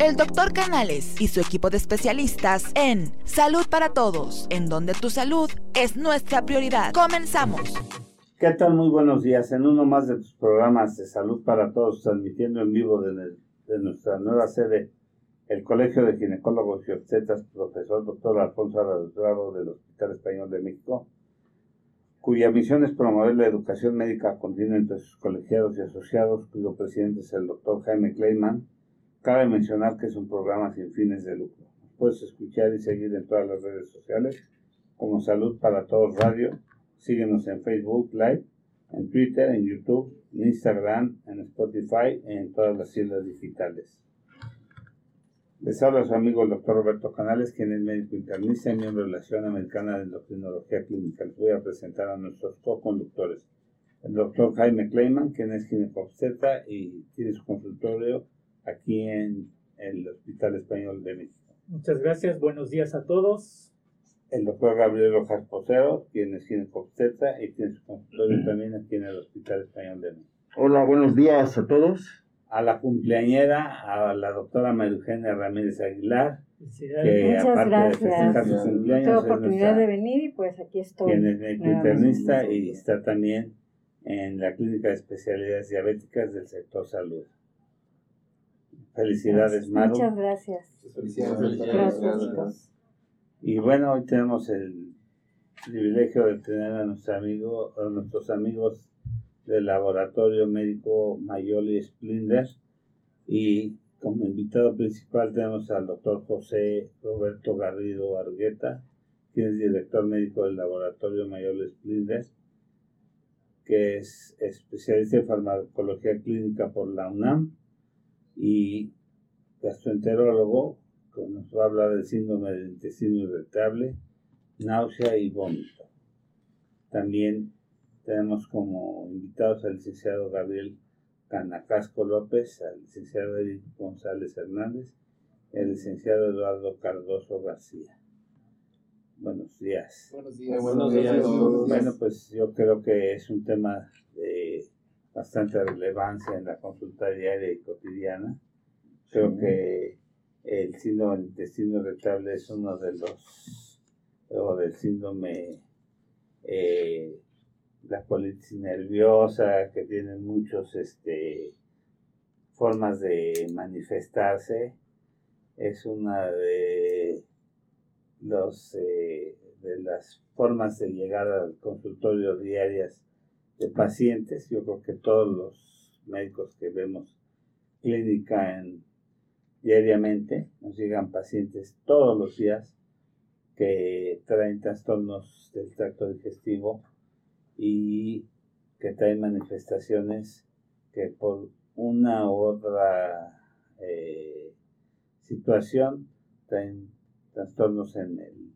el doctor Canales y su equipo de especialistas en Salud para Todos, en donde tu salud es nuestra prioridad. Comenzamos. ¿Qué tal? Muy buenos días. En uno más de tus programas de Salud para Todos, transmitiendo en vivo de, nuestra nueva sede, el Colegio de Ginecólogos y Obstetras, profesor doctor Alfonso Arradrado del Hospital Español de México, cuya misión es promover la educación médica continua entre sus colegiados y asociados, cuyo presidente es el doctor Jaime Kleiman Cabe mencionar que es un programa sin fines de lucro. puedes escuchar y seguir en todas las redes sociales como Salud para Todos Radio. Síguenos en Facebook Live, en Twitter, en YouTube, en Instagram, en Spotify y en todas las islas digitales. Les habla su amigo el doctor Roberto Canales, quien es médico internista y miembro de la Asociación Americana de Endocrinología Clínica. Les voy a presentar a nuestros co-conductores. El doctor Jaime Kleiman, quien es ginecobstetra y tiene su consultorio aquí en el Hospital Español de México. Muchas gracias, buenos días a todos. El doctor Gabriel Rojas Posero, quien es ginecobstetra y tiene su consultorio también aquí en el Hospital Español de México. Hola, buenos días a todos. A la cumpleañera, a la doctora María Eugenia Ramírez Aguilar, que Muchas aparte gracias. de festejar su cumpleaños, Tuve oportunidad de venir y pues aquí estoy. Quien es médico internista y está también en la Clínica de Especialidades Diabéticas del sector salud. Felicidades, Maru. Muchas gracias. Felicidades. Gracias, Y bueno, hoy tenemos el privilegio de tener a, nuestro amigo, a nuestros amigos del Laboratorio Médico Mayoli Splinder y como invitado principal tenemos al doctor José Roberto Garrido Argueta, quien es director médico del Laboratorio Mayoli Splinder, que es especialista en farmacología clínica por la UNAM y gastroenterólogo, que nos va a hablar del síndrome del intestino irritable, náusea y vómito. También tenemos como invitados al licenciado Gabriel Canacasco López, al licenciado Eric González Hernández y al licenciado Eduardo Cardoso García. Buenos días. Buenos días. Buenos días. Bueno, pues yo creo que es un tema de bastante relevancia en la consulta diaria y cotidiana. Creo que el síndrome del intestino irritable es uno de los, o del síndrome, eh, la colitis nerviosa, que tienen muchas este, formas de manifestarse. Es una de los eh, de las formas de llegar al consultorio diarias de pacientes. Yo creo que todos los médicos que vemos clínica en, diariamente, nos llegan pacientes todos los días que traen trastornos del tracto digestivo y que traen manifestaciones que por una u otra eh, situación traen trastornos en el,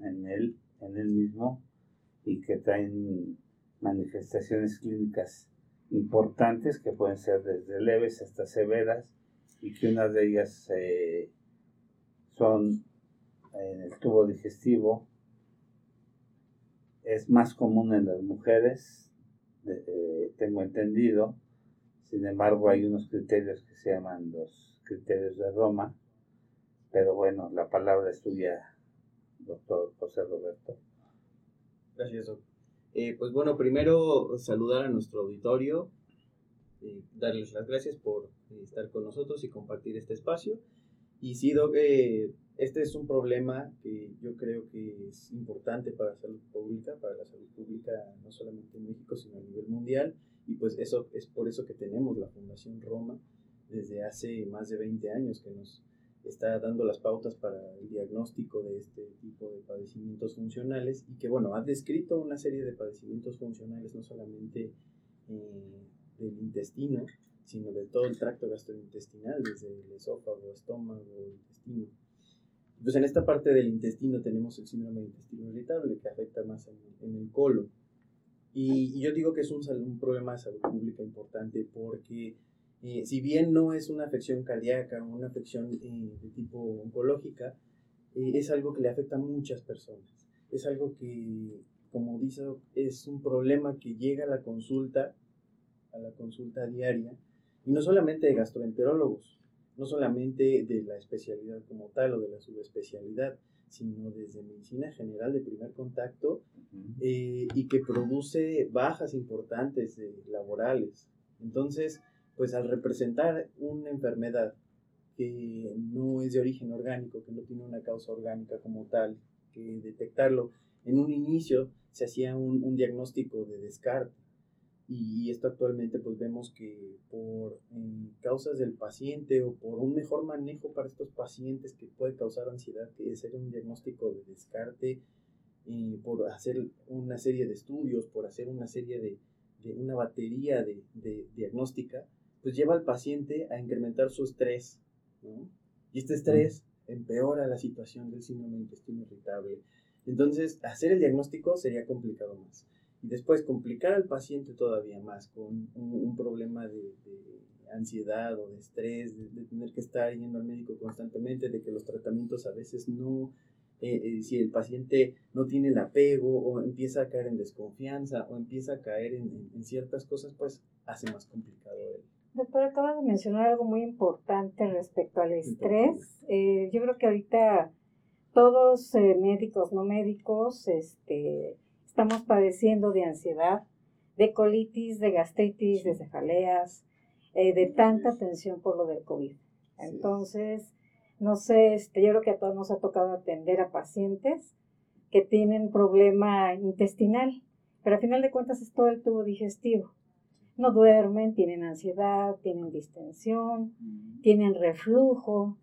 en el, en el mismo y que traen manifestaciones clínicas importantes que pueden ser desde leves hasta severas y que una de ellas eh, son en el tubo digestivo es más común en las mujeres eh, tengo entendido. Sin embargo hay unos criterios que se llaman los criterios de Roma pero bueno la palabra es tuya doctor José Roberto. Gracias doctor eh, pues bueno, primero saludar a nuestro auditorio, eh, darles las gracias por eh, estar con nosotros y compartir este espacio. Y sí, Doc, este es un problema que yo creo que es importante para la salud pública, para la salud pública no solamente en México, sino a nivel mundial. Y pues eso es por eso que tenemos la Fundación Roma desde hace más de 20 años que nos está dando las pautas para el diagnóstico de este tipo de padecimientos funcionales y que, bueno, ha descrito una serie de padecimientos funcionales, no solamente eh, del intestino, sino de todo el tracto gastrointestinal, desde el esófago, estómago, intestino. Pues en esta parte del intestino tenemos el síndrome de intestino irritable que afecta más en, el colon. Y, yo digo que es un, un problema de salud pública importante porque eh, si bien no es una afección cardíaca o una afección eh, de tipo oncológica, eh, es algo que le afecta a muchas personas. Es algo que, como dice, es un problema que llega a la consulta, a la consulta diaria, y no solamente de gastroenterólogos. no solamente de la especialidad como tal o de la subespecialidad, sino desde medicina general de primer contacto eh, y que produce bajas importantes laborales. Entonces, pues al representar una enfermedad que no es de origen orgánico, que no tiene una causa orgánica como tal, que detectarlo en un inicio se hacía un, diagnóstico de descarte. Y esto actualmente pues vemos que por eh, causas del paciente o por un mejor manejo para estos pacientes que puede causar ansiedad, que es hacer un diagnóstico de descarte, eh, por hacer una serie de estudios, por hacer una serie de, una batería de, diagnóstica, pues lleva al paciente a incrementar su estrés, ¿no? Y este estrés empeora la situación del síndrome de intestino irritable. Entonces, hacer el diagnóstico sería complicado más. Y después, complicar al paciente todavía más con un, problema de, ansiedad o de estrés, de, tener que estar yendo al médico constantemente, de que los tratamientos a veces no, eh, eh, si el paciente no tiene el apego o empieza a caer en desconfianza o empieza a caer en, ciertas cosas, pues hace más complicado el, Doctor, acaba de mencionar algo muy importante respecto al estrés. Eh, yo creo que ahorita todos eh, médicos, no médicos, este, estamos padeciendo de ansiedad, de colitis, de gastritis, de cefaleas, eh, de tanta tensión por lo del COVID. Entonces, no sé, este, yo creo que a todos nos ha tocado atender a pacientes que tienen problema intestinal, pero al final de cuentas es todo el tubo digestivo. No duermen, tienen ansiedad, tienen distensión, tienen reflujo,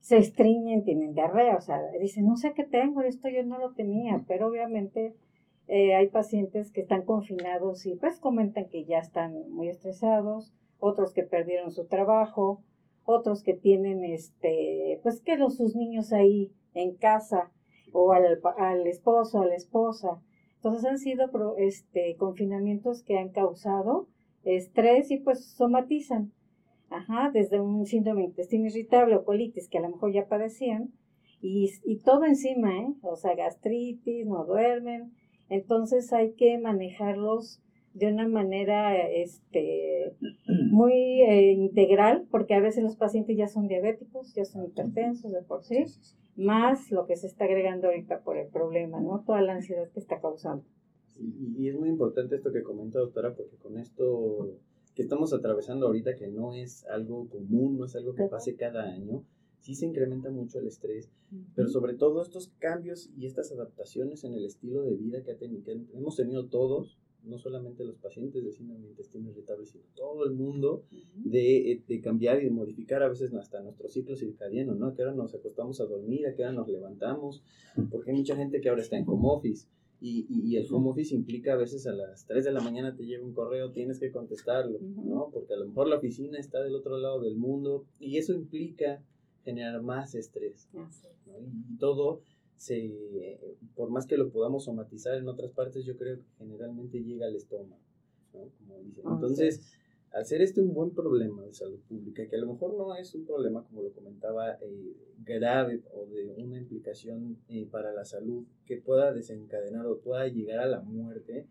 se estriñen, tienen diarrea, o sea, dicen, no sé qué tengo, esto yo no lo tenía, pero obviamente eh, hay pacientes que están confinados y pues comentan que ya están muy estresados, otros que perdieron su trabajo, otros que tienen, este, pues que los, sus niños ahí en casa o al, al esposo, a la esposa. Entonces han sido este, confinamientos que han causado estrés y pues somatizan. Ajá, desde un síndrome intestino irritable o colitis que a lo mejor ya padecían, y, y todo encima, ¿eh? O sea, gastritis, no duermen. Entonces hay que manejarlos de una manera este, muy eh, integral, porque a veces los pacientes ya son diabéticos, ya son hipertensos de por sí, más lo que se está agregando ahorita por el problema, ¿no? Toda la ansiedad que está causando. Y, y es muy importante esto que comenta doctora, porque con esto que estamos atravesando ahorita, que no es algo común, no es algo que pase cada año, sí se incrementa mucho el estrés, pero sobre todo estos cambios y estas adaptaciones en el estilo de vida que, hemos tenido todos, no solamente los pacientes de síndrome de intestino irritable, sino todo el mundo, de, de, cambiar y de modificar a veces hasta nuestro ciclo circadiano, ¿no? A qué hora nos acostamos a dormir, a qué hora nos levantamos, porque hay mucha gente que ahora está en home office, y, y, el home office implica a veces a las 3 de la mañana te llega un correo, tienes que contestarlo, ¿no? Porque a lo mejor la oficina está del otro lado del mundo y eso implica generar más estrés. Y todo se, por más que lo podamos somatizar en otras partes, yo creo que generalmente llega al estómago, ¿no? Como dicen. Entonces, al ser este un buen problema de salud pública, que a lo mejor no es un problema, como lo comentaba, eh, grave o de una implicación eh, para la salud que pueda desencadenar o pueda llegar a la muerte,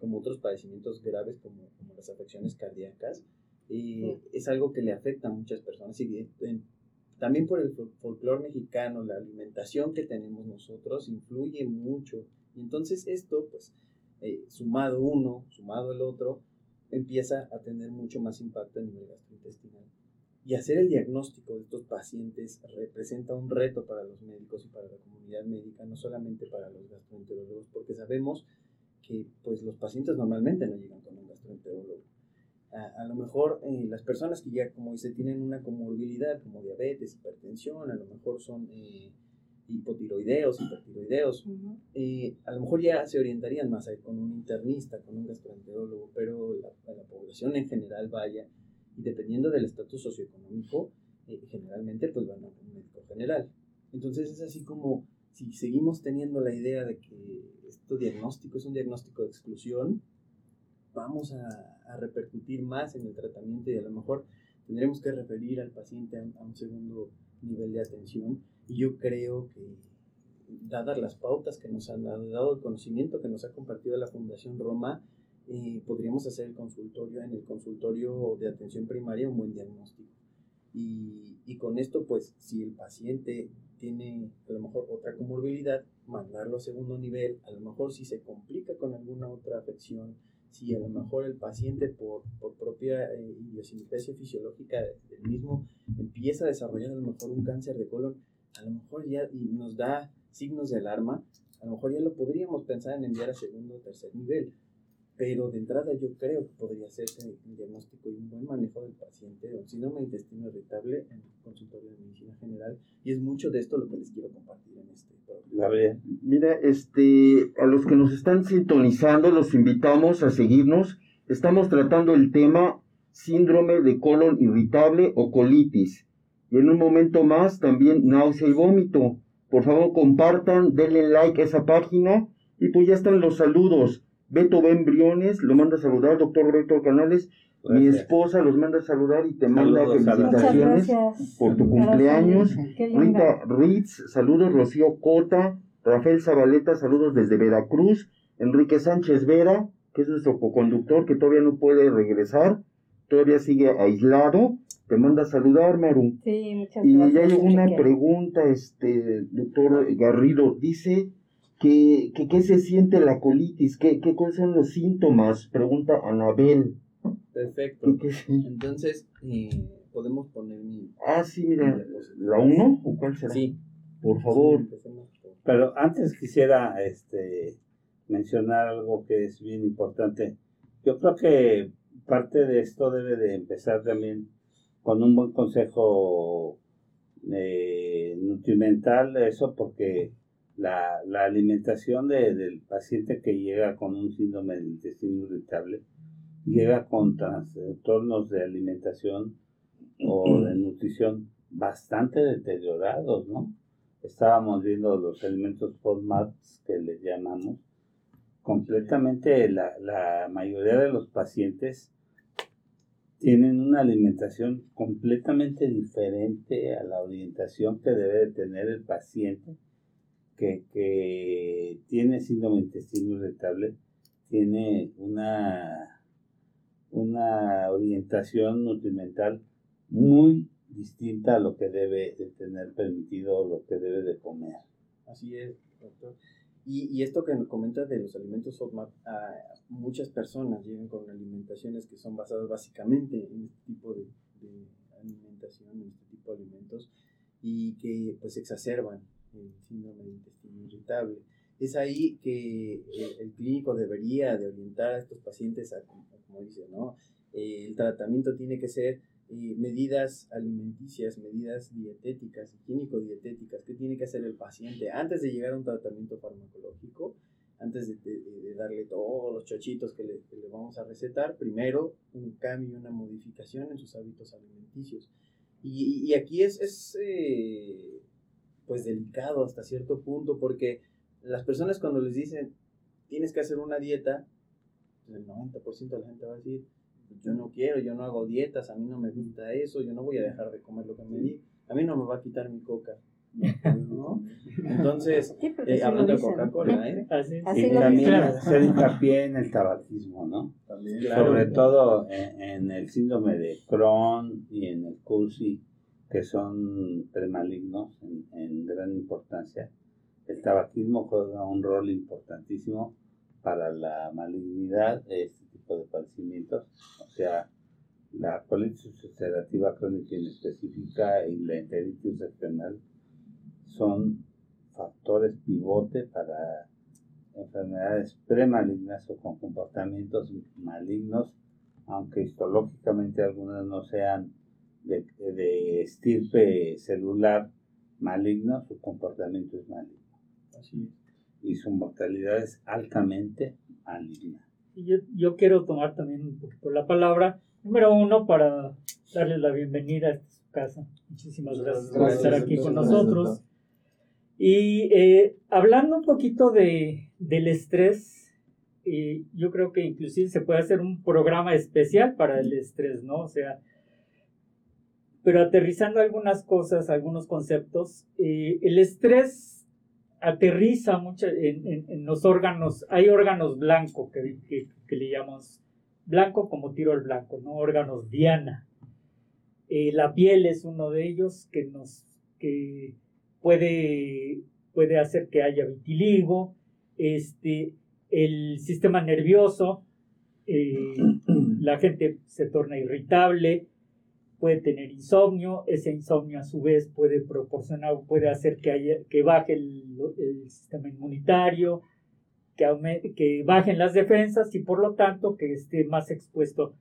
como otros padecimientos graves como, como las afecciones cardíacas, eh, es algo que le afecta a muchas personas y también por el folclore mexicano, la alimentación que tenemos nosotros influye mucho. Y entonces esto, pues, sumado uno, sumado el otro, empieza a tener mucho más impacto a nivel gastrointestinal. Y hacer el diagnóstico de estos pacientes representa un reto para los médicos y para la comunidad médica, no solamente para los gastroenterólogos, porque sabemos que pues, los pacientes normalmente no llegan con un gastroenterólogo. A, lo mejor eh, las personas que ya, como dice, tienen una comorbilidad como diabetes, hipertensión, a lo mejor son eh, hipotiroideos, hipertiroideos, eh, a lo mejor ya se orientarían más a ir con un internista, con un gastroenterólogo, pero la, población en general vaya, y dependiendo del estatus socioeconómico, eh, generalmente pues van a un médico general. Entonces es así como si seguimos teniendo la idea de que este diagnóstico es un diagnóstico de exclusión, vamos a, repercutir más en el tratamiento y a lo mejor tendremos que referir al paciente a un segundo nivel de atención yo creo que, dadas las pautas que nos han dado, el conocimiento que nos ha compartido la Fundación Roma, eh, podríamos hacer el consultorio, en el consultorio de atención primaria, un buen diagnóstico. Y, y con esto, pues, si el paciente tiene a lo mejor otra comorbilidad, mandarlo a segundo nivel, a lo mejor si se complica con alguna otra afección, si a lo mejor el paciente por, por propia eh, fisiológica del mismo empieza a desarrollar a lo mejor un cáncer de colon, a lo mejor ya y nos da signos de alarma, a lo mejor ya lo podríamos pensar en enviar a segundo o tercer nivel pero de entrada yo creo que podría ser un diagnóstico y un buen manejo del paciente de un síndrome de intestino irritable en el consultorio de medicina general y es mucho de esto lo que les quiero compartir en este programa. Mira, este, a los que nos están sintonizando los invitamos a seguirnos. Estamos tratando el tema síndrome de colon irritable o colitis. Y en un momento más también náusea y vómito. Por favor, compartan, denle like a esa página y pues ya están los saludos. Beto Ben Briones lo manda a saludar, doctor Roberto Canales. Mi esposa los manda a saludar y te manda felicitaciones por tu cumpleaños. Rita Ritz, saludos. Rocío Cota, Rafael Zabaleta, saludos desde Veracruz. Enrique Sánchez Vera, que es nuestro co-conductor, que todavía no puede regresar, todavía sigue aislado. Te manda a saludar, Maru. Sí, muchas y gracias. Y ya hay una pregunta, este, doctor Garrido. Dice ¿Qué, qué, se siente la colitis? ¿Qué, ¿Qué cuáles son los síntomas? Pregunta Anabel. Perfecto. Entonces, eh, podemos poner mi... Ah, sí, mira, ¿la 1 o cuál será? Sí. Por favor. Pero antes quisiera este, mencionar algo que es bien importante. Yo creo que parte de esto debe de empezar también con un buen consejo eh, nutrimental, eso porque la, la alimentación de, del paciente que llega con un síndrome del intestino irritable llega con trastornos de alimentación o de nutrición bastante deteriorados, ¿no? Estábamos viendo los alimentos FODMAPs que les llamamos. Completamente la, la mayoría de los pacientes tienen una alimentación completamente diferente a la orientación que debe de tener el paciente que, tiene síndrome intestino irritable tiene una, una orientación nutrimental muy distinta a lo que debe de tener permitido o lo que debe de comer. Así es, doctor. Y, y esto que nos comenta de los alimentos FODMAP, muchas personas llegan con alimentaciones que son basadas básicamente en este tipo de, alimentación, en este tipo de alimentos, y que pues exacerban el síndrome de intestino irritable. Es ahí que el, clínico debería de orientar a estos pacientes a, como, dice, ¿no? El tratamiento tiene que ser eh, medidas alimenticias, medidas dietéticas, higiénico-dietéticas, ¿qué tiene que hacer el paciente antes de llegar a un tratamiento farmacológico? Antes de, darle todos los chochitos que le, vamos a recetar, primero un cambio, una modificación en sus hábitos alimenticios. Y, aquí es, es eh, pues delicado hasta cierto punto porque las personas cuando les dicen tienes que hacer una dieta, el 90% de la gente va a decir, yo no quiero, yo no hago dietas, a mí no me gusta eso, yo no voy a dejar de comer lo que me di, a mí no me va a quitar mi coca. ¿no? Entonces, eh, hablando de Coca-Cola, ¿eh? Así, y también hacer hincapié en el tabaquismo, ¿no? Sobre todo en, en, el síndrome de Crohn y en el CUSI, que son premalignos en, en gran importancia. El tabaquismo juega un rol importantísimo para la malignidad este tipo de padecimientos, o sea, la colitis ulcerativa crónica inespecífica y la enteritis regional son factores pivote para enfermedades premalignas o con comportamientos malignos, aunque histológicamente algunas no sean de, estirpe celular maligno, su comportamiento es maligno. Y su mortalidad es altamente maligna. Yo, yo quiero tomar también un poquito la palabra. Número uno, para darles la bienvenida a su casa. Muchísimas gracias, por estar aquí con nosotros. Y eh, hablando un poquito de, del estrés, eh, yo creo que inclusive se puede hacer un programa especial para el estrés, ¿no? O sea, pero aterrizando algunas cosas, algunos conceptos, eh, el estrés aterriza mucho en, los órganos, hay órganos blancos que, que, le llamamos blanco como tiro al blanco, ¿no? Órganos diana. Eh, la piel es uno de ellos que nos que puede, puede hacer que haya vitiligo. Este, el sistema nervioso, eh, la gente se torna irritable, puede tener insomnio, ese insomnio a su vez puede proporcionar, puede hacer que, que baje el, el sistema inmunitario, que, que bajen las defensas y por lo tanto que esté más expuesto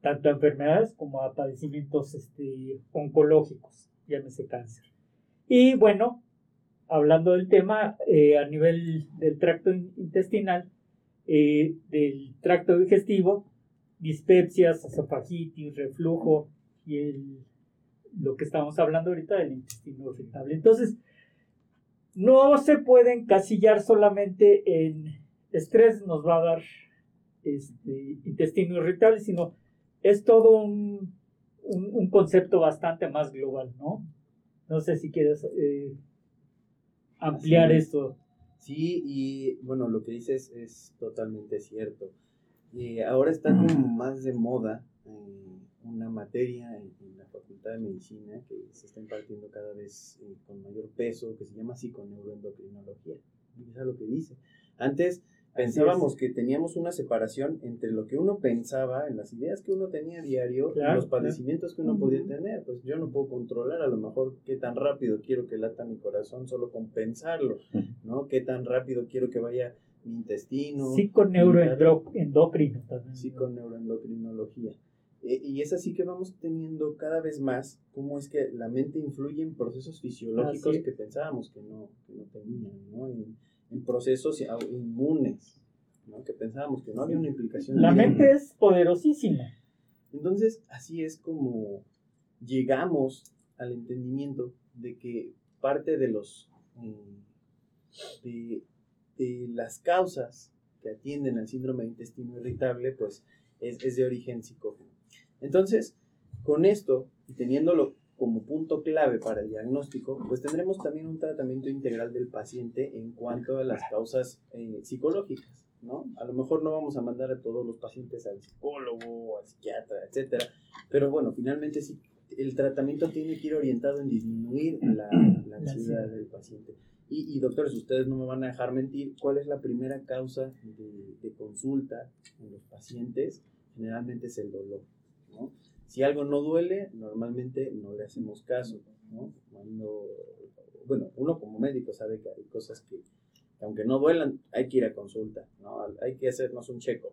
tanto a enfermedades como a padecimientos este, oncológicos, llámese cáncer. Y bueno, hablando del tema, eh, a nivel del tracto intestinal, eh, del tracto digestivo, dispepsias, esofagitis, reflujo y el, lo que estamos hablando ahorita del intestino irritable. Entonces, no se puede encasillar solamente en estrés nos va a dar este, intestino irritable, sino es todo un, un, concepto bastante más global, ¿no? No sé si quieres eh, ampliar esto. Sí, y bueno, lo que dices es totalmente cierto. ahora está como más de moda eh, una materia en, la Facultad de Medicina que se está impartiendo cada vez eh, con mayor peso, que se llama psiconeuroendocrinología. Es lo que dice. Antes pensábamos que teníamos una separación entre lo que uno pensaba, en las ideas que uno tenía diario, y los padecimientos que uno podía tener. Pues yo no puedo controlar a lo mejor qué tan rápido quiero que lata mi corazón solo con pensarlo, ¿no? Qué tan rápido quiero que vaya mi intestino. Psiconeuroendocrino también. Psiconeuroendocrinología. E, y es así que vamos teniendo cada vez más cómo es que la mente influye en procesos fisiológicos que pensábamos que no, que no tenían, ¿no? en procesos inmunes, ¿no? que pensábamos que no había una implicación. La mente es poderosísima. Entonces, así es como llegamos al entendimiento de que parte de los mm, de, las causas que atienden al síndrome de intestino irritable, pues es, es de origen psicógeno. Entonces, con esto y teniéndolo como punto clave para el diagnóstico, pues tendremos también un tratamiento integral del paciente en cuanto a las causas eh, psicológicas, ¿no? A lo mejor no vamos a mandar a todos los pacientes al psicólogo, al psiquiatra, etcétera, pero bueno, finalmente sí, el tratamiento tiene que ir orientado en disminuir la, ansiedad del paciente. Y, doctores, ustedes no me van a dejar mentir, ¿cuál es la primera causa de, de consulta en los pacientes? Generalmente es el dolor, ¿no? Si algo no duele, normalmente no le hacemos caso, ¿no? Cuando, bueno, uno como médico sabe que hay cosas que, aunque no duelan, hay que ir a consulta, ¿no? Hay que hacernos un checo.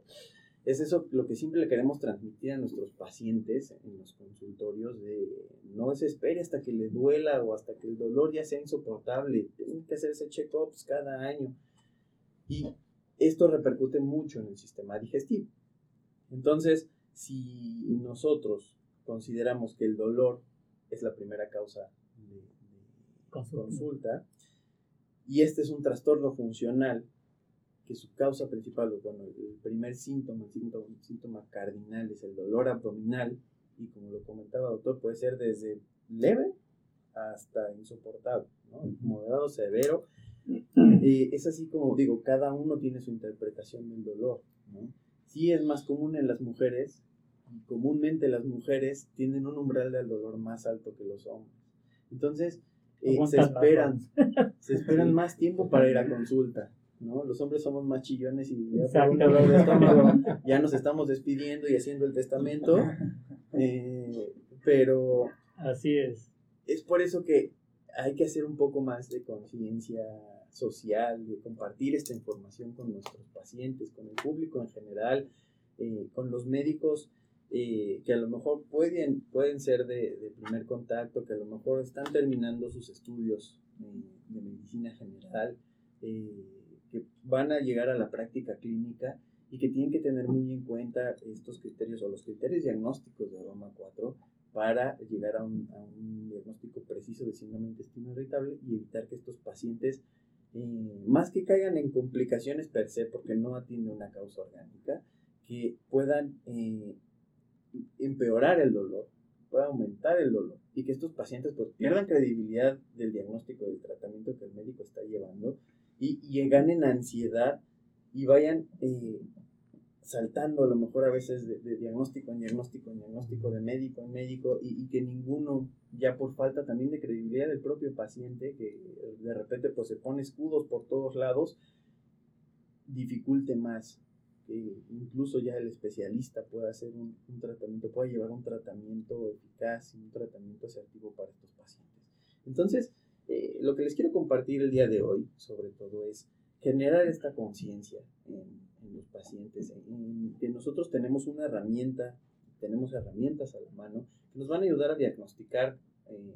Es eso lo que siempre le queremos transmitir a nuestros pacientes en los consultorios de no se espere hasta que le duela o hasta que el dolor ya sea insoportable. Tienen que hacerse check-ups cada año. Y esto repercute mucho en el sistema digestivo. Entonces, si nosotros consideramos que el dolor es la primera causa de, consulta. y este es un trastorno funcional, que su causa principal, bueno, el primer síntoma, el síntoma, síntoma cardinal es el dolor abdominal, y como lo comentaba el doctor, puede ser desde leve hasta insoportable, ¿no? moderado, severo. Eh, es así como digo, cada uno tiene su interpretación del dolor. ¿no? Sí es más común en las mujeres comúnmente las mujeres tienen un umbral del dolor más alto que los hombres. Entonces, eh, se esperan, se esperan más tiempo para ir a consulta. ¿no? Los hombres somos más chillones y ya, ya nos estamos despidiendo y haciendo el testamento. Eh, pero. Así es. Es por eso que hay que hacer un poco más de conciencia social, de compartir esta información con nuestros pacientes, con el público en general, eh, con los médicos eh, que a lo mejor pueden, pueden ser de, primer contacto, que a lo mejor están terminando sus estudios de medicina general, eh, que van a llegar a la práctica clínica y que tienen que tener muy en cuenta estos criterios o los criterios diagnósticos de Roma 4 para llegar a un, diagnóstico preciso de síndrome intestino irritable y evitar que estos pacientes, eh, más que caigan en complicaciones per se, porque no atiende una causa orgánica, que puedan empeorar el dolor, puede aumentar el dolor y que estos pacientes pues pierdan credibilidad del diagnóstico del tratamiento que el médico está llevando y, y ganen ansiedad y vayan eh, saltando a lo mejor a veces de, diagnóstico en diagnóstico en diagnóstico, de médico en médico, y, que ninguno, ya por falta también de credibilidad del propio paciente, que de repente pues se pone escudos por todos lados, dificulte más que incluso ya el especialista pueda hacer un, tratamiento, pueda llevar un tratamiento eficaz y un tratamiento asertivo para estos pacientes. Entonces, eh, lo que les quiero compartir el día de hoy, sobre todo, es generar esta conciencia en, los pacientes, en, que nosotros tenemos una herramienta, tenemos herramientas a la mano que nos van a ayudar a diagnosticar eh,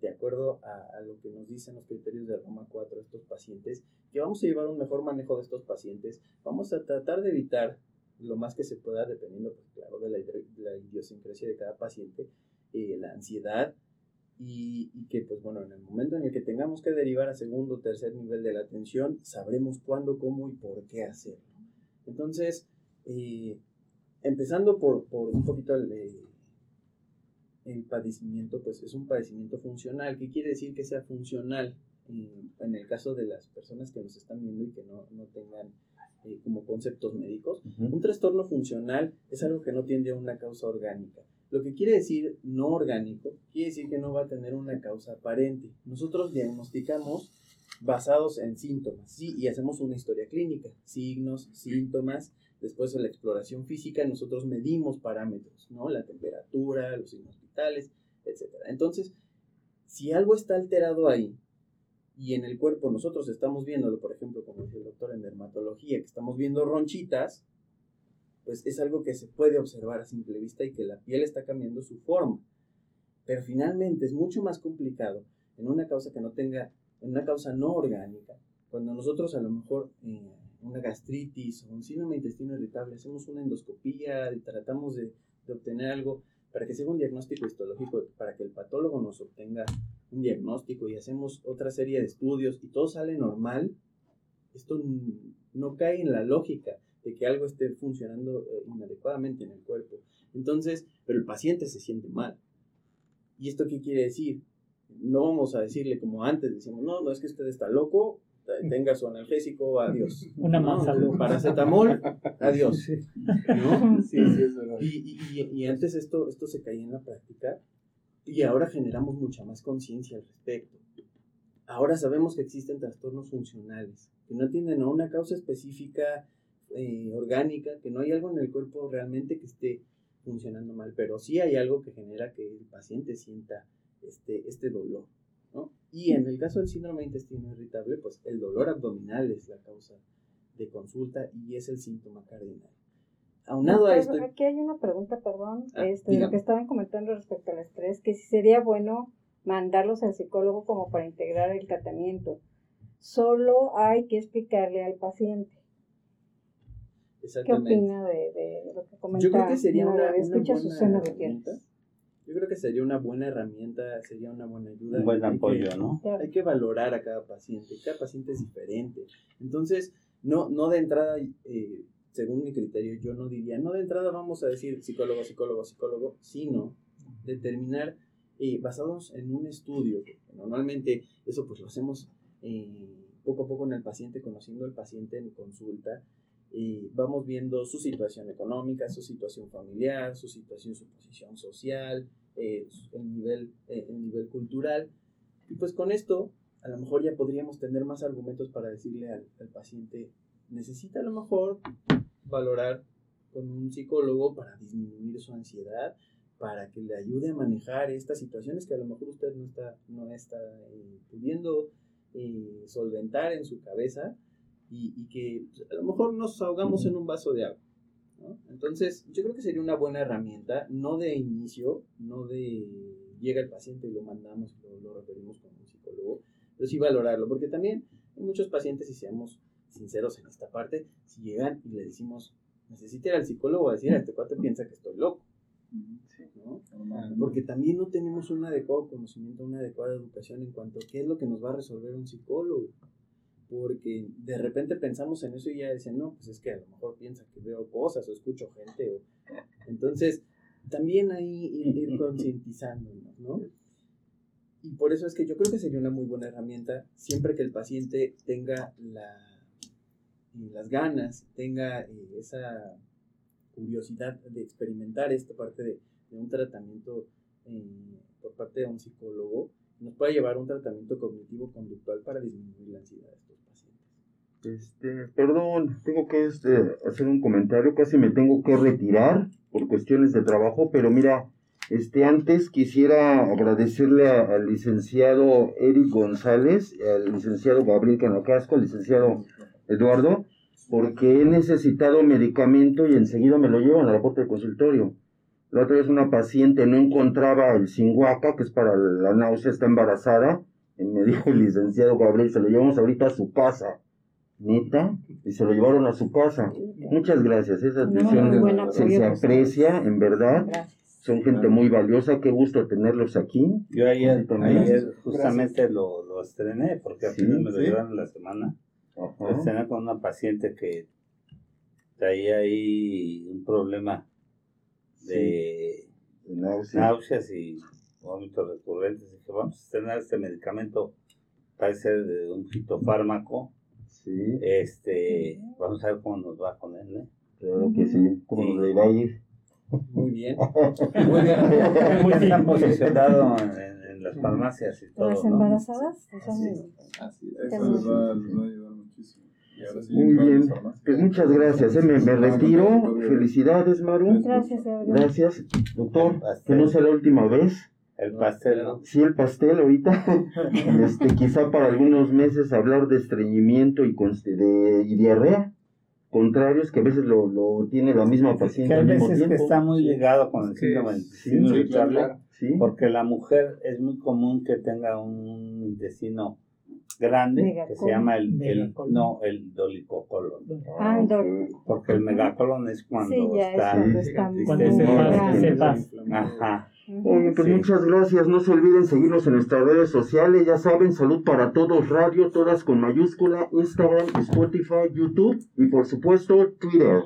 de acuerdo a, lo que nos dicen los criterios de Roma 4 estos pacientes, que vamos a llevar un mejor manejo de estos pacientes, vamos a tratar de evitar lo más que se pueda, dependiendo, pues, claro, de la, idiosincrasia de cada paciente, eh, la ansiedad, y, que, pues bueno, en el momento en el que tengamos que derivar a segundo o tercer nivel de la atención, sabremos cuándo, cómo y por qué hacerlo. Entonces, eh, empezando por, por, un poquito el, eh, el, padecimiento, pues es un padecimiento funcional. ¿Qué quiere decir que sea funcional? en el caso de las personas que nos están viendo y que no, no tengan eh, como conceptos médicos, un trastorno funcional es algo que no tiene una causa orgánica. Lo que quiere decir no orgánico, quiere decir que no va a tener una causa aparente. Nosotros diagnosticamos basados en síntomas, ¿sí? Y hacemos una historia clínica, signos, síntomas, después de la exploración física, nosotros medimos parámetros, ¿no? La temperatura, los signos vitales, etc. Entonces, si algo está alterado ahí, y en el cuerpo nosotros estamos viéndolo, por ejemplo, como dice el doctor en dermatología, que estamos viendo ronchitas, pues es algo que se puede observar a simple vista y que la piel está cambiando su forma. Pero finalmente es mucho más complicado en una causa que no tenga, en una causa no orgánica, cuando nosotros a lo mejor eh, una gastritis o un síndrome intestino irritable hacemos una endoscopía tratamos de, de obtener algo para que sea un diagnóstico histológico, para que el patólogo nos obtenga un diagnóstico y hacemos otra serie de estudios y todo sale normal, esto no cae en la lógica de que algo esté funcionando eh, inadecuadamente en el cuerpo. Entonces, pero el paciente se siente mal. ¿Y esto qué quiere decir? No vamos a decirle como antes, decimos, no, no es que usted está loco, tenga su analgésico, adiós. Una salud. Paracetamol, adiós. ¿No? Sí, sí, y, y, y, antes esto, esto se caía en la práctica y ahora generamos mucha más conciencia al respecto. Ahora sabemos que existen trastornos funcionales, que no tienen una causa específica eh, orgánica, que no hay algo en el cuerpo realmente que esté funcionando mal, pero sí hay algo que genera que el paciente sienta este, este dolor. ¿no? Y en el caso del síndrome de intestino irritable, pues el dolor abdominal es la causa de consulta y es el síntoma cardinal. Aunado a esto. Aquí hay una pregunta, perdón, ah, este, lo que estaban comentando respecto al estrés, que si sería bueno mandarlos al psicólogo como para integrar el tratamiento. Solo hay que explicarle al paciente ¿Qué opina de, lo que comenta? Yo creo que sería una, buena herramienta. Yo creo que sería una buena herramienta, sería una buena ayuda. Un buen apoyo, ¿no? Hay que valorar a cada paciente, cada paciente es diferente. Entonces, no, no de entrada, eh, según mi criterio, yo no diría, no de entrada vamos a decir psicólogo, psicólogo, psicólogo, sino determinar, eh, basados en un estudio, normalmente eso pues lo hacemos eh, poco a poco en el paciente, conociendo al paciente en consulta, y vamos viendo su situación económica, su situación familiar, su situación, su posición social, eh, el, nivel, eh, el nivel cultural. Y pues con esto, a lo mejor ya podríamos tener más argumentos para decirle al, al paciente, necesita a lo mejor valorar con un psicólogo para disminuir su ansiedad, para que le ayude a manejar estas situaciones que a lo mejor usted no está, no está eh, pudiendo solventar en su cabeza y, que pues, a lo mejor nos ahogamos en un vaso de agua. Entonces, yo creo que sería una buena herramienta, no de inicio, no de llega el paciente y lo mandamos, lo, lo referimos con un psicólogo, pero sí valorarlo, porque también hay muchos pacientes, y seamos sinceros en esta parte, si llegan y le decimos, necesita ir al psicólogo a decir, a este cuate piensa que estoy loco. Porque también no tenemos un adecuado conocimiento, una adecuada educación en cuanto a qué es lo que nos va a resolver un psicólogo porque de repente pensamos en eso y ya dicen, no, pues es que a lo mejor piensa que veo cosas o escucho gente. O... Entonces, también ahí ir, concientizándonos, ¿no? Y por eso es que yo creo que sería una muy buena herramienta siempre que el paciente tenga la, las ganas, tenga eh, esa curiosidad de experimentar esta parte de, un tratamiento eh, por parte de un psicólogo, nos puede llevar a un tratamiento cognitivo-conductual para disminuir la ansiedad. Este, perdón, tengo que este, hacer un comentario, casi me tengo que retirar por cuestiones de trabajo, pero mira, este, antes quisiera agradecerle al licenciado Eric González, al licenciado Gabriel Canacasco, al licenciado Eduardo, porque he necesitado medicamento y enseguida me lo llevan a la puerta del consultorio. La otra vez una paciente no encontraba el Singuaca, que es para la náusea, está embarazada, y me dijo el licenciado Gabriel, se lo llevamos ahorita a su casa. Neta, y se lo llevaron a su casa. Muchas gracias, esa atención se, aprecia, en verdad. Son gente muy valiosa, qué gusto tenerlos aquí. Yo ayer, ayer justamente lo, lo, estrené, porque al final me lo llevaron la semana. Lo estrené con una paciente que traía ahí un problema de, náuseas. y vómitos recurrentes. Dije, vamos a estrenar este medicamento, parece de un fitofármaco. Sí. Este, vamos a ver cómo nos va con él, ¿eh? Claro que sí, cómo nos va a ir. Muy bien. Muy bien. Muy bien posicionado en, en, las farmacias y todo. ¿Las embarazadas? ¿no? Así, así, eso les va, les va a ayudar muchísimo. Muy bien, pues muchas gracias, ¿eh? me, me, retiro, felicidades Maru. Gracias, Gracias, doctor, que no sea la última vez. El pastel, ¿no? Sí, el pastel ahorita. este, quizá para algunos meses hablar de estreñimiento y, de, y diarrea. Contrarios que a veces lo, lo tiene la misma paciente. Que a veces que está muy ligado con el síndrome sí, irritable, sí, porque la mujer es muy común que tenga un intestino grande que se llama el, el no el dolicocolon ah, porque el megacolon es cuando está, está ajá Oye, pues muchas gracias. No se olviden seguirnos en nuestras redes sociales. Ya saben, Salud para Todos Radio, todas con mayúscula, Instagram, Spotify, YouTube y por supuesto Twitter.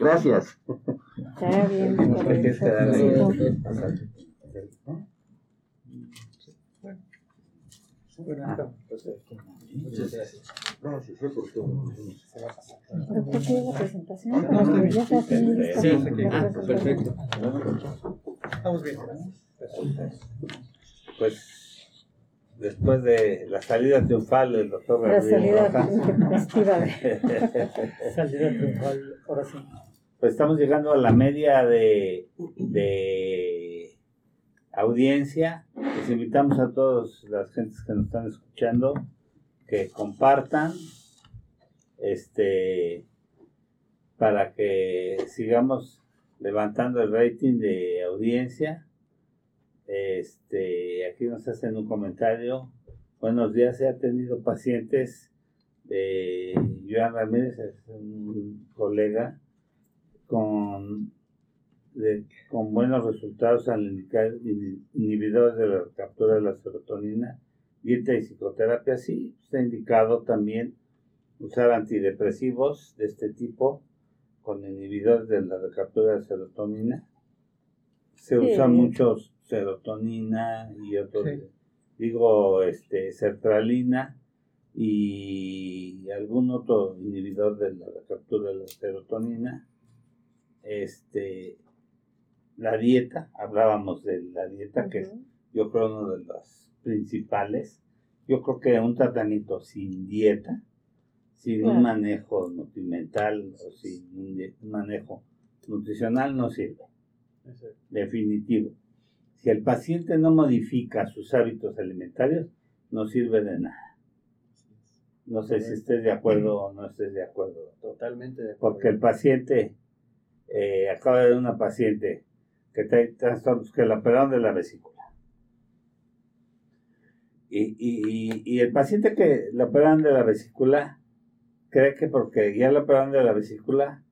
Gracias. Está bien. Muchas gracias. Gracias por todo. Doctor, ¿tiene la presentación? Ya está Sí, ah, perfecto. Estamos bien. Pues después de la salida triunfal del doctor La salida festiva. salida triunfal, ahora sí. Pues estamos llegando a la media de, de audiencia. Les invitamos a todas las gentes que nos están escuchando que compartan este para que sigamos levantando el rating de audiencia. Este, aquí nos hacen un comentario. Buenos días, he tenido pacientes de Joan Ramírez, es un colega, con, con buenos resultados al indicar inhibidores de la captura de la serotonina, dieta y psicoterapia. Sí, está indicado también usar antidepresivos de este tipo con inhibidores de la recaptura de serotonina. Se usa mucho serotonina y otros, digo, este, sertralina y algún otro inhibidor de la recaptura de la serotonina. Este, la dieta, hablábamos de la dieta, que es yo creo uno de los principales. Yo creo que un tratamiento sin dieta sin un manejo nutrimental o sin un manejo nutricional no sirve. Definitivo. Si el paciente no modifica sus hábitos alimentarios, no sirve de nada. No sé si estés de acuerdo o no estés de acuerdo. Totalmente de acuerdo. Porque el paciente, eh, acaba de ver una paciente que trae trastornos que la operaron de la vesícula. Y, y, y, el paciente que la operan de la vesícula cree que porque ya le operaron de la vesícula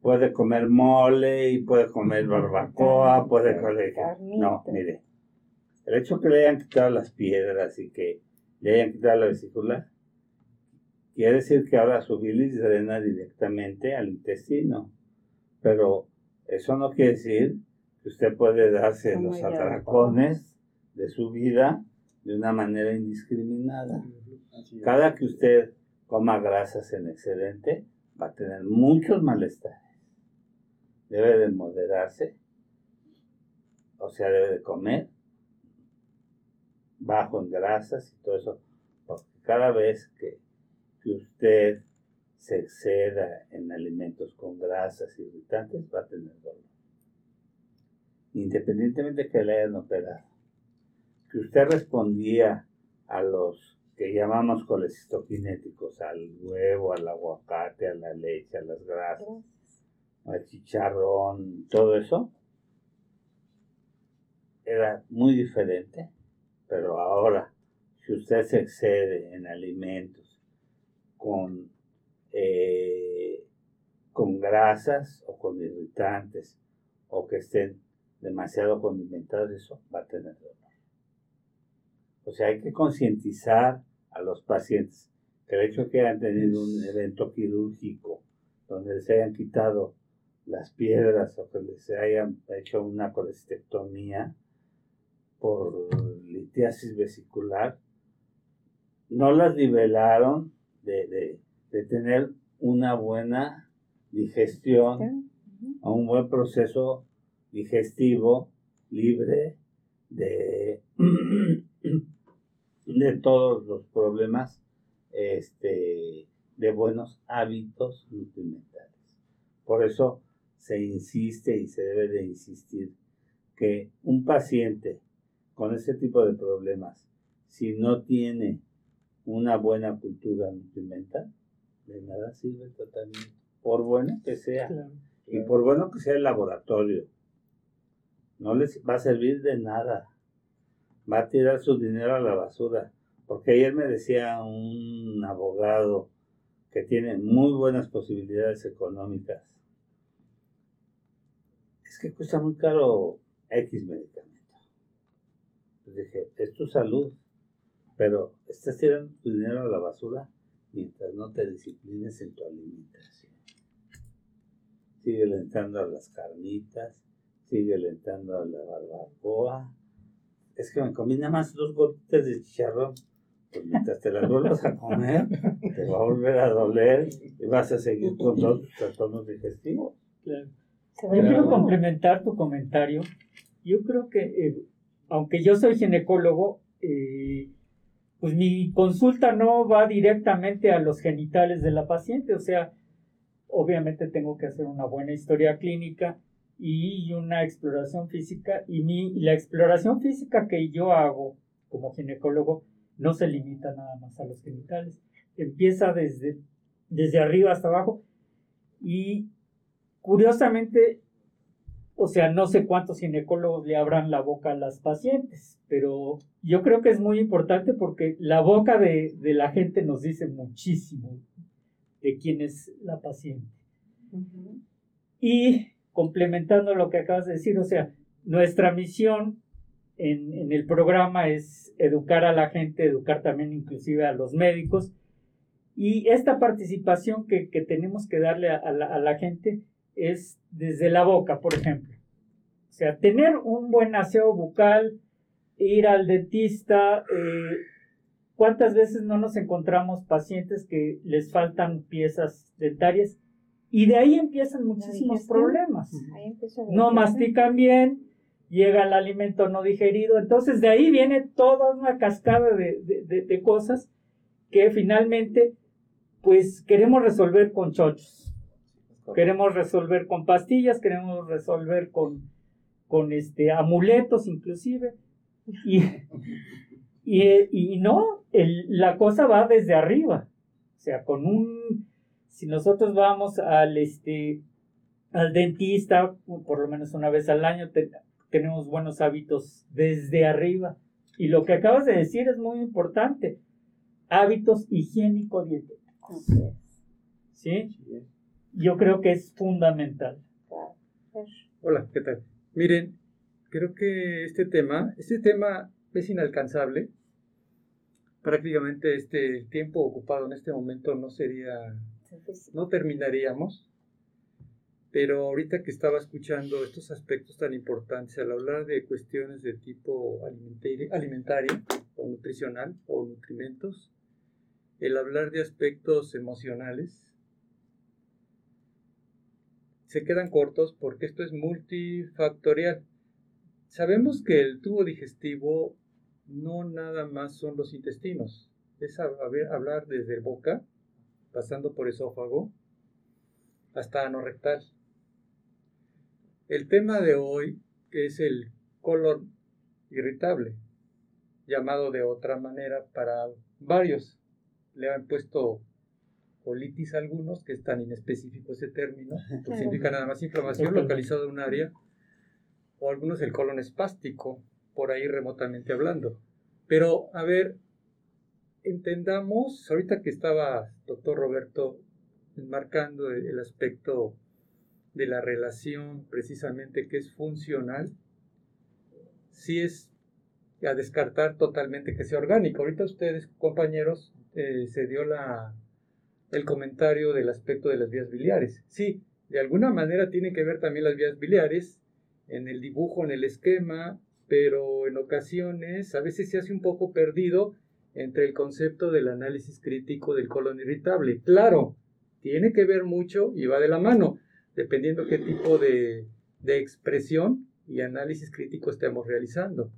puede comer mole y puede comer barbacoa, puede comer... No, mire, el hecho que le hayan quitado las piedras y que le hayan quitado la vesícula, quiere decir que ahora su bilis drena directamente al intestino. Pero eso no quiere decir que usted puede darse los atracones de su vida de una manera indiscriminada. Cada que usted coma grasas en excedente, va a tener muchos malestares. debe de moderarse, o sea, debe de comer bajo en grasas y todo eso, porque cada vez que, que usted se exceda en alimentos con grasas irritantes, va a tener dolor. Independientemente de que le hayan operado. Que usted respondía a los que llamamos colecistoquinéticos, al huevo, al aguacate, a la leche, a las grasas, al chicharrón, todo eso, era muy diferente, pero ahora, si usted se excede en alimentos con, eh, con grasas o con irritantes o que estén demasiado condimentados, eso va a tener dolor. O sea, hay que concientizar a los pacientes. Que el hecho de que hayan tenido un evento quirúrgico donde se hayan quitado las piedras o que les hayan hecho una colestectomía por litiasis vesicular, no las nivelaron de, de tener una buena digestión, a un buen proceso digestivo libre de de todos los problemas este, de buenos hábitos nutrimentales. Por eso se insiste y se debe de insistir que un paciente con ese tipo de problemas, si no tiene una buena cultura nutrimental, de nada sirve el tratamiento, por bueno que sea, y por bueno que sea el laboratorio, no les va a servir de nada va a tirar su dinero a la basura. Porque ayer me decía un abogado que tiene muy buenas posibilidades económicas. Es que cuesta muy caro X medicamento. Le dije, es tu salud, pero estás tirando tu dinero a la basura mientras no te disciplines en tu alimentación. Sigue entrando a las carnitas, sigue entrando a la barbacoa, es que me comí nada más dos gotitas de chicharrón. Pues mientras te las vuelvas a comer, te va a volver a doler y vas a seguir con los trastornos digestivos. Claro. Yo quiero complementar tu comentario. Yo creo que, eh, aunque yo soy ginecólogo, eh, pues mi consulta no va directamente a los genitales de la paciente, o sea, obviamente tengo que hacer una buena historia clínica y una exploración física y mi, la exploración física que yo hago como ginecólogo no se limita nada más a los genitales, empieza desde, desde arriba hasta abajo y curiosamente, o sea, no sé cuántos ginecólogos le abran la boca a las pacientes, pero yo creo que es muy importante porque la boca de, de la gente nos dice muchísimo de quién es la paciente. Y complementando lo que acabas de decir, o sea, nuestra misión en, el programa es educar a la gente, educar también inclusive a los médicos, y esta participación que, tenemos que darle a, la, gente es desde la boca, por ejemplo. O sea, tener un buen aseo bucal, ir al dentista. Eh, ¿Cuántas veces no nos encontramos pacientes que les faltan piezas dentarias y de ahí empiezan muchísimos problemas. no mastican bien, llega el alimento no digerido. Entonces de ahí viene toda una cascada de, cosas que finalmente pues queremos resolver con chochos. Queremos resolver con pastillas, queremos resolver con, con este, amuletos inclusive. Y, y, no, la cosa va desde arriba. O sea, con un si nosotros vamos al, este, al dentista, por lo menos una vez al año, tenemos buenos hábitos desde arriba. Y lo que acabas de decir es muy importante. Hábitos higiénico-dietéticos. ¿Sí? Yo creo que es fundamental. Hola, ¿qué tal? Miren, creo que este tema, este tema es inalcanzable. Prácticamente este tiempo ocupado en este momento no sería no terminaríamos. Pero ahorita que estaba escuchando estos aspectos tan importantes, al hablar de cuestiones de tipo alimentario o nutricional o nutrimentos, el hablar de aspectos emocionales, se quedan cortos porque esto es multifactorial. Sabemos que el tubo digestivo no nada más son los intestinos, es hablar desde boca, pasando por esófago, hasta anorrectal. El tema de hoy es el colon irritable, llamado de otra manera para varios. Le han puesto colitis a algunos, que es tan inespecífico ese término, que significa nada más inflamación localizada en un área, o algunos el colon espástico, por ahí remotamente hablando. Pero, a ver, entendamos, ahorita que estaba doctor Roberto enmarcando el aspecto de la relación precisamente que es funcional, si es a descartar totalmente que sea orgánico. Ahorita ustedes, compañeros, eh, se dio la, el comentario del aspecto de las vías biliares. Sí, de alguna manera tienen que ver también las vías biliares en el dibujo, en el esquema, pero en ocasiones a veces se hace un poco perdido entre el concepto del análisis crítico del colon irritable. Claro, tiene que ver mucho y va de la mano, dependiendo qué tipo de, de expresión y análisis crítico estemos realizando.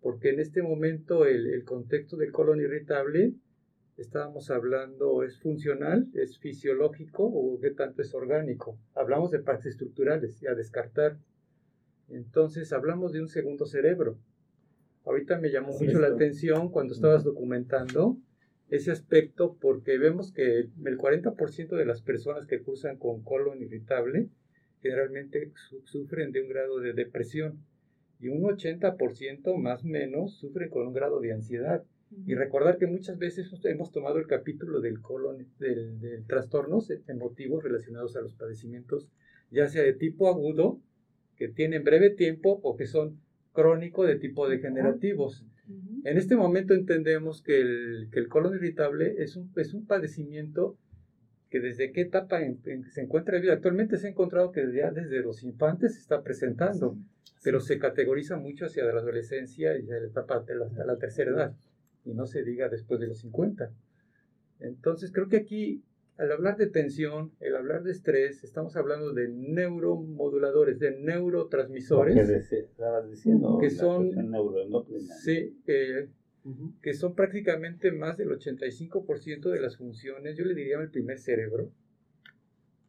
Porque en este momento el, el contexto del colon irritable, estábamos hablando, es funcional, es fisiológico o qué tanto es orgánico. Hablamos de partes estructurales y a descartar. Entonces hablamos de un segundo cerebro. Ahorita me llamó mucho la atención cuando estabas documentando ese aspecto porque vemos que el 40% de las personas que cursan con colon irritable generalmente sufren de un grado de depresión y un 80% más o menos sufren con un grado de ansiedad. Y recordar que muchas veces hemos tomado el capítulo del colon, del, del trastornos emotivos relacionados a los padecimientos, ya sea de tipo agudo, que tienen breve tiempo, o que son crónico de tipo degenerativos. En este momento entendemos que el, que el colon irritable es un, es un padecimiento que desde qué etapa se encuentra vida. Actualmente se ha encontrado que ya desde los infantes se está presentando, pero se categoriza mucho hacia la adolescencia y la etapa de la, la tercera edad, y no se diga después de los 50. Entonces creo que aquí al hablar de tensión, el hablar de estrés, estamos hablando de neuromoduladores, de neurotransmisores. que son, sí, que son prácticamente más del 85% de las funciones, yo le diría el primer cerebro,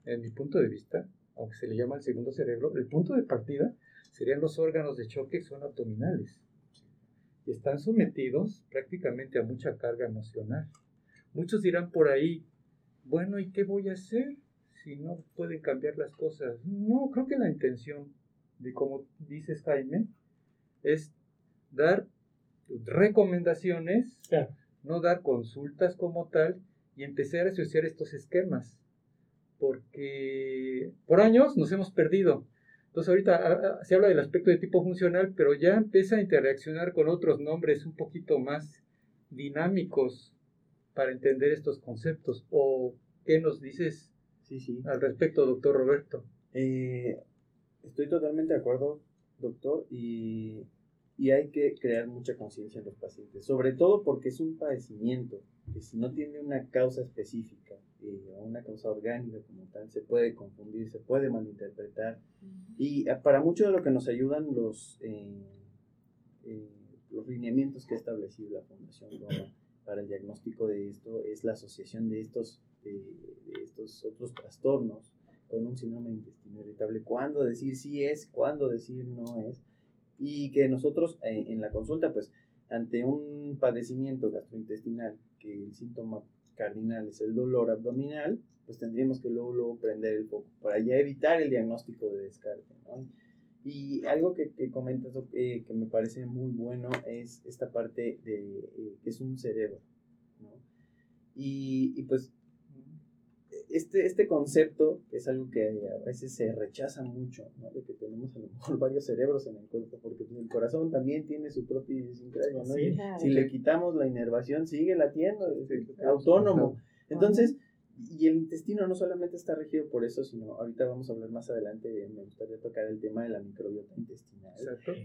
en mi punto de vista, aunque se le llama el segundo cerebro, el punto de partida serían los órganos de choque que son abdominales. Y están sometidos prácticamente a mucha carga emocional. Muchos dirán por ahí, bueno, ¿y qué voy a hacer si no pueden cambiar las cosas? No, creo que la intención de, como dices Jaime, es dar recomendaciones, no dar consultas como tal y empezar a asociar estos esquemas. Porque por años nos hemos perdido. Entonces ahorita se habla del aspecto de tipo funcional, pero ya empieza a interaccionar con otros nombres un poquito más dinámicos para entender estos conceptos. ¿O qué nos dices sí, sí. al respecto, doctor Roberto? Eh, estoy totalmente de acuerdo, doctor, y, y hay que crear mucha conciencia en los pacientes, sobre todo porque es un padecimiento que si no tiene una causa específica eh, o una causa orgánica como tal, se puede confundir, se puede malinterpretar. Y eh, para mucho de lo que nos ayudan los, los lineamientos que ha establecido la Fundación Roma para el diagnóstico de esto es la asociación de estos, de, estos otros trastornos con un síndrome de intestino irritable. Cuándo decir sí es, cuándo decir no es. Y que nosotros eh, en la consulta, pues, ante un padecimiento gastrointestinal, que el síntoma cardinal es el dolor abdominal, pues tendríamos que luego, luego prender el foco para ya evitar el diagnóstico de descarte. ¿no? Y algo que, que comentas eh, que me parece muy bueno es esta parte de eh, que es un cerebro. ¿no? Y, y, pues este, este concepto es algo que a veces se rechaza mucho, ¿no? de que tenemos a lo mejor varios cerebros en el cuerpo, porque el corazón también tiene su propia idiosincrasia. ¿no? si le quitamos la inervación, sigue latiendo, es autónomo. Entonces, y el intestino no solamente está regido por eso, sino ahorita vamos a hablar más adelante, me gustaría tocar el tema de la microbiota intestinal,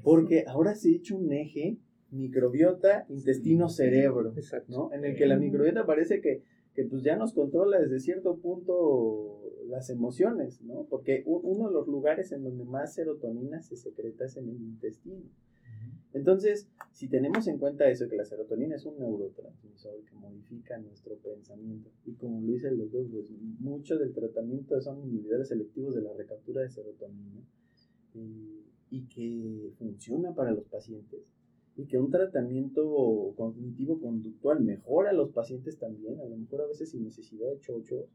porque ahora se ha hecho un eje microbiota, intestino, cerebro, ¿no? En el que la microbiota parece que, que pues ya nos controla desde cierto punto las emociones, ¿no? Porque uno de los lugares en donde más serotonina se secreta es en el intestino. Entonces, si tenemos en cuenta eso, que la serotonina es un neurotransmisor que modifica nuestro pensamiento, y como lo dice el doctor, pues mucho del tratamiento son inhibidores selectivos de la recaptura de serotonina, y, y que funciona para los pacientes, y que un tratamiento cognitivo-conductual mejora a los pacientes también, a lo mejor a veces sin necesidad de chocho,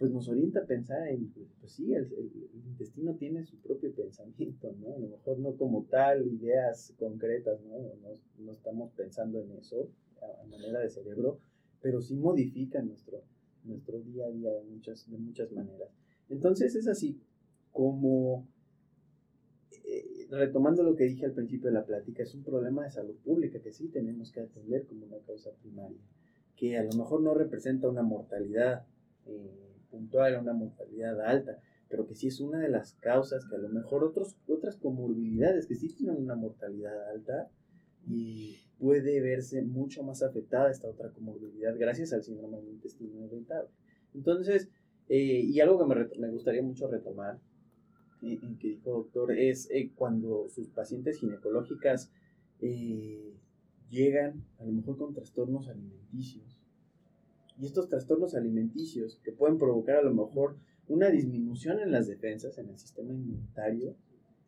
pues nos orienta a pensar en, pues, sí, el, intestino tiene su propio pensamiento, ¿no? A lo mejor no como tal, ideas concretas, ¿no? No, estamos pensando en eso a, manera de cerebro, pero sí modifica nuestro, nuestro día a día de muchas, de muchas maneras. Entonces es así como, eh, retomando lo que dije al principio de la plática, es un problema de salud pública que sí tenemos que atender como una causa primaria, que a lo mejor no representa una mortalidad eh, puntual, una mortalidad alta, pero que sí es una de las causas que a lo mejor otras comorbilidades que sí tienen una mortalidad alta y puede verse mucho más afectada esta otra comorbilidad gracias al síndrome del intestino irritable. Entonces, eh, y algo que me, me, gustaría mucho retomar, eh, en que dijo doctor, es eh, cuando sus pacientes ginecológicas llegan a lo mejor con trastornos alimenticios y estos trastornos alimenticios que pueden provocar a lo mejor una disminución en las defensas, en el sistema inmunitario,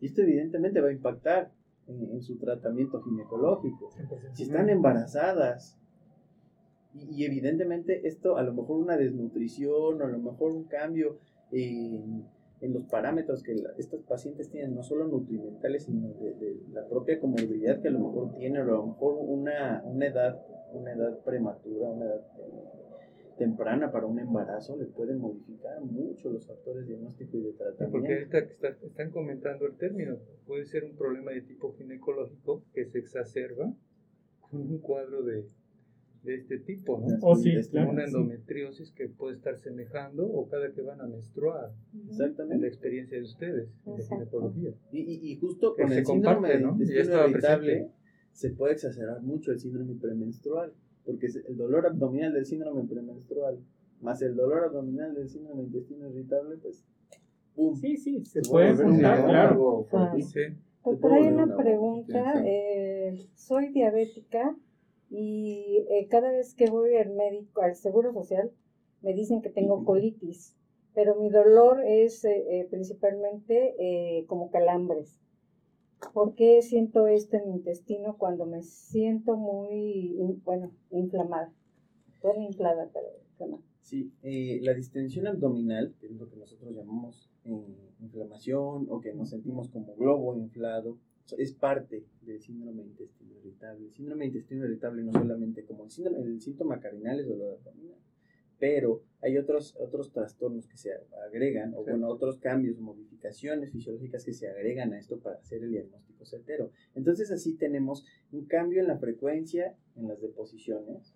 y esto evidentemente va a impactar en, su tratamiento ginecológico. Si están embarazadas, y, evidentemente esto a lo mejor una desnutrición o a lo mejor un cambio en, los parámetros que estos pacientes tienen, no solo nutrimentales, sino de, la propia comorbilidad que a lo mejor tienen, o a lo mejor una, una edad, una edad prematura, una edad temprana para un embarazo le pueden modificar mucho los factores diagnósticos y de tratamiento. Porque ahorita están comentando el término, puede ser un problema de tipo ginecológico que se exacerba con un cuadro de, de este tipo, ¿no? O sí, una endometriosis que puede estar semejando o cada que van a menstruar. Exactamente. la experiencia de ustedes de ginecología. Y, y, justo con el síndrome ¿no? irritable se puede exacerbar mucho el síndrome premenstrual porque es el dolor abdominal del síndrome premenstrual más el dolor abdominal del síndrome intestino irritable, pues, ¡pum! Sí, sí, se, puede juntar, claro. Doctor, hay una pregunta. Eh, soy diabética y eh, cada vez que voy al médico, al seguro social, me dicen que tengo colitis, pero mi dolor es eh, principalmente como calambres. ¿Por qué siento esto en mi intestino cuando me siento muy, bueno, inflamada? Bueno, inflada, pero inflamada. Sí, eh, la distensión abdominal, que es lo que nosotros llamamos eh, inflamación o que nos sentimos como globo inflado, es parte del síndrome intestino irritable. El síndrome intestino irritable no solamente como el, síndrome, el síntoma cardinal es dolor abdominal, pero hay otros, otros trastornos que se agregan, o bueno, otros cambios, modificaciones fisiológicas que se agregan a esto para hacer el diagnóstico certero. Entonces así tenemos un cambio en la frecuencia, en las deposiciones,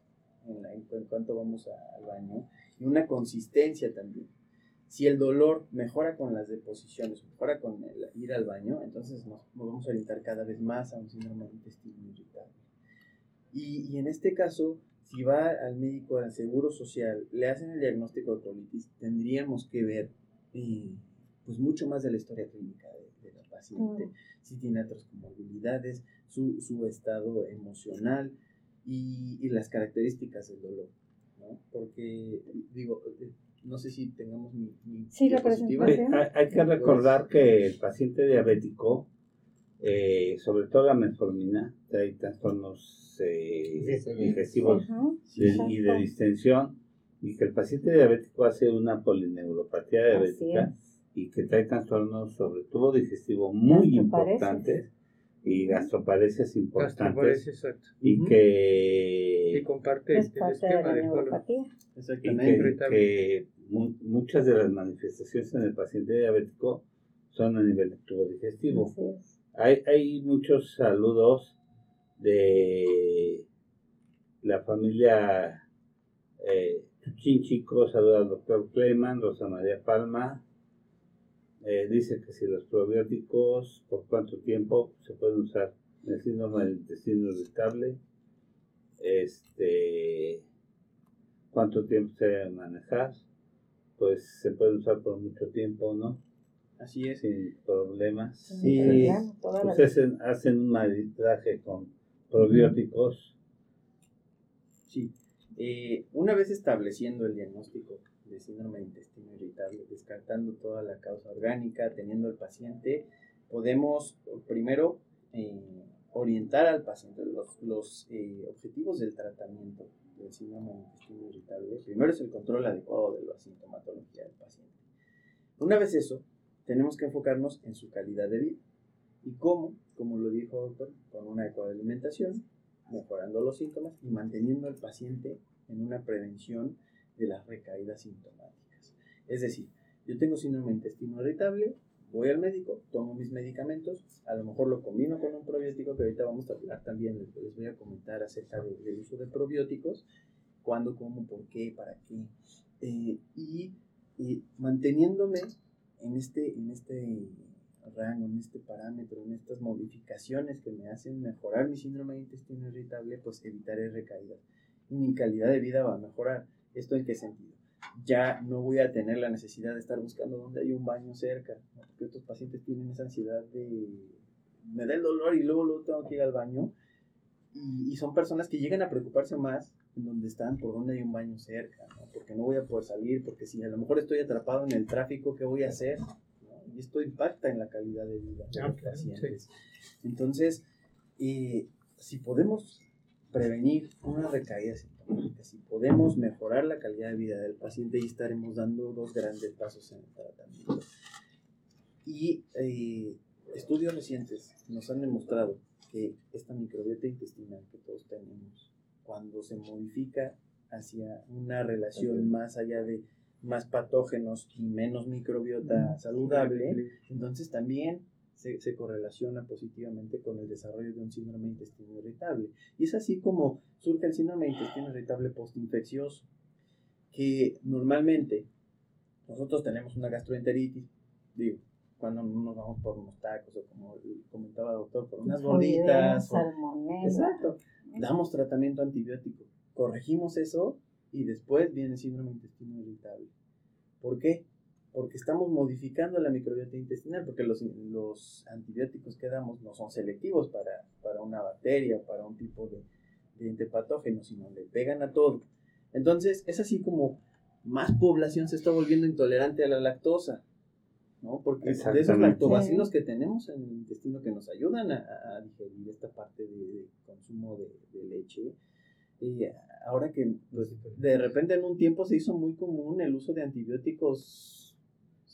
en, cuanto vamos al baño, y una consistencia también. Si el dolor mejora con las deposiciones, mejora con el ir al baño, entonces nos, vamos a orientar cada vez más a un síndrome de intestino irritable. Y, y en este caso, si va al médico del seguro social, le hacen el diagnóstico de colitis, tendríamos que ver eh, pues mucho más de la historia clínica de, la paciente, si tiene otras comorbilidades, su, su estado emocional y, y, las características del dolor, ¿no? Porque, digo, eh, no sé si tengamos mi... sí, la presentación. Hay, hay que recordar que el paciente diabético eh, sobre todo la metformina, hay trastornos eh, digestivos y de distensión, y que el paciente diabético hace una polineuropatía diabética y que trae trastornos sobre todo digestivos muy importantes y gastroparesias importantes y que y comparte el esquema de, y que, muchas de las manifestaciones en el paciente diabético son a nivel de tubo digestivo. Hay, hay muchos saludos de la familia eh, Chico, saluda al doctor Clayman, Rosa María Palma. Eh, dice que si los probióticos, por cuánto tiempo se pueden usar el síndrome del intestino irritable, este, cuánto tiempo se debe manejar, pues se puede usar por mucho tiempo, ¿no? Así es. Sin problemas. Sí. Pues hacen, hacen un maridaje con probióticos. Sí. Eh, una vez estableciendo el diagnóstico de síndrome de intestino irritable, descartando toda la causa orgánica, teniendo el paciente, podemos primero eh, orientar al paciente los, los eh, objetivos del tratamiento del síndrome de intestino irritable. Primero es el control adecuado de la sintomatología del paciente. Una vez eso, tenemos que enfocarnos en su calidad de vida. ¿Y cómo? Como lo dijo doctor, con una adecuada alimentación, mejorando los síntomas y manteniendo al paciente en una prevención de las recaídas sintomáticas. Es decir, yo tengo síndrome de intestino irritable, voy al médico, tomo mis medicamentos, a lo mejor lo combino con un probiótico que ahorita vamos a hablar también, les voy a comentar acerca del uso de probióticos, cuándo, cómo, por qué, para qué, eh, y, y manteniéndome en este, en este rango, en este parámetro, en estas modificaciones que me hacen mejorar mi síndrome de intestino irritable, pues evitaré recaídas. Y mi calidad de vida va a mejorar. ¿Esto en qué sentido? Ya no voy a tener la necesidad de estar buscando dónde hay un baño cerca, porque estos pacientes tienen esa ansiedad de me da el dolor y luego, luego tengo que ir al baño. Y, y son personas que llegan a preocuparse más en donde están, por donde hay un baño cerca, porque no voy a poder salir, porque si a lo mejor estoy atrapado en el tráfico, ¿qué voy a hacer? Y esto impacta en la calidad de vida de los pacientes. Entonces, eh, si podemos prevenir una recaída sintomática, si podemos mejorar la calidad de vida del paciente, y estaremos dando dos grandes pasos en el tratamiento. Y eh, estudios recientes nos han demostrado que esta microbiota intestinal que todos tenemos cuando se modifica hacia una relación más allá de más patógenos y menos microbiota saludable, entonces también se, se, correlaciona positivamente con el desarrollo de un síndrome intestino irritable. Y es así como surge el síndrome de intestino irritable postinfeccioso, que normalmente nosotros tenemos una gastroenteritis, digo, cuando nos vamos por unos tacos o como comentaba el doctor, por unas gorditas. exacto damos tratamiento antibiótico, corregimos eso y después viene el síndrome intestino irritable. ¿Por qué? Porque estamos modificando la microbiota intestinal, porque los, los antibióticos que damos no son selectivos para, para una bacteria o para un tipo de, de patógeno, sino le pegan a todo. Entonces, es así como más población se está volviendo intolerante a la lactosa. ¿No? Porque de esos lactobacilos que tenemos en el intestino que nos ayudan a, digerir esta parte de, consumo de, leche, y ahora que pues, de repente en un tiempo se hizo muy común el uso de antibióticos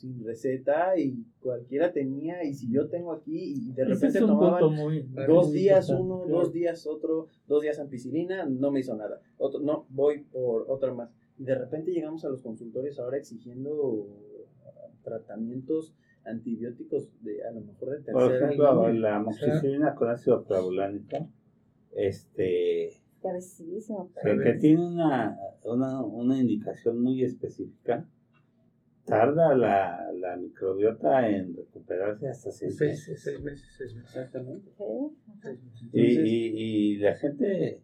sin receta y cualquiera tenía y si yo tengo aquí y de repente tomaban dos días uno, dos días otro, dos días ampicilina, no me hizo nada. Otro, no, voy por otra más. Y de repente llegamos a los consultorios ahora exigiendo tratamientos antibióticos de a lo mejor de tercera Por ejemplo, la amoxicilina con ácido clavulánico, este que, que, tiene una, una, una, indicación muy específica, tarda la, la microbiota en recuperarse hasta seis, meses. Seis meses, seis meses. Exactamente. Y, y, y la gente,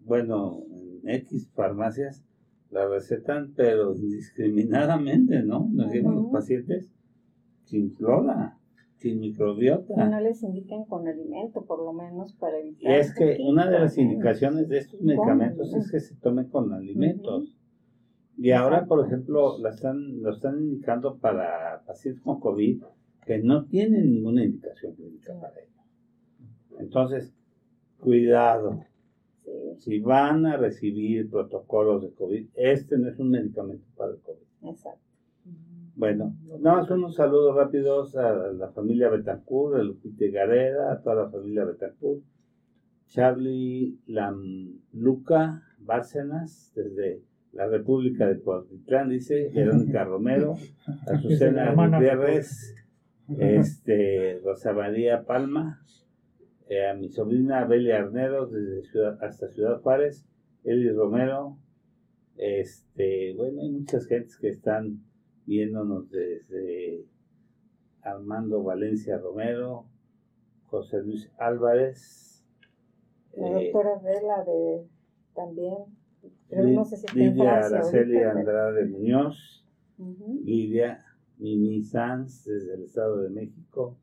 bueno, en X farmacias la recetan, pero indiscriminadamente, ¿no? Nos los pacientes sin flora, sin microbiota. Y no les indiquen con alimento, por lo menos para evitar. Y es que una de las indicaciones de estos medicamentos es que se tome con alimentos. Y ahora, por ejemplo, lo están, lo están indicando para pacientes con COVID que no tienen ninguna indicación clínica para ello. Entonces, cuidado, si van a recibir protocolos de COVID, este no es un medicamento para el COVID. Exacto. Bueno, nada más unos saludos rápidos a la familia Betancourt, a Lupita Gareda, a toda la familia Betancourt, Charlie Luca Bárcenas, desde la República de Cuautitlán, dice Verónica Romero, Azucena Gutiérrez, este, Rosa María Palma, eh, a mi sobrina Belia Arneros desde ciudad, hasta Ciudad Juárez, Eli Romero, este, bueno, hay muchas gentes que están viéndonos desde Armando Valencia Romero, José Luis Álvarez. La eh, doctora Vela de también. Pero no sé si Lidia Araceli Andrade Muñoz. Lidia Mimi Sanz desde el Estado de México,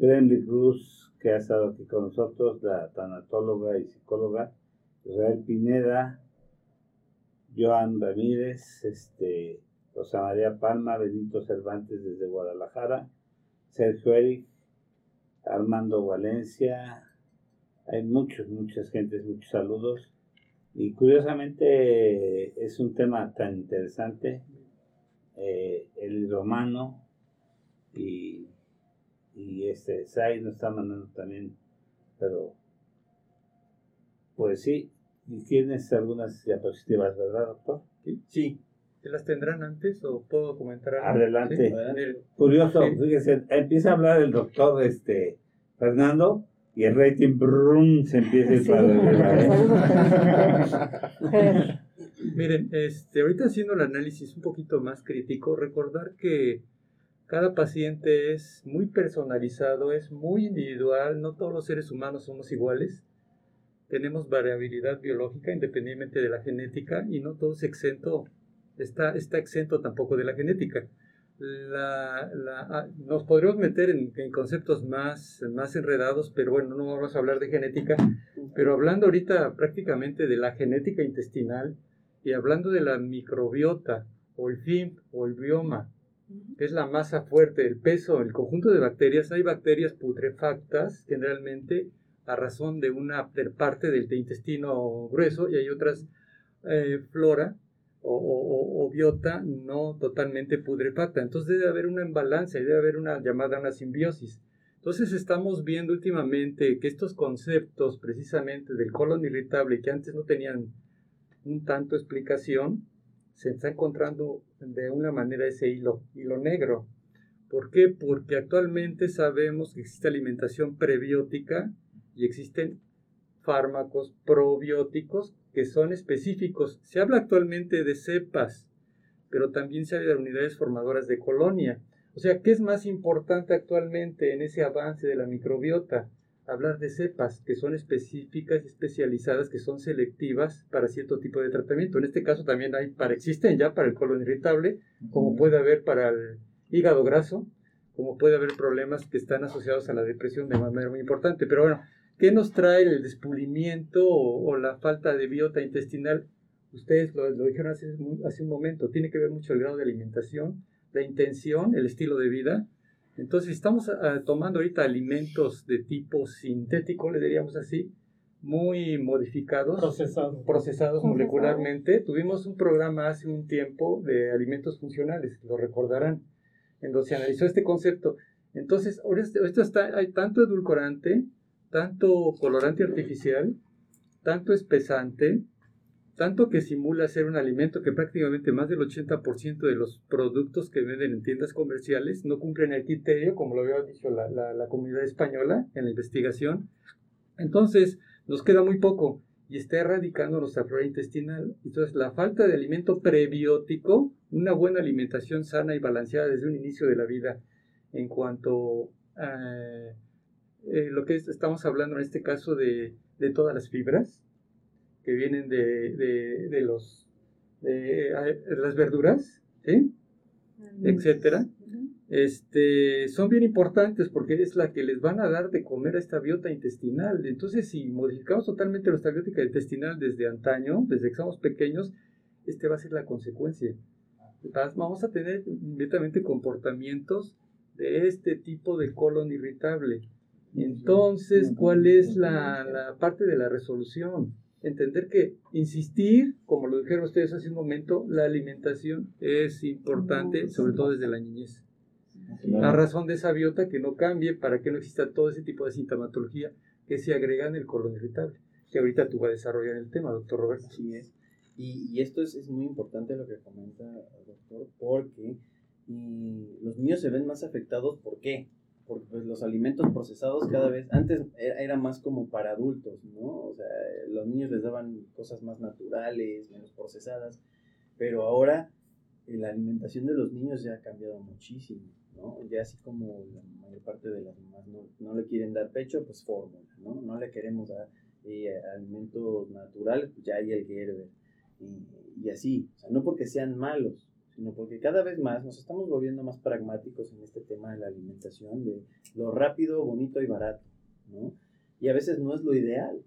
Gremly Cruz, que ha estado aquí con nosotros, la tanatóloga y psicóloga, Israel Pineda, Joan Ramírez, este, Rosa María Palma, Benito Cervantes desde Guadalajara, Sergio Eric, Armando Valencia, hay muchos, muchas gentes, muchos saludos. Y curiosamente es un tema tan interesante eh, el romano y, y este Sai nos está mandando también, pero pues sí, y tienes algunas diapositivas, ¿verdad, doctor? Sí, ¿Se las tendrán antes o puedo comentar algo? Adelante. Sí, Curioso, Sí. fíjese, empieza a hablar el doctor este, Fernando y el rating brum, se empieza a ir Sí, para arriba, ¿eh? Miren, este, ahorita haciendo el análisis un poquito más crítico, recordar que cada paciente es muy personalizado, es muy individual, no todos los seres humanos somos iguales, tenemos variabilidad biológica independientemente de la genética y no todo es exento, está, está exento tampoco de la genética. Ah, nos podríamos meter en, conceptos más, más enredados, pero bueno, no vamos a hablar de genética, pero hablando ahorita prácticamente de la genética intestinal, y hablando de la microbiota o el FIM o el bioma, es la masa fuerte, el peso, el conjunto de bacterias, hay bacterias putrefactas generalmente a razón de una parte del intestino grueso y hay otras eh, flora o biota no totalmente putrefacta. Entonces debe haber una imbalance, debe haber una llamada una simbiosis. Entonces estamos viendo últimamente que estos conceptos precisamente del colon irritable que antes no tenían un tanto explicación, se está encontrando de una manera ese hilo, hilo negro. ¿Por qué? Porque actualmente sabemos que existe alimentación prebiótica y existen fármacos probióticos que son específicos. Se habla actualmente de cepas, pero también se habla de unidades formadoras de colonia. O sea, ¿qué es más importante actualmente en ese avance de la microbiota? Hablar de cepas que son específicas y especializadas, que son selectivas para cierto tipo de tratamiento. En este caso también hay para, existen ya para el colon irritable, como puede haber para el hígado graso, como puede haber problemas que están asociados a la depresión de manera muy importante. Pero bueno, ¿qué nos trae el despulimiento o, o la falta de biota intestinal? Ustedes lo, lo dijeron hace un momento, tiene que ver mucho el grado de alimentación, la intención, el estilo de vida. Entonces, estamos ah, tomando ahorita alimentos de tipo sintético, le diríamos así, muy modificados, Procesado. procesados Procesado. molecularmente. Tuvimos un programa hace un tiempo de alimentos funcionales, lo recordarán, en donde se analizó este concepto. Entonces, ahora este- ahorita está, hay tanto edulcorante, tanto colorante artificial, tanto espesante, tanto que simula ser un alimento que prácticamente más del 80% de los productos que venden en tiendas comerciales no cumplen el criterio, como lo había dicho la, comunidad española en la investigación. Entonces, nos queda muy poco y está erradicando nuestra flora intestinal. Entonces, la falta de alimento prebiótico, una buena alimentación sana y balanceada desde un inicio de la vida en cuanto a eh, lo que es- estamos hablando en este caso de todas las fibras que vienen de, de- de los de, eh, las verduras, ¿sí? etcétera, este, son bien importantes porque es la que les van a dar de comer a esta biota intestinal. Entonces, si modificamos totalmente nuestra biota intestinal desde antaño, desde que somos pequeños, este va a ser la consecuencia. Vamos a tener inmediatamente comportamientos de este tipo de colon irritable. Entonces, ¿cuál es la, la parte de la resolución? Entender que insistir, como lo dijeron ustedes hace un momento, la alimentación es importante, sobre todo desde la niñez. A razón de esa biota que no cambie para que no exista todo ese tipo de sintomatología que se agrega en el colon irritable, que ahorita tú vas a desarrollar el tema, doctor Roberto. Así es. Y, y esto es, es muy importante lo que comenta el doctor, porque y los niños se ven más afectados. ¿Por qué? Porque pues, los alimentos procesados cada vez, antes era, más como para adultos, ¿no? O sea, los niños les daban cosas más naturales, menos procesadas, pero ahora la alimentación de los niños ya ha cambiado muchísimo. ¿no? Ya así como la mayor parte de las mamás no, no le quieren dar pecho, pues fórmula, ¿no? No le queremos dar eh, alimentos naturales, pues ya hay el Gerber. Y, y así, o sea, no porque sean malos, sino porque cada vez más nos estamos volviendo más pragmáticos en este tema de la alimentación, de lo rápido, bonito y barato, ¿no? Y a veces no es lo ideal.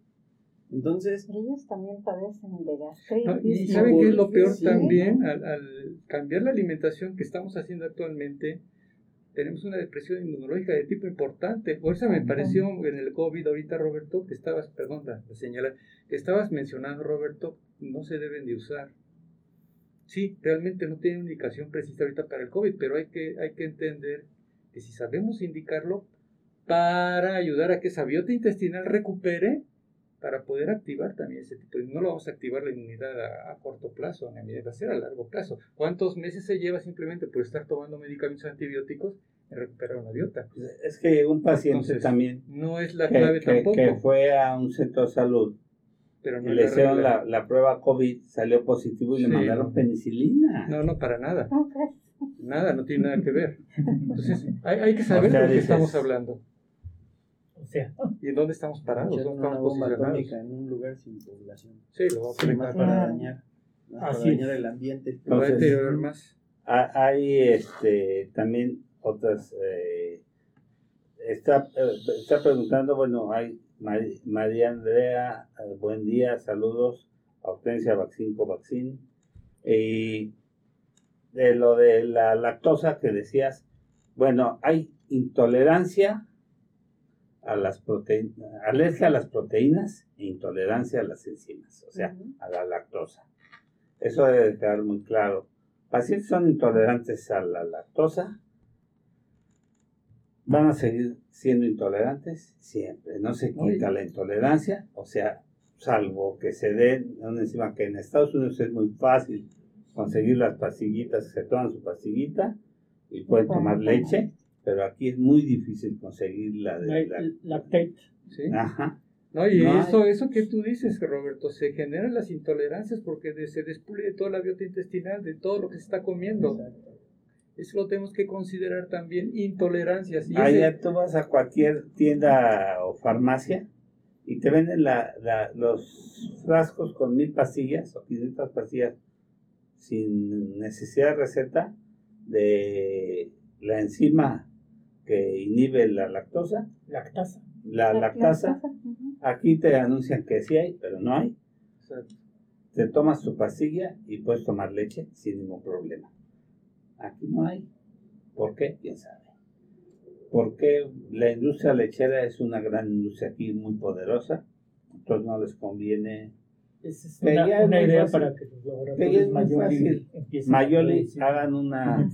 Entonces... Ellos también padecen de No, gastritis. y ¿saben qué es lo peor Sí. también? Al, al cambiar la alimentación que estamos haciendo actualmente, tenemos una depresión inmunológica de tipo importante. Por eso me Ajá. pareció en el COVID ahorita, Roberto, que estabas, perdón, la, la señalar, que estabas mencionando, Roberto, no se deben de usar. Sí, realmente no tiene indicación precisa ahorita para el COVID, pero hay que, hay que entender que si sabemos indicarlo, para ayudar a que esa biota intestinal recupere, para poder activar también ese tipo de... No lo vamos a activar la inmunidad a, a corto plazo, ni a medio, va a ser a largo plazo. ¿Cuántos meses se lleva simplemente por estar tomando medicamentos antibióticos en recuperar una biota? Es que llegó un paciente Entonces, también No es la clave que- tampoco, que fue a un centro de salud pero no le la hicieron la, la prueba COVID, salió positivo y Sí. le mandaron penicilina. No, no, para nada. ¿Cómo crees? Nada, no tiene nada que ver. Entonces, hay, hay que saber O sea, de lo que dices- estamos hablando O sea, y en dónde estamos parados, dónde una estamos bomba posicionados. atómica en un lugar sin población. Sí, lo voy a más aplicar. para dañar, ¿no? para Así dañar es. el ambiente. Lo voy a deteriorar más. Ha- Hay este, también otras. eh, está, eh, está preguntando, bueno, hay María Andrea, eh, buen día, saludos. Hortensia Vaccín Covaccín. Y de lo de la lactosa que decías, bueno, hay intolerancia a las proteínas, alergia a las proteínas e intolerancia a las enzimas, o sea, a la lactosa. Eso debe quedar muy claro. Pacientes son intolerantes a la lactosa, van a seguir siendo intolerantes siempre. No se quita la intolerancia, o sea, salvo que se den una enzima que en Estados Unidos es muy fácil conseguir las pastillitas, se toman su pastillita y pueden tomar leche, pero aquí es muy difícil conseguir la de la- lactate. ¿sí? Ajá. No, y No eso, eso que tú dices, Roberto, se generan las intolerancias porque de- se despule de toda la biota intestinal, de todo lo que se está comiendo. Eso lo tenemos que considerar también, intolerancias. Y ese- Allá tú vas a cualquier tienda o farmacia y te venden la, la- los frascos con mil pastillas o 500 pastillas sin necesidad de receta de la enzima que inhibe la lactosa, Lactasa. la lactasa. Aquí te anuncian que sí hay, pero no hay. Exacto. Te tomas tu pastilla y puedes tomar leche sin ningún problema. Aquí no hay. ¿Por qué? ¿Quién sabe? Porque la industria lechera es una gran industria aquí muy poderosa. Entonces no les conviene. Esa es Que una, es idea fácil. para que los Que laboratorios es Mayoli fácil. empiecen a Mayoli producir. hagan una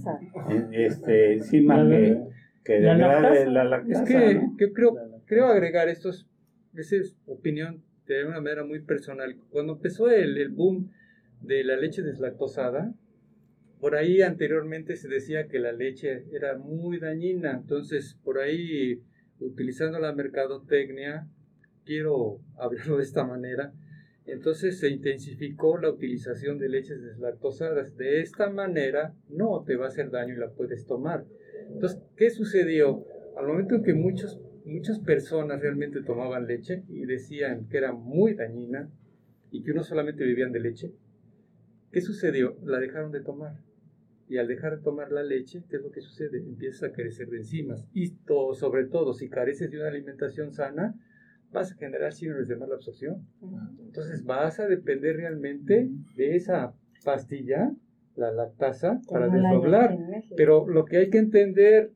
eh, este, enzima La- que, que la degrade lactasa. la Es lactasa. que ¿no? yo creo, creo agregar esto, es- esa es opinión de una manera muy personal. Cuando empezó el, el boom de la leche deslactosada, por ahí anteriormente se decía que la leche era muy dañina, entonces por ahí utilizando la mercadotecnia, quiero hablarlo de esta manera, entonces se intensificó la utilización de leches deslactosadas. De esta manera no te va a hacer daño y la puedes tomar. Entonces, ¿qué sucedió? Al momento en que muchos, muchas personas realmente tomaban leche y decían que era muy dañina y que uno solamente vivían de leche, ¿qué sucedió? La dejaron de tomar. Y al dejar de tomar la leche, ¿qué es lo que sucede? Empiezas a carecer de enzimas. Y to- sobre todo, si careces de una alimentación sana, vas a generar síndromes de mala absorción. Entonces vas a depender realmente de esa pastilla, la lactasa, para desdoblar. Pero lo que hay que entender,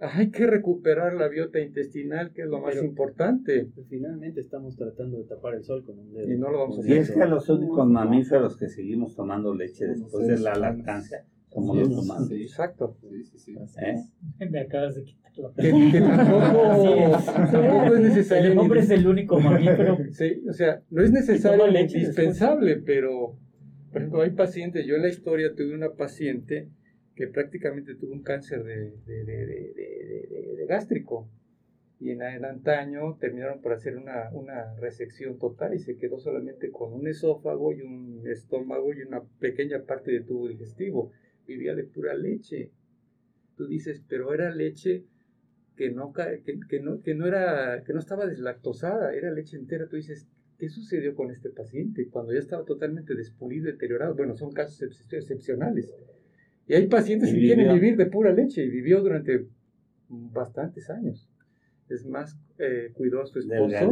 hay que recuperar la biota intestinal, que es lo más Pero- importante. Pues finalmente estamos tratando de tapar el sol con un dedo. Y no lo vamos a Y hacer. es que los únicos mamíferos que seguimos tomando leche después de la lactancia somos los humanos. Exacto. Sí, sí, sí. ¿eh? Me acabas de quitar la Que, que tampoco, es. tampoco es necesario. El hombre es el único mamífero. Sí, o sea, no es necesario ni indispensable, pero, por ejemplo, hay pacientes, yo en la historia tuve una paciente que prácticamente tuvo un cáncer de, de, de, de- de- de- de gástrico. Y en, en antaño terminaron por hacer una, una resección total y se quedó solamente con un esófago y un estómago y una pequeña parte de tubo digestivo. Vivía de pura leche. tú dices, pero era leche que no, que, que, no, que no era, que no estaba deslactosada, era leche entera. Tú dices, ¿qué sucedió con este paciente cuando ya estaba totalmente despulido, deteriorado? Bueno, son casos excepcionales. Y hay pacientes que quieren vivir de pura leche y vivió durante bastantes años. Es más, eh, cuidó a su esposo,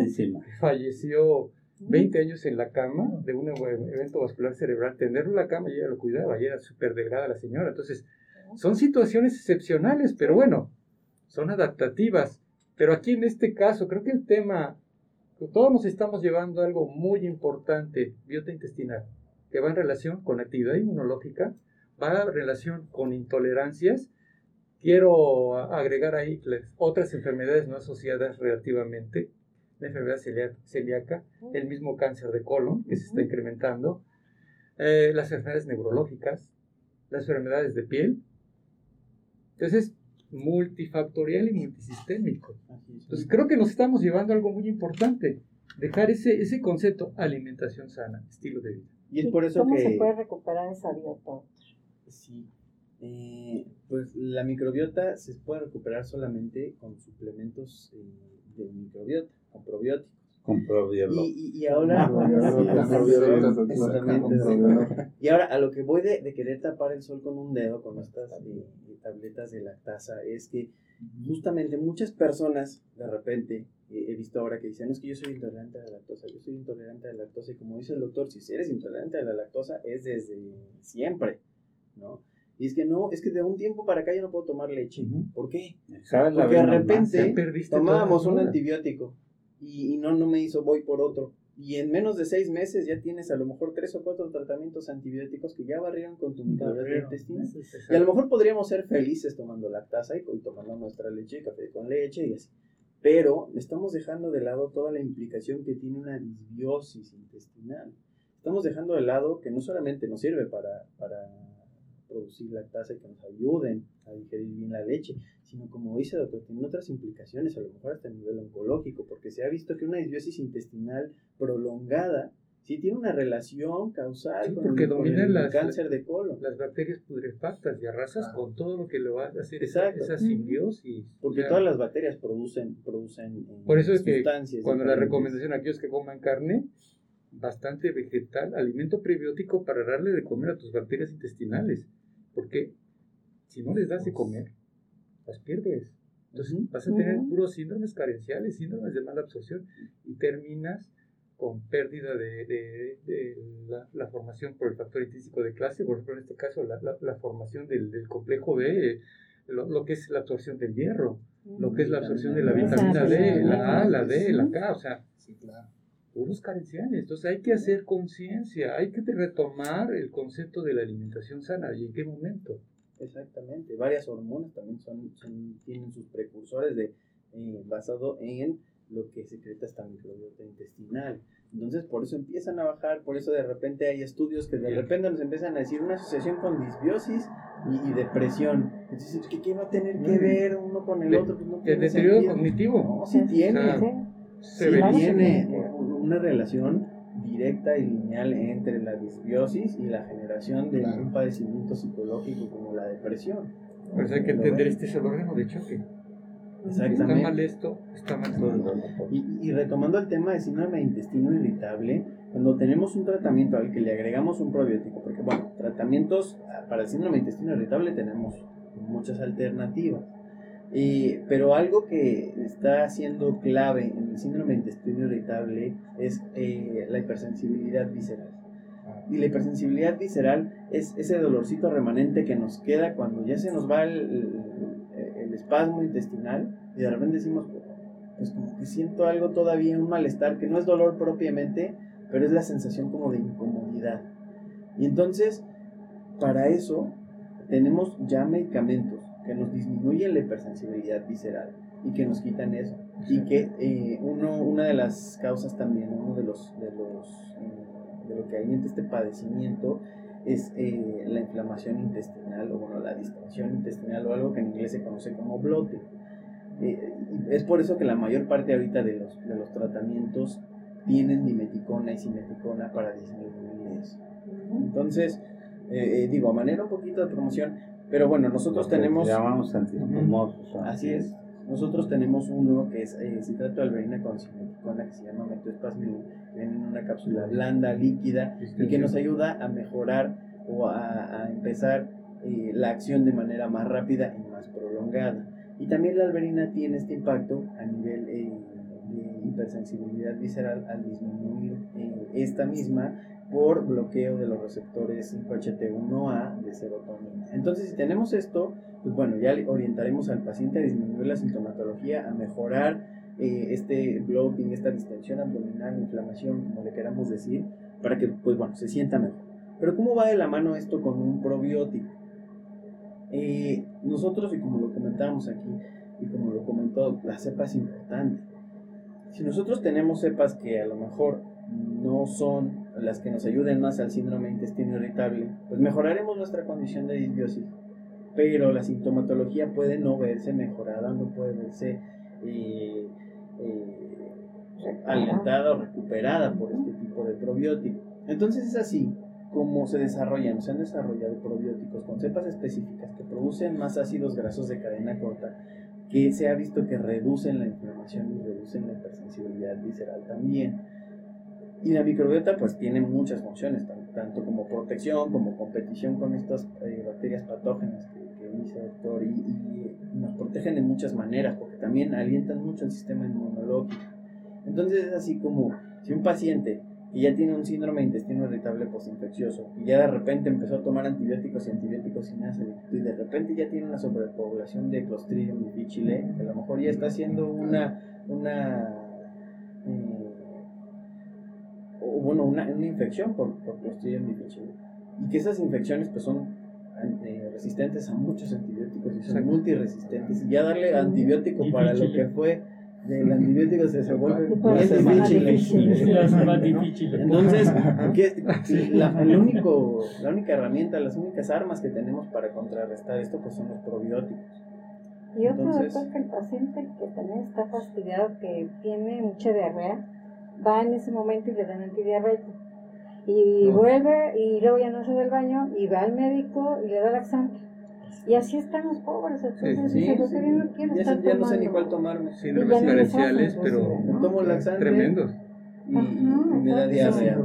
falleció 20 años en la cama de un evento vascular cerebral, tenerlo en la cama y ella lo cuidaba, y era súper delgada la señora. Entonces, son situaciones excepcionales, pero bueno, son adaptativas. Pero aquí en este caso, creo que el tema, todos nos estamos llevando a algo muy importante, biota intestinal, que va en relación con actividad inmunológica, va en relación con intolerancias. Quiero agregar ahí otras enfermedades no asociadas relativamente, la enfermedad celíaca, el mismo cáncer de colon que se está incrementando, eh, las enfermedades neurológicas, las enfermedades de piel. Entonces, multifactorial y multisistémico. Entonces, creo que nos estamos llevando a algo muy importante, dejar ese, ese concepto alimentación sana, estilo de vida. Y es por eso ¿Cómo se puede recuperar esa biota? Sí, eh, pues la microbiota se puede recuperar solamente con suplementos eh, de microbiota, con probióticos. Con probióticos. Y, y, ahora, y ahora a lo que voy de, de, querer tapar el sol con un dedo con estas eh, tabletas de lactasa es que justamente muchas personas de repente he visto ahora que dicen, es que yo soy intolerante a la lactosa, yo soy intolerante a la lactosa y como dice el doctor, si eres intolerante a la lactosa es desde siempre. ¿no? Y es que no, es que de un tiempo para acá yo no puedo tomar leche. ¿Por qué? Porque de repente tomábamos un antibiótico y, no, no me hizo, voy por otro. Y en menos de seis meses ya tienes a lo mejor tres o cuatro tratamientos antibióticos que ya barrieron con tu microbiota intestinal. Y a lo mejor podríamos ser felices tomando lactasa y, y tomando nuestra leche, café con leche y así. Pero estamos dejando de lado toda la implicación que tiene una disbiosis intestinal. Estamos dejando de lado que no solamente nos sirve para, para producir lactasa y que nos ayuden a digerir bien la leche, sino como dice el doctor, tiene otras implicaciones, a lo mejor hasta a nivel oncológico, porque se ha visto que una disbiosis intestinal prolongada sí tiene una relación causal con, el, cáncer de colon. Las bacterias pudrefactas y arrasas ah. con todo lo que lo va a hacer Exacto. esa, simbiosis. Porque todas las bacterias producen, producen eh, Por eso es que cuando la recomendación a aquellos que coman carne, bastante vegetal, alimento prebiótico para darle de comer a tus bacterias intestinales. Porque si no les das de comer, las pierdes. Entonces vas a tener puros síndromes carenciales, síndromes de mala absorción y terminas con pérdida de, la, formación por el factor intrínseco de clase, por ejemplo en este caso la, formación del, complejo B, lo, que es la absorción del hierro, lo que es la absorción de la vitamina D, la A, la D, la K, o sea, sí, claro puros carenciales. Entonces hay que hacer conciencia, hay que retomar el concepto de la alimentación sana y en qué momento. Exactamente, varias hormonas también son, tienen sus precursores de, eh, basado en lo que secreta esta microbiota intestinal. Entonces, por eso empiezan a bajar, por eso de repente hay estudios que de repente nos empiezan a decir una asociación con disbiosis y, depresión. Entonces, ¿qué, va a tener que ver uno con el otro? Pues el deterioro cognitivo. No, sí tiene. se tiene una relación directa y lineal entre la disbiosis y la generación de un padecimiento psicológico como la depresión. Por eso hay que entender este es el órgano de choque. Exactamente. Está mal esto, está mal esto. Y, retomando el tema de síndrome de intestino irritable, cuando tenemos un tratamiento al que le agregamos un probiótico, porque bueno, tratamientos para el síndrome de intestino irritable tenemos muchas alternativas. Pero algo que está siendo clave en el síndrome de intestino irritable es eh, la hipersensibilidad visceral. Ah. Y la hipersensibilidad visceral es ese dolorcito remanente que nos queda cuando ya se nos va el, el, espasmo intestinal y de repente decimos, pues como que siento algo todavía, un malestar, que no es dolor propiamente, pero es la sensación como de incomodidad. Y entonces, para eso, tenemos ya medicamentos que nos disminuyen la hipersensibilidad visceral y que nos quitan eso. Y que eh, uno, una de las causas también, uno de los, de los eh, de lo que hay en este padecimiento es eh, la inflamación intestinal o bueno, la distensión intestinal o algo que en inglés se conoce como blote. es por eso que la mayor parte ahorita de los, de los tratamientos tienen dimeticona y simeticona para disminuir eso. Entonces, digo, a manera un poquito de promoción, Pero bueno, nosotros tenemos... Llamamos antispumosos. Así es. Nosotros tenemos uno que es eh, citrato de alberina con simeticona que se llama que viene en una cápsula blanda, líquida, y que nos ayuda a mejorar o a, a empezar eh, la acción de manera más rápida y más prolongada. Y también la alberina tiene este impacto a nivel eh, de hipersensibilidad visceral al disminuir eh, esta misma por bloqueo de los receptores 5HT1A de serotonina. Entonces, si tenemos esto, pues bueno, ya orientaremos al paciente a disminuir la sintomatología, a mejorar eh, este bloating, esta distensión abdominal, inflamación, como le queramos decir, para que, pues bueno, se sienta mejor. Pero ¿cómo va de la mano esto con un probiótico? Eh, nosotros, y como lo comentábamos aquí, y como lo comentó, la cepa es importante. Si nosotros tenemos cepas que a lo mejor no son las que nos ayuden más al síndrome de intestino irritable, pues mejoraremos nuestra condición de disbiosis. Pero la sintomatología puede no verse mejorada, no puede verse eh, eh, alentada o recuperada por este tipo de probiótico. Entonces es así como se desarrollan, se han desarrollado probióticos con cepas específicas que producen más ácidos grasos de cadena corta, que se ha visto que reducen la inflamación y reducen la hipersensibilidad visceral también. Y la microbiota pues tiene muchas funciones, tanto como protección, como competición con estas eh, bacterias patógenas que, dice el doctor, y, nos protegen de muchas maneras, porque también alientan mucho el sistema inmunológico. Entonces es así como si un paciente y ya tiene un síndrome de intestino irritable postinfeccioso y ya de repente empezó a tomar antibióticos y antibióticos sin hacer y de repente ya tiene una sobrepoblación de Clostridium difficile que a lo mejor ya está haciendo una una eh, o bueno una, una, infección por, por Clostridium difficile y que esas infecciones pues son eh, resistentes a muchos antibióticos y son multiresistentes. Y ya darle antibiótico para lo que fue del antibiótico se, vuelve más difícil. Entonces, la, el único, la única herramienta, las únicas armas que tenemos para contrarrestar esto pues son los probióticos. Y otro Entonces, que el paciente que también está fastidiado, que tiene mucha diarrea, va en ese momento y le dan antidiarreico. Y vuelve y luego ya no se del baño y va al médico y le da laxante y así están los pobres. Entonces, sí, sí, sí. no quiero ya, estar ya no sé ni cuál tomarme. Síndromes diferenciales, pero tomo laxante. Tremendos. Y, y me da diarrea.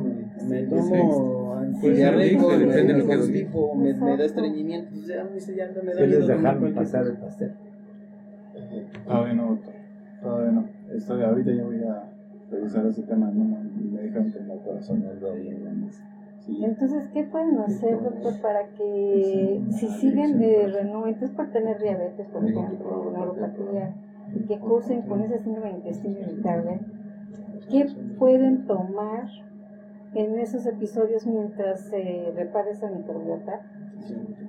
Me tomo antidiarreico, depende de lo que tipo, me, me da estreñimiento. Entonces ya me dice, ya no me da miedo dejarme pasar el pastel. Todavía no, doctor. Todavía no. Estoy, ahorita ya voy a revisar ese tema. No, me dejan con el corazón mesa. Entonces, ¿qué pueden hacer, doctor, para que si siguen de renuentes por tener diabetes, por ejemplo, neuropatía, y que cursen con ese síndrome de intestino irritable, qué pueden tomar en esos episodios mientras se repara esa microbiota?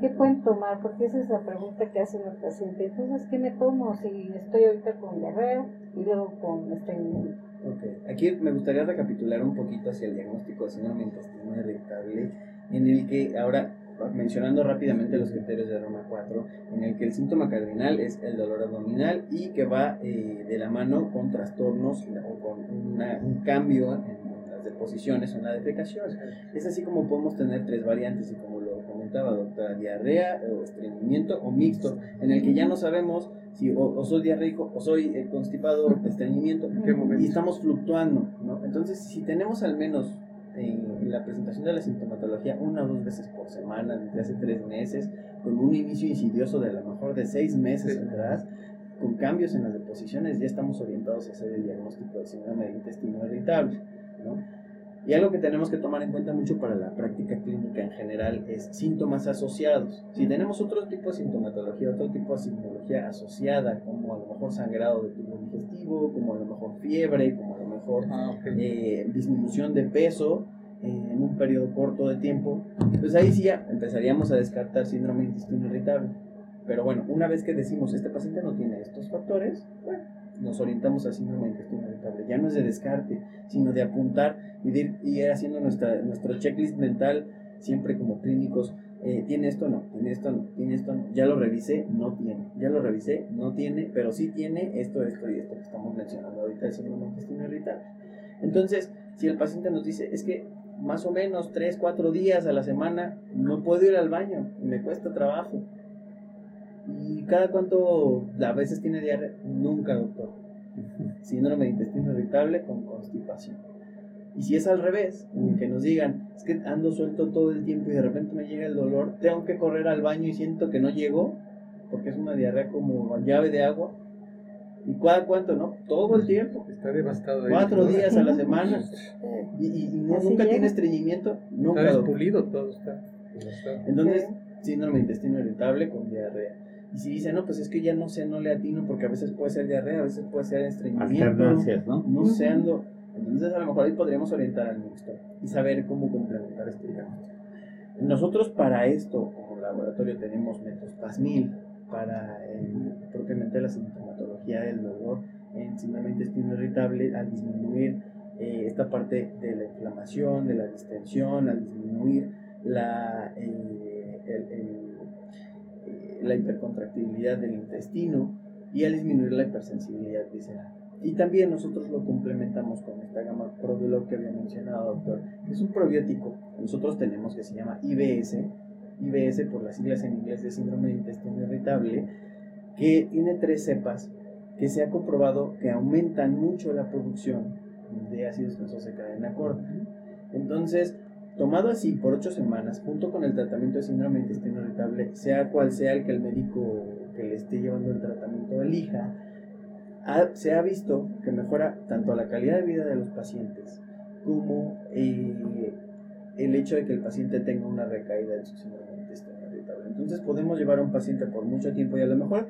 ¿Qué pueden tomar? Porque esa es la pregunta que hace el paciente. Entonces, ¿qué me tomo si estoy ahorita con diarrea y luego con estreñimiento? Ok, aquí me gustaría recapitular un poquito hacia el diagnóstico de síndrome intestino irritable, en el que ahora, mencionando rápidamente los criterios de Roma 4, en el que el síntoma cardinal es el dolor abdominal y que va eh, de la mano con trastornos o con un cambio en, las deposiciones o en la defecación. Es así como podemos tener tres variantes y como comentaba doctora, diarrea o estreñimiento o mixto, en el que ya no sabemos si o, soy diarreico o soy eh, constipado, estreñimiento, y estamos fluctuando, ¿no? Entonces, si tenemos al menos en la presentación de la sintomatología una o dos veces por semana desde hace tres meses, con un inicio insidioso de a lo mejor de seis meses atrás, con cambios en las deposiciones, ya estamos orientados a hacer el diagnóstico de síndrome de intestino irritable, ¿no? Y algo que tenemos que tomar en cuenta mucho para la práctica clínica en general es síntomas asociados. Si tenemos otro tipo de sintomatología, otro tipo de sintomatología asociada, como a lo mejor sangrado de tubo digestivo, como a lo mejor fiebre, como a lo mejor ah, eh, disminución de peso eh, en un periodo corto de tiempo, pues ahí sí ya empezaríamos a descartar síndrome de intestino irritable. Pero bueno, una vez que decimos este paciente no tiene estos factores, bueno, nos orientamos al síndrome de intestino irritable. Ya no es de descarte, sino de apuntar y de ir, haciendo nuestra, nuestro checklist mental, siempre como clínicos. Eh, ¿Tiene esto? No. ¿Tiene esto? No. ¿Tiene esto? No. Ya lo revisé, no tiene. Ya lo revisé, no tiene, pero sí tiene esto, esto y esto que estamos mencionando ahorita, el síndrome de intestino irritable. Entonces, si el paciente nos dice, es que más o menos 3, 4 días a la semana no puedo ir al baño, me cuesta trabajo ¿Y cada cuánto a veces tiene diarrea? Nunca, doctor. Síndrome de intestino irritable con constipación. Y si es al revés, que nos digan, es que ando suelto todo el tiempo y de repente me llega el dolor, tengo que correr al baño y siento que no llego, porque es una diarrea como llave de agua. ¿Y cada cuánto, no? Todo el tiempo. Está devastado. Cuatro días a la semana. Y, nunca tiene estreñimiento. Nunca. Está despulido, todo está Entonces, síndrome de intestino irritable con diarrea. Y si dice, no, pues es que ya no sé, no le atino, porque a veces puede ser diarrea, a veces puede ser estreñimiento. ¿no? No sé, ando. Entonces, a lo mejor ahí podríamos orientar al mixto y saber cómo complementar este diagnóstico. Nosotros, para esto, como laboratorio, tenemos metospasmil para propiamente la sintomatología del dolor en síndrome intestino irritable al disminuir eh, esta parte de la inflamación, de la distensión, al disminuir la, eh, eh, la hipercontractibilidad del intestino y al disminuir la hipersensibilidad visceral. Y también nosotros lo complementamos con esta gama probiolog que había mencionado, doctor, que es un probiótico que nosotros tenemos que se llama IBS, IBS por las siglas en inglés de síndrome de intestino irritable, que tiene tres cepas que se ha comprobado que aumentan mucho la producción de ácidos grasos de cadena corta. Entonces, tomado así por ocho semanas, junto con el tratamiento de síndrome de intestino irritable, sea cual sea el que el médico que le esté llevando el tratamiento elija, se ha visto que mejora tanto la calidad de vida de los pacientes como eh, el hecho de que el paciente tenga una recaída de su síndrome de intestino irritable. Entonces podemos llevar a un paciente por mucho tiempo y a lo mejor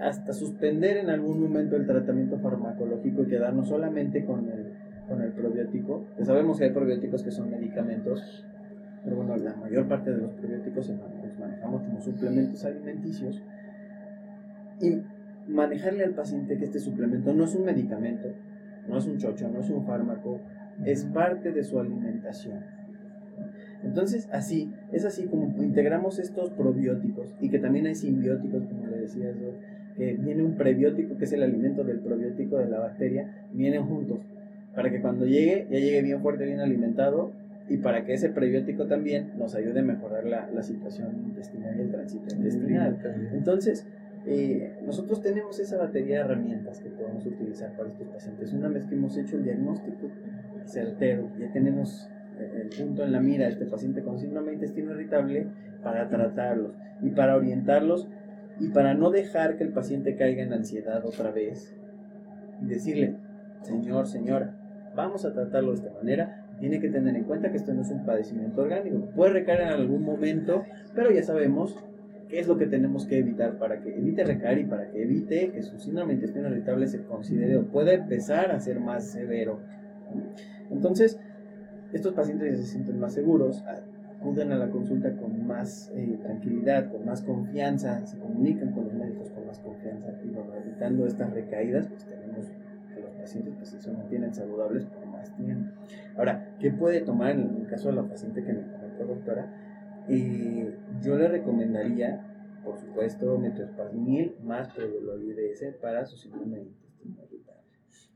hasta suspender en algún momento el tratamiento farmacológico y quedarnos solamente con el, con el probiótico. Que sabemos que hay probióticos que son medicamentos, pero bueno, la mayor parte de los probióticos los manejamos como suplementos alimenticios. Y manejarle al paciente que este suplemento no es un medicamento, no es un chocho, no es un fármaco, es parte de su alimentación. Entonces, así, es así como integramos estos probióticos y que también hay simbióticos, como le decía yo, que viene un prebiótico, que es el alimento del probiótico de la bacteria, vienen juntos, para que cuando llegue, ya llegue bien fuerte, bien alimentado, y para que ese prebiótico también nos ayude a mejorar la, la situación intestinal y el tránsito intestinal. Entonces, eh, nosotros tenemos esa batería de herramientas que podemos utilizar para estos pacientes. Una vez que hemos hecho el diagnóstico certero, ya tenemos eh, el punto en la mira de este paciente con síndrome de intestino irritable para tratarlos y para orientarlos y para no dejar que el paciente caiga en ansiedad otra vez y decirle, señor, señora, vamos a tratarlo de esta manera. Tiene que tener en cuenta que esto no es un padecimiento orgánico. Puede recaer en algún momento, pero ya sabemos qué es lo que tenemos que evitar para que evite recaer y para que evite que su síndrome de intestino irritable se considere o pueda empezar a ser más severo. Entonces, estos pacientes se sienten más seguros, acuden a la consulta con más eh, tranquilidad, con más confianza, se comunican con los médicos con más confianza y evitando estas recaídas, pues tenemos pacientes pues, se mantienen saludables por más tiempo. Ahora, ¿qué puede tomar en el caso de la paciente que me comentó, doctora? Eh, yo le recomendaría, por supuesto, metospasmil más probiolol para su síndrome irritable.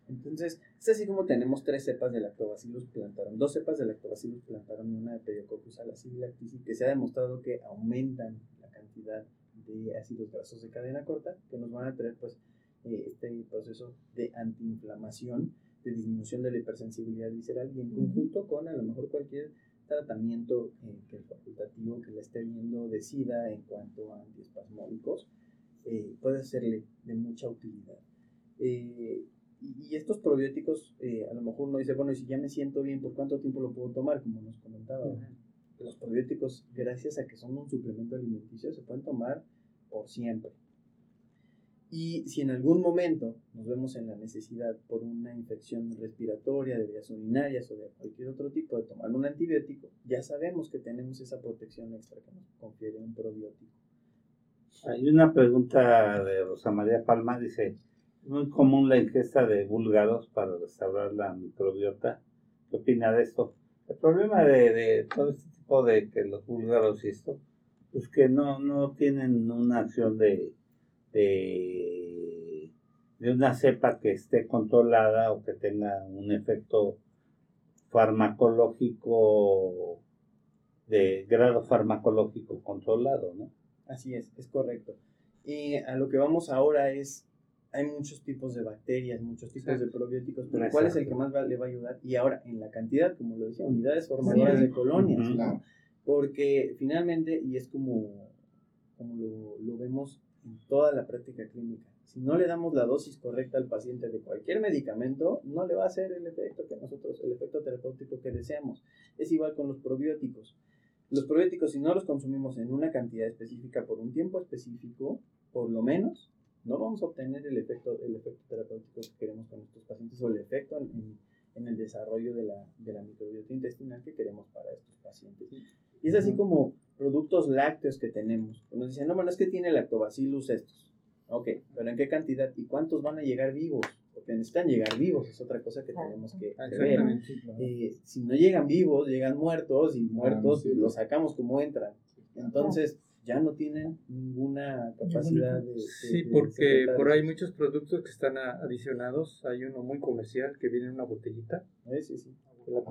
Entonces, es así como tenemos tres cepas de lactobacillus plantarum, dos cepas de lactobacillus plantarum y una de pediococcus lactici, que se ha demostrado que aumentan la cantidad de ácidos grasos de cadena corta que nos van a traer pues eh, este proceso de antiinflamación, de disminución de la hipersensibilidad visceral y en conjunto con a lo mejor cualquier tratamiento eh, que el facultativo que le esté viendo decida en cuanto a antiespasmódicos eh, puede serle de mucha utilidad. Eh, y, estos probióticos, a lo mejor uno dice, bueno, y si ya me siento bien, ¿por cuánto tiempo lo puedo tomar? Como nos comentaba. Los probióticos, gracias a que son un suplemento alimenticio, se pueden tomar por siempre. Y si en algún momento nos vemos en la necesidad por una infección respiratoria, de vías urinarias o de cualquier otro tipo de tomar un antibiótico, ya sabemos que tenemos esa protección extra que nos confiere un probiótico. Hay una pregunta de Rosa María Palma, dice, muy común la ingesta de búlgaros para restaurar la microbiota. ¿Qué opina de esto? El problema de, todo este tipo de que los búlgaros y esto, pues que no, no tienen una acción de de, una cepa que esté controlada o que tenga un efecto farmacológico de grado farmacológico controlado, ¿no? Así es, es correcto. Y a lo que vamos ahora es, hay muchos tipos de bacterias, muchos tipos de probióticos, pero ¿cuál es el que más le va a ayudar? Y ahora, en la cantidad, como lo decía, unidades formadoras de colonias, ¿no? Porque finalmente, y es como, como lo, lo vemos en toda la práctica clínica, si no le damos la dosis correcta al paciente de cualquier medicamento, no le va a hacer el efecto que nosotros, el efecto terapéutico que deseamos. Es igual con los probióticos. Los probióticos, si no los consumimos en una cantidad específica por un tiempo específico, por lo menos, no vamos a obtener el efecto, el efecto terapéutico que queremos con estos pacientes o el efecto en, en el desarrollo de la, de la, microbiota intestinal que queremos para estos pacientes. Y es así como productos lácteos que tenemos. Nos dicen, no, bueno, es que tiene lactobacillus estos. Ok, pero ¿en qué cantidad y cuántos van a llegar vivos? Porque necesitan llegar vivos, es otra cosa que tenemos que, ver. Eh, si no llegan vivos, llegan muertos y muertos los sacamos como entran. Entonces ya no tienen ninguna capacidad de... sí, porque por ahí hay muchos productos que están adicionados. Hay uno muy comercial que viene en una botellita. Eh, sí, sí. ¿La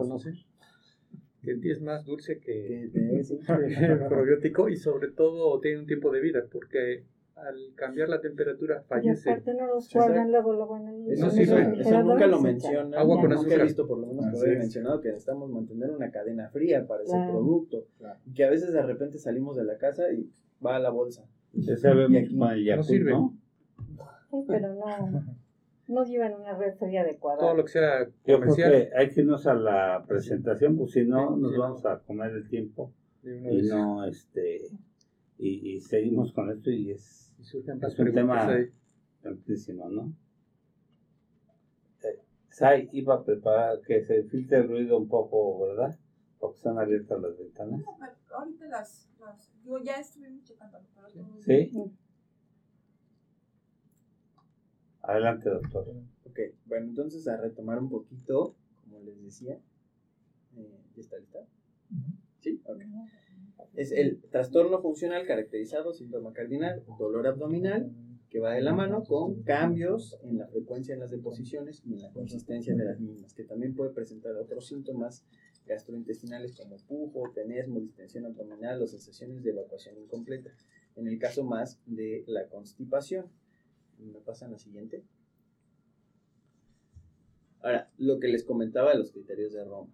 conocen? que es más dulce que, el probiótico y sobre todo tiene un tiempo de vida porque al cambiar la temperatura fallece. Y aparte no los guardan luego, luego en el... No sirve. Eso nunca lo mencionan. Agua con azúcar. Nunca he visto por lo menos que lo mencionado que necesitamos mantener una cadena fría para ese producto. Y que a veces de repente salimos de la casa y va a la bolsa. Se sabe aquí, no sirve. ¿no? Sí, pero no, no llevan una red fría adecuada. Todo lo que sea comercial. Yo creo que hay que irnos a la presentación, pues si no, nos vamos a comer el tiempo. Y no, este... Y, y seguimos con esto y es es un tema amplísimo, ¿no? Eh, Sai iba a preparar que se filtre el ruido un poco, ¿verdad? Porque están abiertas las ventanas. No, pero ahorita las, las digo, ya estuvimos checando. Pero ¿Sí? Adelante, doctor. Ok, bueno, entonces a retomar un poquito, como les decía, eh, ¿ya está lista? Sí, ok. Es el trastorno funcional caracterizado, síntoma cardinal, dolor abdominal, que va de la mano con cambios en la frecuencia de las deposiciones y en la consistencia de las mismas, que también puede presentar otros síntomas gastrointestinales como pujo, tenesmo, distensión abdominal o sensaciones de evacuación incompleta. En el caso más de la constipación. ¿Me pasan la siguiente? Ahora, lo que les comentaba de los criterios de Roma.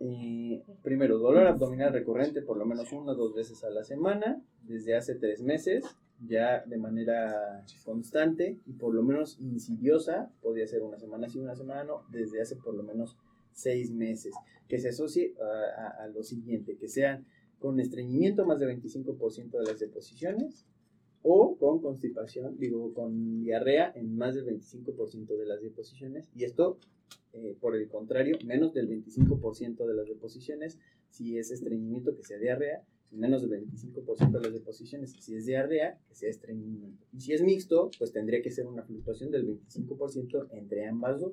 Eh, primero, dolor abdominal recurrente por lo menos una o dos veces a la semana, desde hace tres meses, ya de manera constante y por lo menos insidiosa, podría ser una semana sí, una semana no, desde hace por lo menos seis meses, que se asocie a, lo siguiente, que sean con estreñimiento más del 25% de las deposiciones o con constipación, digo, con diarrea en más del 25% de las deposiciones y esto eh, por el contrario, menos del 25% de las deposiciones, si es estreñimiento, que sea diarrea, menos del 25% de las deposiciones, si es diarrea, que sea estreñimiento. Y si es mixto, pues tendría que ser una fluctuación del 25% entre ambas dos.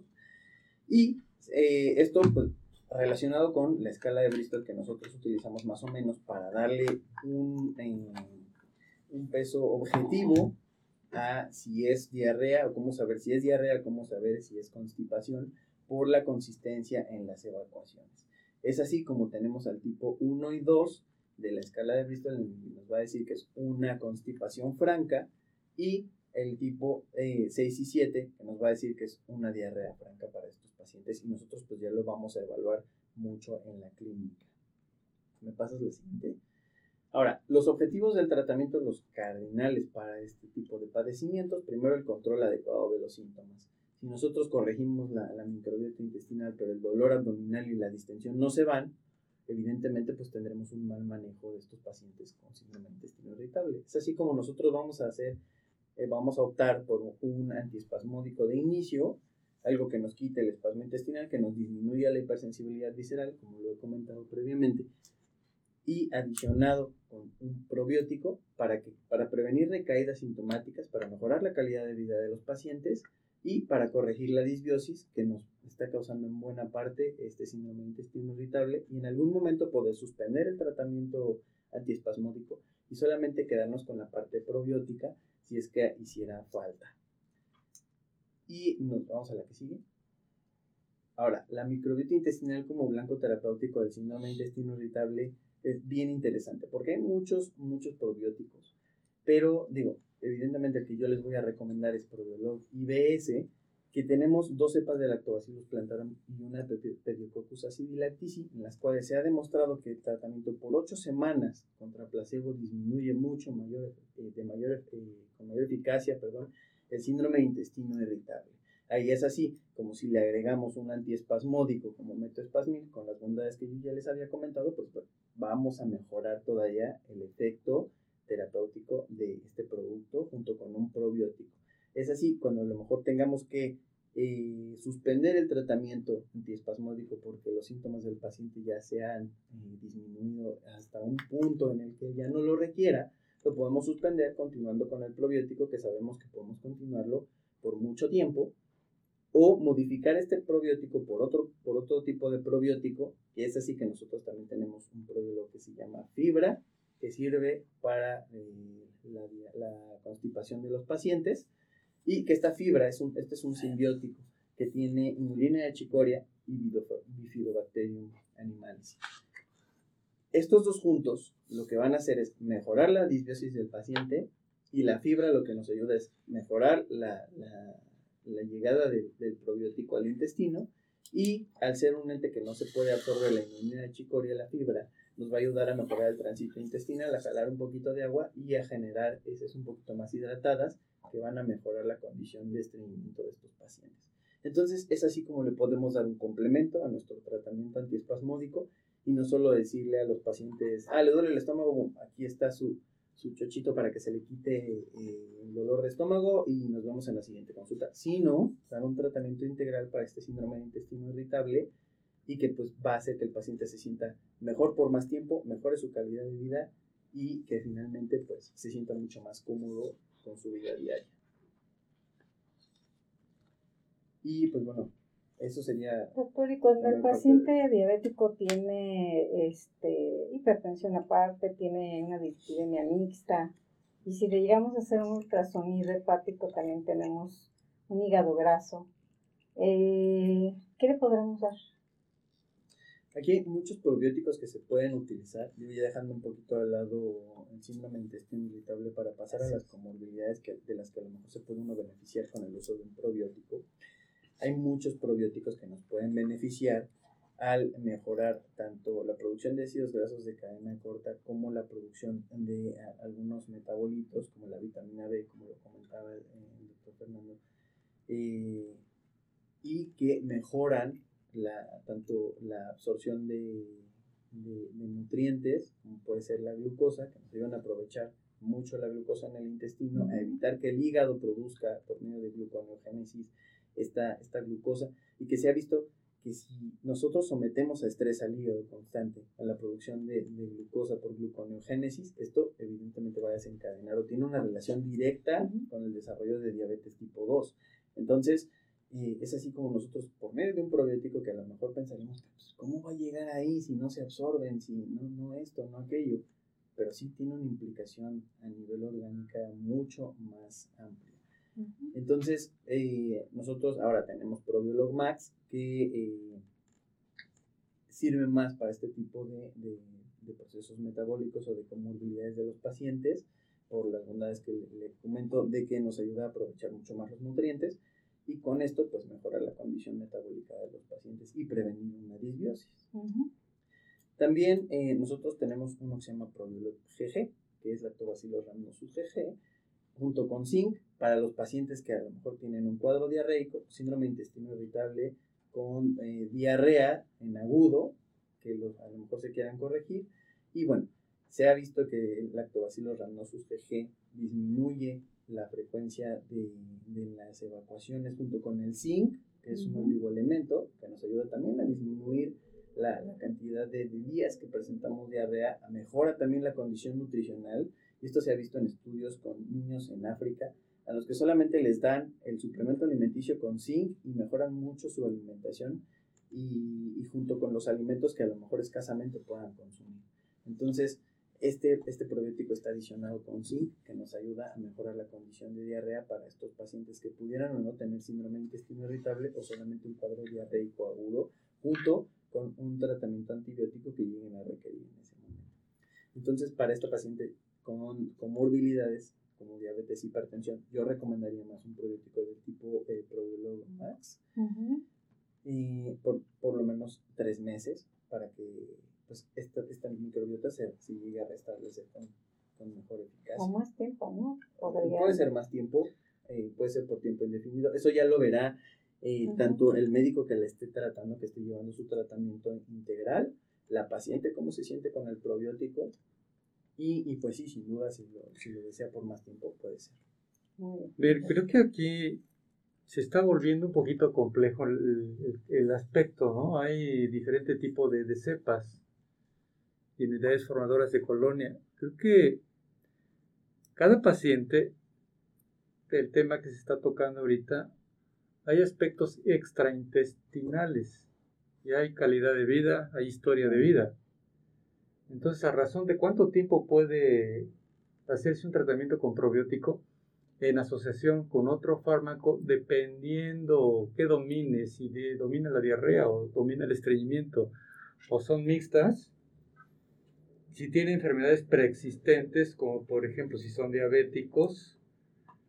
Y eh, esto, pues, relacionado con la escala de Bristol que nosotros utilizamos más o menos para darle un, eh, un peso objetivo a si es diarrea o cómo saber si es diarrea, cómo saber si es constipación por la consistencia en las evacuaciones. Es así como tenemos al tipo 1 y 2 de la escala de Bristol, nos va a decir que es una constipación franca, y el tipo 6 eh, y 7, que nos va a decir que es una diarrea franca para estos pacientes, y nosotros pues ya lo vamos a evaluar mucho en la clínica. ¿Me pasas la siguiente? Ahora, los objetivos del tratamiento, los cardinales para este tipo de padecimientos, primero el control adecuado de los síntomas. Si nosotros corregimos la, microbiota intestinal, pero el dolor abdominal y la distensión no se van, evidentemente pues tendremos un mal manejo de estos pacientes con síndrome de intestino irritable. Es así como nosotros vamos a hacer, eh, vamos a optar por un antiespasmódico de inicio, algo que nos quite el espasmo intestinal, que nos disminuya la hipersensibilidad visceral, como lo he comentado previamente, y adicionado con un probiótico para, que, para prevenir recaídas sintomáticas, para mejorar la calidad de vida de los pacientes y para corregir la disbiosis que nos está causando en buena parte este síndrome de intestino irritable y en algún momento poder suspender el tratamiento antiespasmódico y solamente quedarnos con la parte probiótica si es que hiciera falta. Y nos vamos a la que sigue. Ahora, la microbiota intestinal como blanco terapéutico del síndrome de intestino irritable es bien interesante porque hay muchos, muchos probióticos pero digo, evidentemente el que yo les voy a recomendar es Probiolog IBS, que tenemos dos cepas de Lactobacillus plantarum y una de Pediococcus acidilactici, en las cuales se ha demostrado que el tratamiento por ocho semanas contra placebo disminuye mucho mayor, eh, de mayor, eh, con mayor eficacia perdón, el síndrome de intestino irritable. Ahí es así, como si le agregamos un antiespasmódico como metoespasmil, con las bondades que yo ya les había comentado, pues, pues vamos a mejorar todavía el efecto terapéutico de este producto junto con un probiótico. Es así, cuando a lo mejor tengamos que eh, suspender el tratamiento antiespasmódico porque los síntomas del paciente ya se han eh, disminuido hasta un punto en el que ya no lo requiera, lo podemos suspender continuando con el probiótico que sabemos que podemos continuarlo por mucho tiempo o modificar este probiótico por otro, por otro tipo de probiótico, que es así que nosotros también tenemos un probiótico que se llama fibra, que sirve para eh, la, constipación de los pacientes, y que esta fibra, es un, este es un simbiótico que tiene inulina de chicoria y bifidobacterium animalis. Estos dos juntos lo que van a hacer es mejorar la disbiosis del paciente y la fibra lo que nos ayuda es mejorar la la llegada del probiótico al intestino y al ser un ente que no se puede absorber la inmunidad de chicoria, la fibra, nos va a ayudar a mejorar el tránsito intestinal, a jalar un poquito de agua y a generar heces un poquito más hidratadas que van a mejorar la condición de estreñimiento de estos pacientes. Entonces es así como le podemos dar un complemento a nuestro tratamiento antiespasmódico y no solo decirle a los pacientes, ah, le duele el estómago, aquí está su, su chochito para que se le quite eh, el dolor de estómago y nos vemos en la siguiente consulta, sino dar un tratamiento integral para este síndrome de intestino irritable y que pues va a hacer que el paciente se sienta mejor por más tiempo, mejore su calidad de vida y que finalmente pues se sienta mucho más cómodo con su vida diaria. Y pues bueno, eso sería... Doctor, y cuando el paciente diabético tiene este, hipertensión aparte, tiene una dislipidemia mixta, y si le llegamos a hacer un ultrasonido hepático, también tenemos un hígado graso, eh, ¿qué le podremos dar? Aquí hay muchos probióticos que se pueden utilizar. Yo ya dejando un poquito al lado el síndrome de intestino irritable para pasar a las comorbilidades que, de las que a lo mejor se puede uno beneficiar con el uso de un probiótico hay muchos probióticos que nos pueden beneficiar al mejorar tanto la producción de ácidos grasos de cadena corta como la producción de algunos metabolitos como la vitamina B, como lo comentaba el, doctor Fernando, eh, y que mejoran la, tanto la absorción de, nutrientes, como puede ser la glucosa, que nos ayudan a aprovechar mucho la glucosa en el intestino, a evitar que el hígado produzca por medio de gluconeogénesis esta, esta glucosa y que se ha visto que si nosotros sometemos a estrés al hígado constante, a la producción de, glucosa por gluconeogénesis, esto evidentemente va a desencadenar o tiene una relación directa con el desarrollo de diabetes tipo 2. Entonces, eh, es así como nosotros, por medio de un probiótico que a lo mejor pensaremos, pues, ¿cómo va a llegar ahí si no se absorben, si no, no esto, no aquello? Pero sí tiene una implicación a nivel orgánica mucho más amplia. Entonces, eh, nosotros ahora tenemos Probiolog Max que eh, sirve más para este tipo de, procesos metabólicos o de comorbilidades de los pacientes, por las bondades que le, comento, de que nos ayuda a aprovechar mucho más los nutrientes y con esto pues mejora la condición metabólica de los pacientes y prevenir una disbiosis. También eh, nosotros tenemos uno que se llama Probiolog GG, que es Lactobacillus rhamnosus GG, junto con zinc para los pacientes que a lo mejor tienen un cuadro diarreico, síndrome de intestino irritable con eh, diarrea en agudo, que a lo mejor se quieran corregir. Y bueno, se ha visto que el lactobacillus rhamnosus GG disminuye la frecuencia de, las evacuaciones junto con el zinc, que es un oligoelemento que nos ayuda también a disminuir la, la cantidad de, de, días que presentamos diarrea, mejora también la condición nutricional y esto se ha visto en estudios con niños en África, a los que solamente les dan el suplemento alimenticio con zinc y mejoran mucho su alimentación y, junto con los alimentos que a lo mejor escasamente puedan consumir. Entonces, este, este probiótico está adicionado con zinc, que nos ayuda a mejorar la condición de diarrea para estos pacientes que pudieran o no tener síndrome de intestino irritable o solamente un cuadro diarreico agudo, junto con un tratamiento antibiótico que lleguen a requerir en ese momento. Entonces, para esta paciente con comorbilidades como diabetes, hipertensión, yo recomendaría más un probiótico del tipo eh, Max, y por, por lo menos tres meses para que pues, esta, esta microbiota se, se llegue a restablecer con, con mejor eficacia. O más tiempo, ¿no? Podría... Puede ser más tiempo, eh, puede ser por tiempo indefinido. Eso ya lo verá eh, tanto el médico que le esté tratando, que esté llevando su tratamiento integral, la paciente cómo se siente con el probiótico y, y pues sí, sin duda, si lo, si lo desea por más tiempo, puede ser. Ver, creo que aquí se está volviendo un poquito complejo el, el, aspecto, ¿no? Hay diferente tipo de, de cepas y unidades formadoras de colonia. Creo que cada paciente, el tema que se está tocando ahorita, hay aspectos extraintestinales y hay calidad de vida, hay historia de vida. Entonces, a razón de cuánto tiempo puede hacerse un tratamiento con probiótico en asociación con otro fármaco, dependiendo qué domine, si domina la diarrea o domina el estreñimiento, o son mixtas, si tiene enfermedades preexistentes, como por ejemplo si son diabéticos,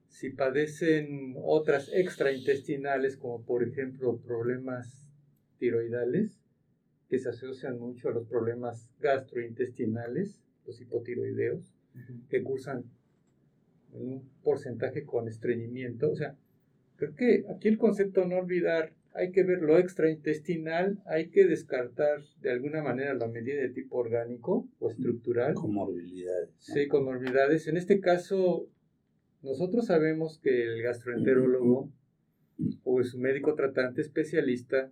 si padecen otras extraintestinales, como por ejemplo problemas tiroidales, que se asocian mucho a los problemas gastrointestinales, los hipotiroideos, que cursan en un porcentaje con estreñimiento. O sea, creo que aquí el concepto no olvidar, hay que ver lo extraintestinal, hay que descartar de alguna manera la medida de tipo orgánico o estructural. Comorbilidades. Sí, comorbilidades. En este caso, nosotros sabemos que el gastroenterólogo o su médico tratante especialista,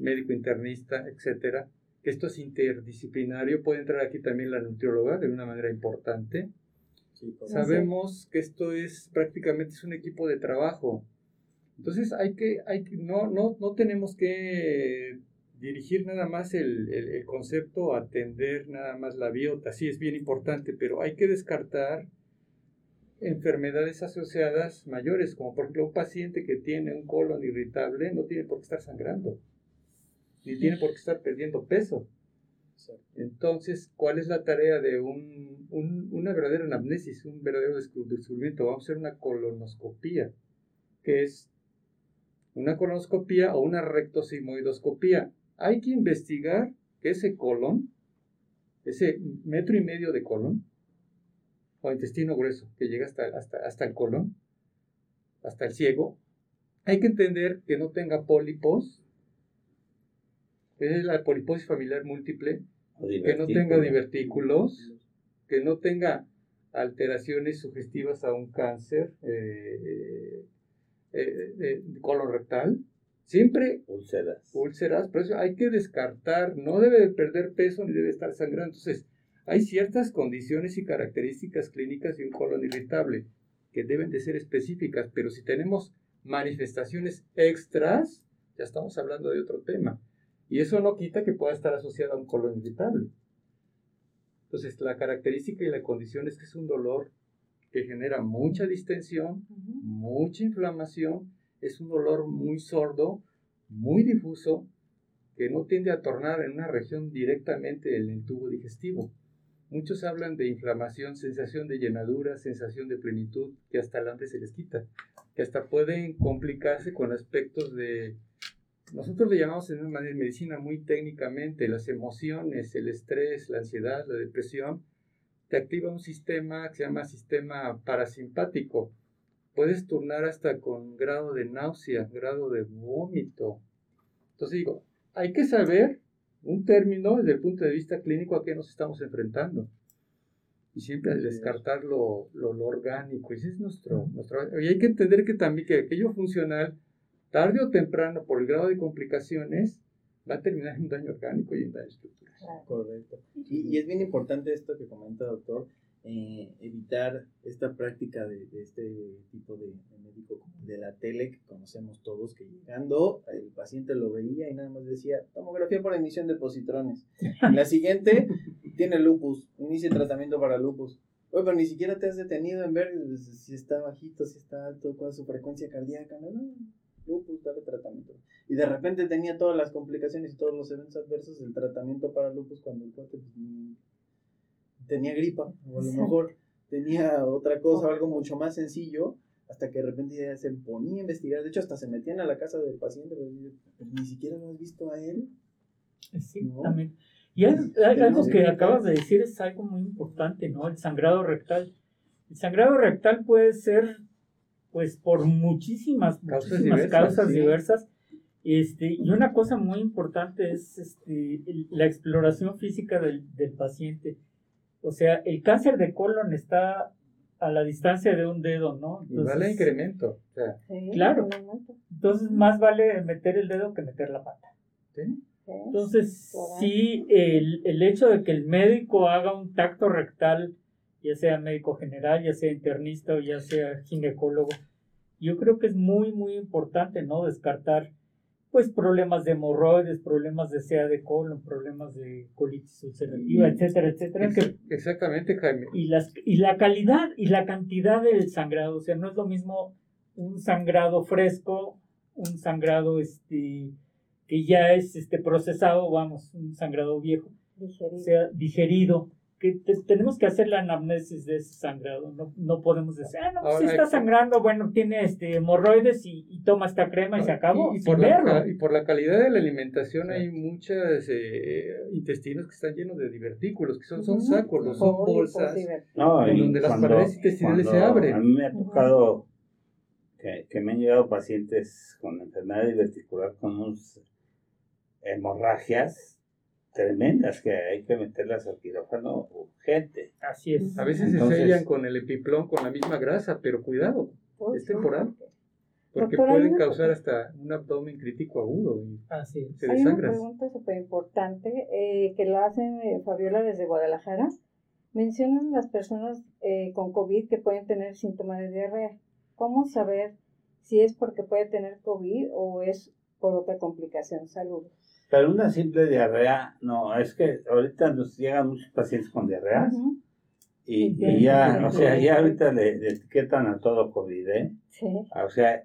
médico internista, etcétera, esto es interdisciplinario, puede entrar aquí también la nutrióloga de una manera importante. Sabemos que esto es prácticamente es un equipo de trabajo. Entonces hay que, hay que no, no, no tenemos que dirigir nada más el, el, el concepto, atender nada más la biota, sí es bien importante, pero hay que descartar enfermedades asociadas mayores, como por ejemplo un paciente que tiene un colon irritable no tiene por qué estar sangrando, ni tiene por qué estar perdiendo peso. Entonces, ¿cuál es la tarea de un, un, una verdadera anamnesis, un verdadero descubrimiento? Vamos a hacer una colonoscopía, que es una colonoscopía o una rectosigmoidoscopía. Hay que investigar que ese colon, ese metro y medio de colon, o intestino grueso, que llega hasta, hasta, hasta el colon, hasta el ciego, hay que entender que no tenga pólipos, es la poliposis familiar múltiple, que no tenga divertículos, que no tenga alteraciones sugestivas a un cáncer eh, eh, eh, colon rectal, siempre úlceras. úlceras, por eso hay que descartar, no debe perder peso ni debe estar sangrando, entonces hay ciertas condiciones y características clínicas de un colon irritable que deben de ser específicas, pero si tenemos manifestaciones extras, ya estamos hablando de otro tema. Y eso no quita que pueda estar asociado a un colon irritable. Entonces, la característica y la condición es que es un dolor que genera mucha distensión, mucha inflamación, es un dolor muy sordo, muy difuso, que no tiende a tornar en una región directamente en el tubo digestivo. Muchos hablan de inflamación, sensación de llenadura, sensación de plenitud, que hasta el hambre se les quita, que hasta pueden complicarse con aspectos de, nosotros le llamamos en una manera medicina muy técnicamente, las emociones, el estrés, la ansiedad, la depresión, te activa un sistema que se llama sistema parasimpático. Puedes turnar hasta con grado de náusea, grado de vómito. Entonces digo, hay que saber un término desde el punto de vista clínico a qué nos estamos enfrentando. Y siempre descartar lo, lo, orgánico. Ese es nuestro, nuestro... Y hay que entender que también que aquello funcional, tarde o temprano, por el grado de complicaciones, va a terminar en daño orgánico y en daño estructural. Correcto. Y, y, es bien importante esto que comenta, doctor, eh, evitar esta práctica de, de este tipo de, de, médico de la tele que conocemos todos, que llegando el paciente lo veía y nada más decía, tomografía por emisión de positrones. En la siguiente, tiene lupus, inicia tratamiento para lupus. Oye, pero ni siquiera te has detenido en ver si está bajito, si está alto, cuál es su frecuencia cardíaca. No, no, lupus, dale tratamiento. Y de repente tenía todas las complicaciones y todos los eventos adversos del tratamiento para lupus cuando el cuate pues, tenía gripa, o a lo mejor tenía otra cosa, algo mucho más sencillo, hasta que de repente ya se ponía a investigar. De hecho, hasta se metían a la casa del paciente, pero, ni siquiera lo has visto a él. También. Y es, algo que acabas de decir es algo muy importante, ¿no? El sangrado rectal. El sangrado rectal puede ser, pues, por muchísimas, Causas muchísimas diversas, causas sí. diversas. Este, y una cosa muy importante es este, la exploración física del, del paciente. O sea, el cáncer de colon está a la distancia de un dedo, ¿no? Y vale incremento. O sea, Sí, Claro. entonces más vale meter el dedo que meter la pata. Entonces, sí, el, el hecho de que el médico haga un tacto rectal, ya sea médico general, ya sea internista o ya sea ginecólogo, yo creo que es muy, muy importante, ¿no? Descartar, pues, problemas de hemorroides, problemas de sea de colon, problemas de colitis ulcerativa, Y- etcétera, etcétera. que- Exactamente, Jaime. y, las, y la calidad y la cantidad del sangrado, o sea, no es lo mismo un sangrado fresco, un sangrado este que ya es este procesado, vamos, un sangrado viejo, o Digerido. sea, digerido, que te- tenemos que hacer la anamnesis de ese sangrado, no, no podemos decir, ah, no, pues sí Ahora, está hay- sangrando, bueno, tiene este hemorroides y, y toma esta crema y se acabó, Y, por la, verlo. ca- y por la calidad de la alimentación hay muchos intestinos que están llenos de divertículos, que son, sacos, no son bolsas. No, donde las cuando- paredes intestinales se cuando abren. A mí me ha tocado que, que me han llegado pacientes con enfermedad diverticular con unas hemorragias tremendas que hay que meterlas al quirófano urgente. Así es. A veces Entonces- se sellan con el epiplón, con la misma grasa, pero cuidado, es temporal. porque Doctora, pueden causar hasta un abdomen crítico agudo y Así es. se Hay una desangras. pregunta súper importante eh, que la hace eh, Fabiola desde Guadalajara. Mencionan las personas eh, con COVID que pueden tener síntomas de diarrea. ¿Cómo saber si es porque puede tener COVID o es por otra complicación? Saludos. Pero una simple diarrea, no, es que ahorita nos llegan muchos pacientes con diarreas y, ya, o sea, ya ahorita le, le etiquetan a todo COVID, ¿eh? Sí. O sea,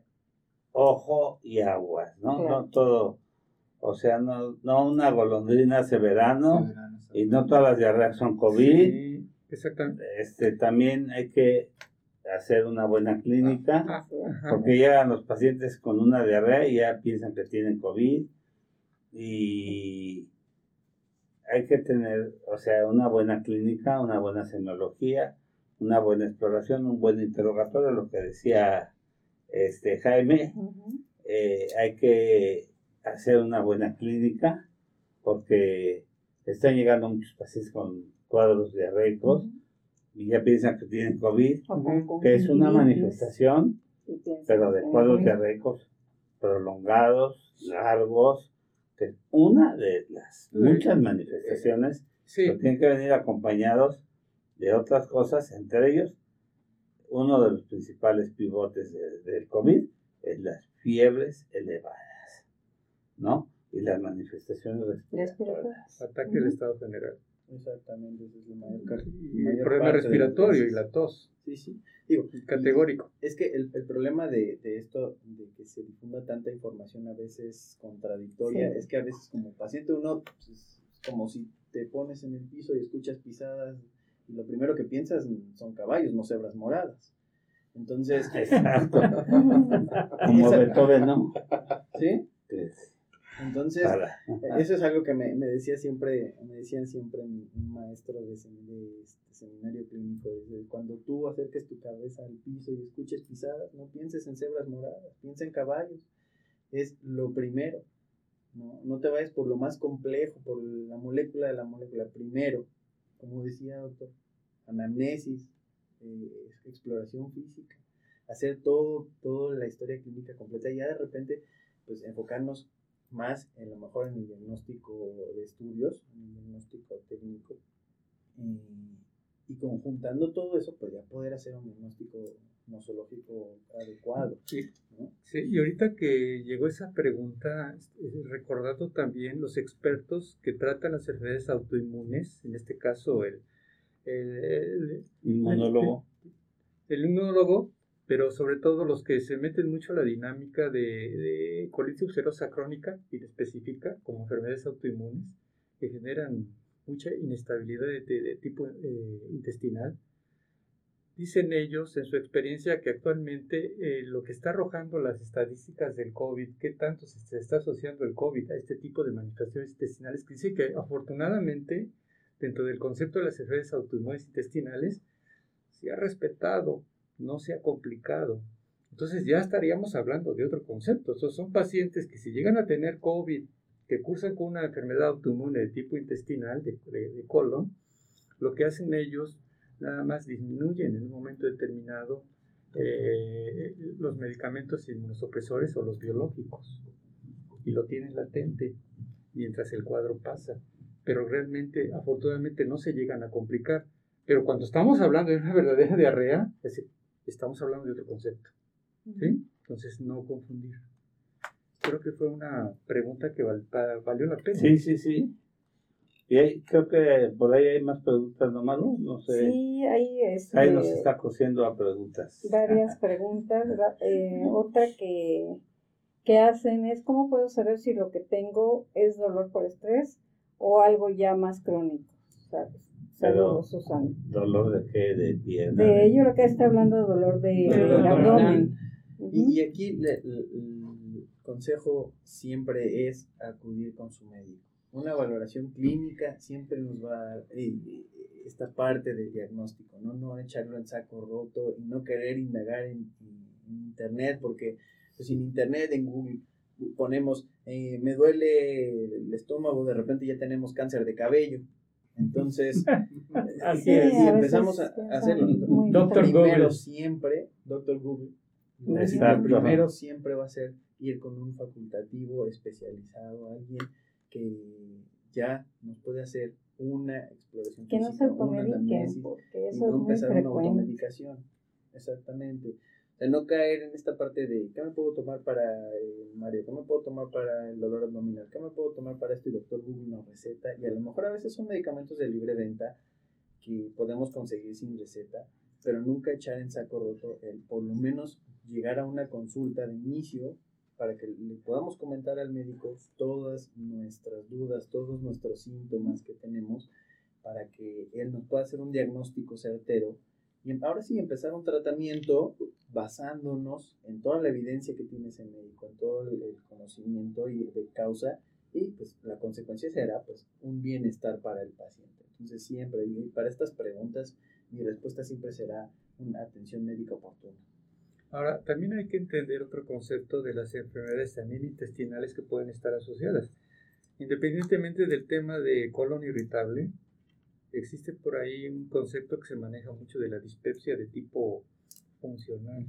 ojo y aguas, ¿no? No todo, o sea, no, no una golondrina hace verano y no todas las diarreas son COVID. Sí, exactamente. Este, también hay que hacer una buena clínica, Ah, ajá. porque llegan los pacientes con una diarrea y ya piensan que tienen COVID y hay que tener, o sea, una buena clínica, una buena semiología, una buena exploración, un buen interrogatorio, lo que decía este Jaime, eh, hay que hacer una buena clínica porque están llegando muchos pacientes con cuadros diarreicos y ya piensan que tienen COVID, que es una manifestación, pero de cuadros diarreicos prolongados, largos, que es una de las Sí. muchas manifestaciones Sí, que tienen que venir acompañados de otras cosas, entre ellos, uno de los principales pivotes de- del COVID es las fiebres elevadas, ¿no? Y las manifestaciones respiratorias. Respiratorias. ataque del estado general. Exactamente, ese es el mayor, mayor el problema respiratorio y la tos. Sí, sí. Digo, Categórico. Es que el, el problema de, de esto, de que se difunda tanta información a veces contradictoria, Sí. es que a veces como paciente uno, pues, es como si te pones en el piso y escuchas pisadas, y lo primero que piensas son caballos, no cebras moradas. Entonces, Exacto. Como Beethoven, ¿no? ¿sí? Entonces, para- Eso es algo que me, me decía siempre, me decían siempre mi, un maestro de, este seminario clínico, cuando tú acerques tu cabeza al piso y escuches pisadas, no pienses en cebras moradas, piensa en caballos, es lo primero, no, no te vayas por lo más complejo, por la molécula de la molécula, primero, como decía doctor, anamnesis, eh, exploración física, hacer todo, toda la historia clínica completa. Y ya de repente, pues enfocarnos más en lo mejor en el diagnóstico de estudios, en el diagnóstico técnico, y, y conjuntando todo eso, pues ya poder hacer un diagnóstico nosológico adecuado. Sí. ¿no? Sí, y ahorita que llegó esa pregunta, eh, recordando también los expertos que tratan las enfermedades autoinmunes, en este caso el, el, el, Inmunólogo. el inmunólogo, pero sobre todo los que se meten mucho a la dinámica de, colitis ulcerosa crónica y específica, como enfermedades autoinmunes, que generan mucha inestabilidad de tipo eh, intestinal. Dicen ellos en su experiencia que actualmente eh, lo que está arrojando las estadísticas del COVID, qué tanto se, está asociando el COVID a este tipo de manifestaciones intestinales, que dice que afortunadamente dentro del concepto de las enfermedades autoinmunes intestinales se ha respetado, no se ha complicado. Entonces ya estaríamos hablando de otro concepto. Son pacientes que si llegan a tener COVID, que cursan con una enfermedad autoinmune de tipo intestinal, de colon, lo que hacen ellos nada más disminuyen en un momento determinado eh, los medicamentos inmunosupresores o los biológicos y lo tienen latente mientras el cuadro pasa. Pero realmente, afortunadamente, no se llegan a complicar. Pero cuando estamos hablando de una verdadera diarrea, estamos hablando de otro concepto. ¿sí? Entonces, no confundir. Creo que fue una pregunta que valió la pena. Sí, sí, sí. Y creo que por ahí hay más preguntas, ¿no, Manu? No sé. Sí, ahí, este, ahí nos está cosiendo a preguntas. Varias preguntas. Eh, otra que, que hacen es, ¿cómo puedo saber si lo que tengo es dolor por estrés o algo ya más crónico? ¿Sabes? Saludos, Susana. ¿Dolor de qué? ¿De pierna? De, yo creo que está hablando de dolor de, abdomen. Y, y aquí el consejo siempre es acudir con su médico una valoración clínica siempre nos va a dar eh, eh, esta parte del diagnóstico, ¿no? No echarlo en saco roto y no querer indagar en, internet, porque pues en internet, en Google, ponemos, eh, me duele el estómago, de repente ya tenemos cáncer de cabello. Entonces, Así es. y empezamos a, hacerlo. Doctor primero siempre, doctor Google, primero siempre va a ser ir con un facultativo especializado, alguien que ya nos puede hacer una exploración que no se automediquen porque eso y no es empezar una automedicación. Exactamente sea, no caer en esta parte de ¿qué me puedo tomar para el Mario? ¿qué me puedo tomar para el dolor abdominal? ¿qué me puedo tomar para esto? y doctor Google nos receta y a lo mejor a veces son medicamentos de libre venta que podemos conseguir sin receta pero nunca echar en saco roto el por lo menos llegar a una consulta de inicio para que le podamos comentar al médico todas nuestras dudas, todos nuestros síntomas que tenemos, para que él nos pueda hacer un diagnóstico certero y em, ahora sí empezar un tratamiento basándonos en toda la evidencia que tiene ese médico, en todo el conocimiento y de causa y pues la consecuencia será pues un bienestar para el paciente. Entonces siempre, para estas preguntas, mi respuesta siempre será una atención médica oportuna. Ahora, también hay que entender otro concepto de las enfermedades también intestinales que pueden estar asociadas. Independientemente del tema de colon irritable, existe por ahí un concepto que se maneja mucho de la dispepsia de tipo funcional.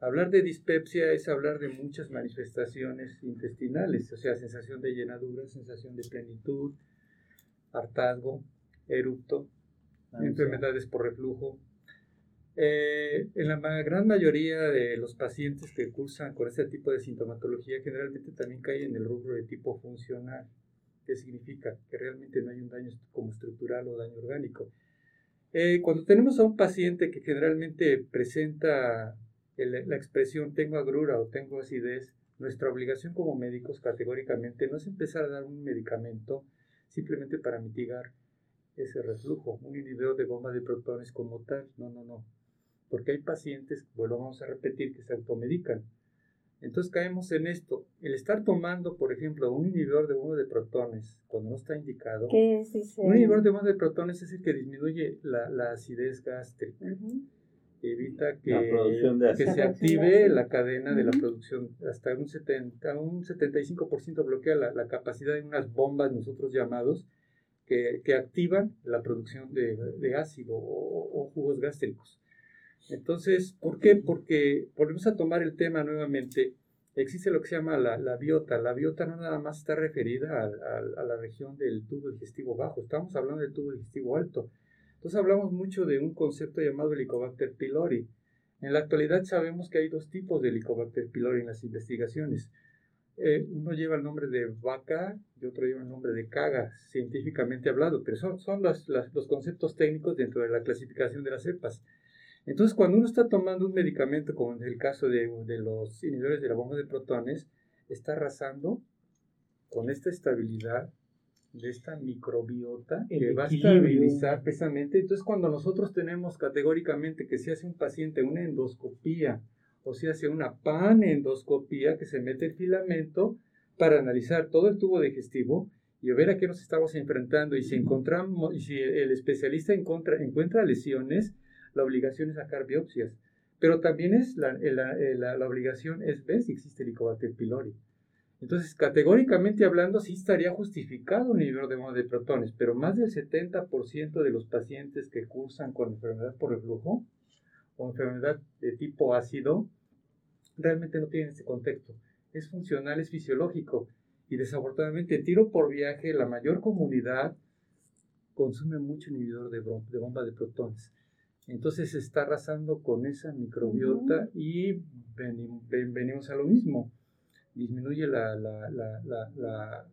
Hablar de dispepsia es hablar de muchas manifestaciones intestinales, o sea, sensación de llenadura, sensación de plenitud, hartazgo, erupto, enfermedades por reflujo, eh, en la gran mayoría de los pacientes que cursan con este tipo de sintomatología generalmente también caen en el rubro de tipo funcional, que significa que realmente no hay un daño como estructural o daño orgánico. Eh, cuando tenemos a un paciente que generalmente presenta la expresión tengo agrura o tengo acidez, nuestra obligación como médicos categóricamente no es empezar a dar un medicamento simplemente para mitigar ese reflujo, un inhibidor de bomba de protones como tal, no, no, no porque hay pacientes, volvamos a repetir, que se automedican. Entonces caemos en esto. El estar tomando, por ejemplo, un inhibidor de bomba de protones cuando no está indicado. ¿Qué es Un inhibidor de bomba de protones es el que disminuye la, acidez gástrica. Evita que, que se active la cadena de la producción. Hasta un, 70, un 75% bloquea la, capacidad de unas bombas, nosotros llamados, que, activan la producción de, ácido o jugos gástricos. Entonces, ¿por qué? Porque volvemos a tomar el tema nuevamente. Existe lo que se llama la, biota. La biota no nada más está referida a, la región del tubo digestivo bajo, estamos hablando del tubo digestivo alto. Entonces hablamos mucho de un concepto llamado Helicobacter pylori. En la actualidad sabemos que hay dos tipos de Helicobacter pylori en las investigaciones. Eh, uno lleva el nombre de vaca y otro lleva el nombre de caga, científicamente hablado, pero son, son los conceptos técnicos dentro de la clasificación de las cepas. Entonces, cuando uno está tomando un medicamento, como en el caso de, los inhibidores de la bomba de protones, está arrasando con esta estabilidad de esta microbiota El que va a estabilizar precisamente. Entonces, cuando nosotros tenemos categóricamente que se hace un paciente una endoscopía o se hace una panendoscopía, que se mete el filamento para analizar todo el tubo digestivo y ver a qué nos estamos enfrentando. Y si encontramos, y si el especialista encuentra, encuentra lesiones, la obligación es sacar biopsias. Pero también es la, la, la- la obligación es ver si existe Helicobacter pylori. Entonces, categóricamente hablando, sí estaría justificado un inhibidor de protones, pero más del 70% de los pacientes que cursan con enfermedad por reflujo o enfermedad de tipo ácido realmente no tienen ese contexto. Es funcional, es fisiológico. Y desafortunadamente, tiro por viaje, la mayor comunidad consume mucho inhibidor de bomba de protones. Entonces se está arrasando con esa microbiota y ven- venimos a lo mismo. Disminuye la, la, la, la, la-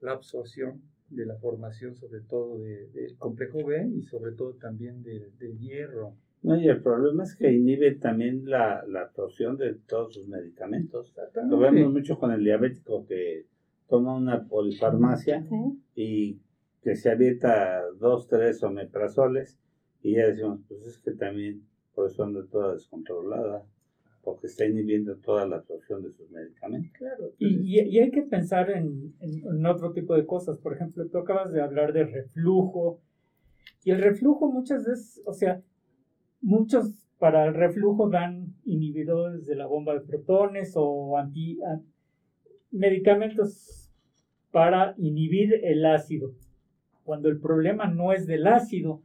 la absorción de la formación, sobre todo de- del complejo B y sobre todo también del, del hierro. No, y el problema es que inhibe también la, la absorción de todos sus medicamentos. Lo vemos mucho con el diabético que toma una polifarmacia y que se avienta dos, tres omeprazoles y ya decimos, pues es que también por eso anda toda descontrolada, porque está inhibiendo toda la absorción de sus medicamentos. Claro, y, y- y hay que pensar en, en- en otro tipo de cosas. Por ejemplo, tú acabas de hablar de reflujo. Y el reflujo muchas veces, o sea, muchos para el reflujo dan inhibidores de la bomba de protones o anti, a- medicamentos para inhibir el ácido. Cuando el problema no es del ácido,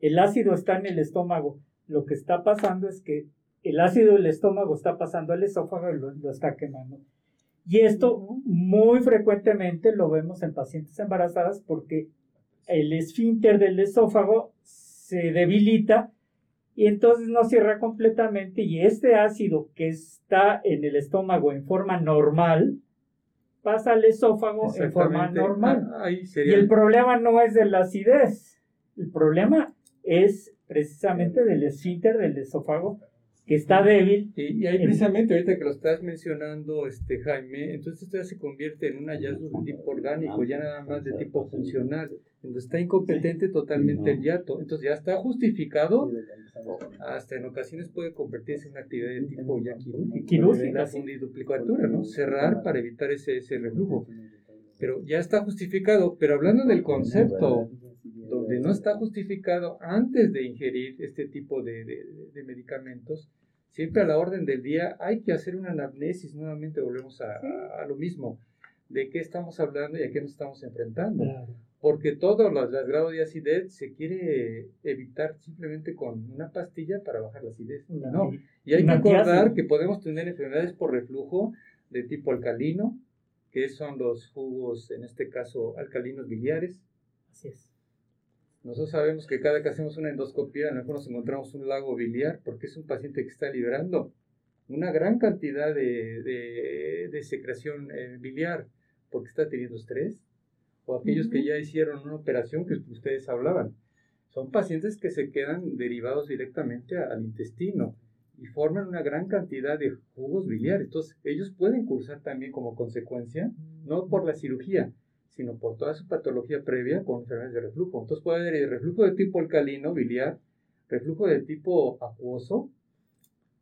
el ácido está en el estómago. Lo que está pasando es que el ácido del estómago está pasando al esófago y lo, lo está quemando. Y esto muy frecuentemente lo vemos en pacientes embarazadas porque el esfínter del esófago se debilita y entonces no cierra completamente y este ácido que está en el estómago en forma normal pasa al esófago en forma normal. Ah, Y el problema no es de la acidez, el problema es precisamente del esfínter del esófago que está débil. Y, y ahí precisamente ahorita que lo estás mencionando, este Jaime, entonces esto ya se convierte en un hallazgo de tipo orgánico, ya nada más de tipo funcional, donde está incompetente totalmente el yato, entonces ya está justificado, hasta en ocasiones puede convertirse en una actividad de tipo ya quirúrgica, la fundiduplicatura, ¿no? Cerrar para evitar ese, ese reflujo. Pero ya está justificado, pero hablando del concepto, donde no está justificado antes de ingerir este tipo de, de- de medicamentos, siempre a la orden del día hay que hacer una anamnesis, nuevamente volvemos a, a- a lo mismo, de qué estamos hablando y a qué nos estamos enfrentando. Porque todo los, los grados de acidez se quiere evitar simplemente con una pastilla para bajar la acidez. No, y hay que acordar que podemos tener enfermedades por reflujo de tipo alcalino, que son los jugos, en este caso, alcalinos biliares. Así es. Nosotros sabemos que cada que hacemos una endoscopia, a lo mejor nos encontramos un lago biliar, porque es un paciente que está liberando una gran cantidad de, de- de secreción eh, biliar, porque está teniendo estrés, o aquellos que ya hicieron una operación que ustedes hablaban. Son pacientes que se quedan derivados directamente al intestino y forman una gran cantidad de jugos biliares. Entonces, ellos pueden cursar también como consecuencia, no por la cirugía, sino por toda su patología previa con enfermedades de reflujo. Entonces puede haber reflujo de tipo alcalino, biliar, reflujo de tipo acuoso,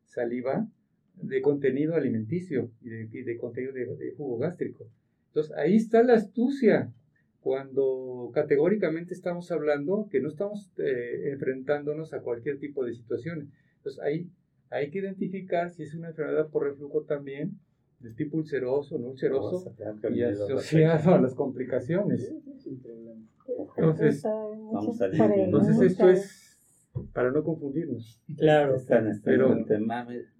saliva, de contenido alimenticio y de, contenido de, jugo gástrico. Entonces ahí está la astucia cuando categóricamente estamos hablando que no estamos eh, enfrentándonos a cualquier tipo de situaciones. Entonces ahí hay que identificar si es una enfermedad por reflujo también, de tipo ulceroso, no ulceroso, y asociado a las complicaciones. Entonces, Vamos a entonces esto es para no confundirnos. Claro. Están, están Pero-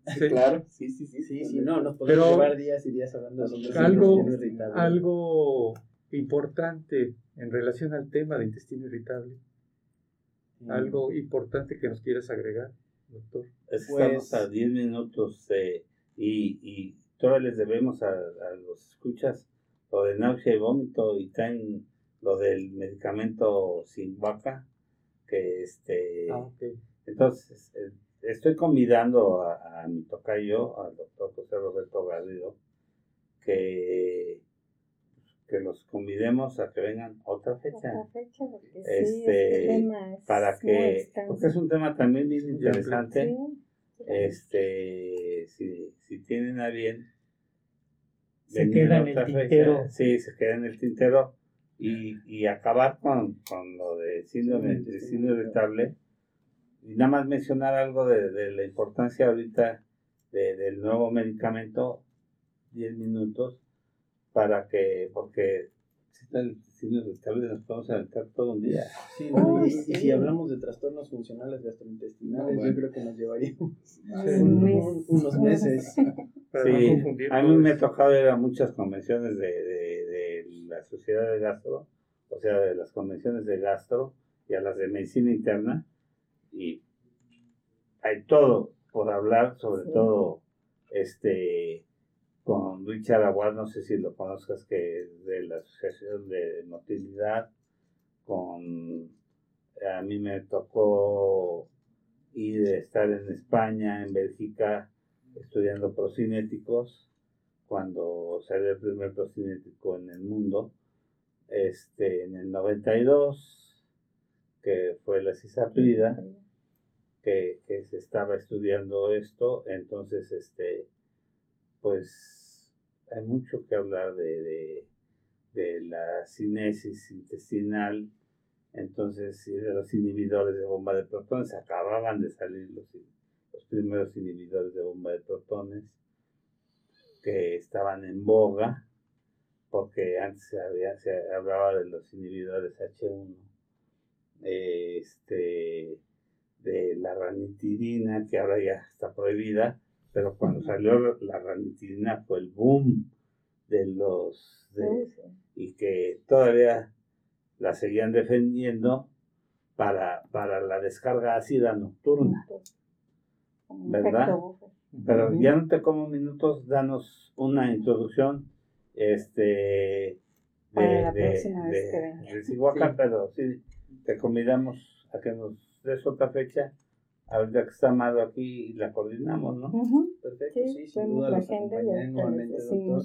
Sí. Claro, sí, sí, sí, sí, sí, no, nos podemos Pero llevar días y días hablando de algo, Intestino irritable. algo importante en relación al tema de intestino irritable, Mm. algo importante que nos quieras agregar, doctor. Es que Pues- estamos a 10 minutos eh, y, y todavía les debemos a, a los escuchas lo de náusea y vómito y traen lo del medicamento sin vaca que este Ah, entonces eh, estoy convidando a, a mi tocayo al doctor José Roberto Garrido que que los convidemos a que vengan otra fecha. Otra fecha, porque sí, Este, tema es para que, porque es un tema también bien interesante. Sí, Este, si, si tienen a bien, Se queda en el fecha, tintero. sí, se queda en el tintero y, y acabar con, con lo de síndrome, de síndrome irritable y nada más mencionar algo de, de la importancia ahorita de- del nuevo medicamento, 10 minutos, para que, porque si está el síndrome irritable nos podemos aventar todo un día. Sí, Uy, y, y sí. si hablamos de trastornos funcionales gastrointestinales, No, bueno. yo creo que nos llevaríamos un un- mes. un- unos meses. No Sí, a mí me ha tocado ir a muchas convenciones de, de, de la Sociedad de Gastro, o sea, de las convenciones de gastro y a las de medicina interna, y hay todo por hablar, sobre Sí. todo este con Richard Aguad, no sé si lo conozcas, que es de la Asociación de Motilidad, con a mí me tocó ir a estar en España, en Bélgica, estudiando procinéticos, cuando salió el primer procinético en el mundo, este, en el 92, que fue la cisaprida, que, que se estaba estudiando esto, entonces, este, pues, hay mucho que hablar de, de, la cinesis intestinal, entonces, de los inhibidores de bomba de protones, acababan de salir los, los primeros inhibidores de bomba de protones, que estaban en boga, porque antes se hablaba de los inhibidores H1, este, de la ranitidina, que ahora ya está prohibida, pero cuando salió la ranitidina fue el boom de los, de- Uy, sí. y que todavía la seguían defendiendo para, para la descarga ácida nocturna. ¿Verdad? Pero ya no te como minutos, danos una introducción este de, Para la de, próxima vez que venga. pero sí, te convidamos a que nos des otra fecha, ahorita que está Amado aquí y la coordinamos, ¿no? Ujú. Perfecto, Sí, sí, sin duda la los agenda nuevamente, doctor.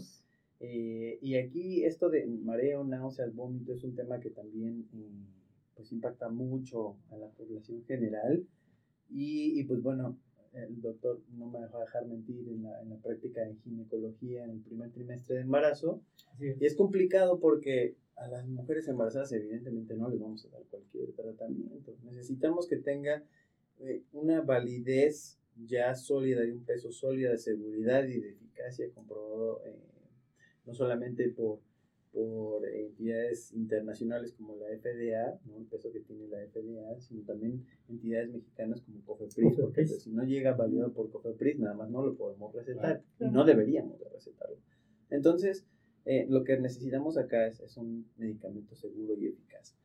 Eh, y aquí esto de mareo, náuseas, vómito es un tema que también eh, pues impacta mucho a la población general. Y, y, pues bueno, el doctor no me dejó dejar mentir en la, en la práctica de ginecología en el primer trimestre de embarazo. Es. Y es complicado porque a las mujeres embarazadas evidentemente no les vamos a dar cualquier tratamiento. Necesitamos que tenga una validez ya sólida y un peso sólido de seguridad y de eficacia comprobado eh, no solamente por, por entidades internacionales como la FDA, ¿no? el peso que tiene la FDA, sino también entidades mexicanas como COFEPRIS, porque pues, si no llega validado por COFEPRIS, nada más no lo podemos recetar y no deberíamos de recetarlo. Entonces, eh, lo que necesitamos acá es, es un medicamento seguro y eficaz.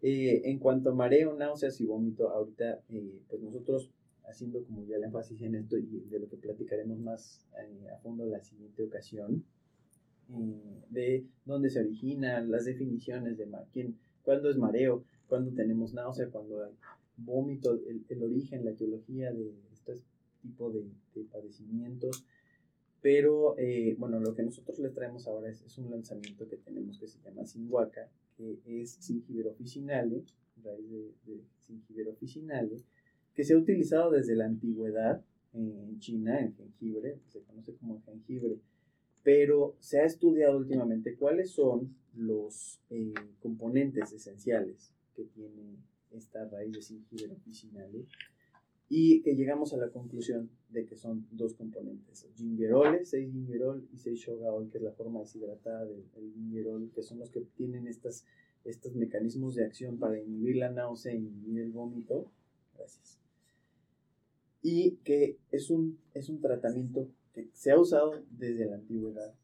Eh, en cuanto a mareo, náuseas y vómito, ahorita, eh, pues nosotros, haciendo como ya el énfasis en esto y de lo que platicaremos más eh, a fondo la siguiente ocasión, eh, de dónde se originan, las definiciones de quién, cuándo es mareo, cuándo tenemos náusea, cuándo hay vómito, el, origen, la etiología de este tipo de, de padecimientos. Pero bueno, lo que nosotros les traemos ahora es, es un lanzamiento que tenemos que se llama Sinhuaca, es Singiber officinale, raíz de, de Singiber officinale, que se ha utilizado desde la antigüedad en China, en jengibre, que se conoce como jengibre, pero se ha estudiado últimamente cuáles son los eh, componentes esenciales que tiene esta raíz de Singiber officinale y que llegamos a la conclusión de que son dos componentes, gingerole, 6 gingerol y 6 shogaol, que es la forma deshidratada del, del gingerol, que son los que tienen estas, estos mecanismos de acción para inhibir la náusea inhibir el vómito. Gracias. Y que es un, es un tratamiento que se ha usado desde la antigüedad.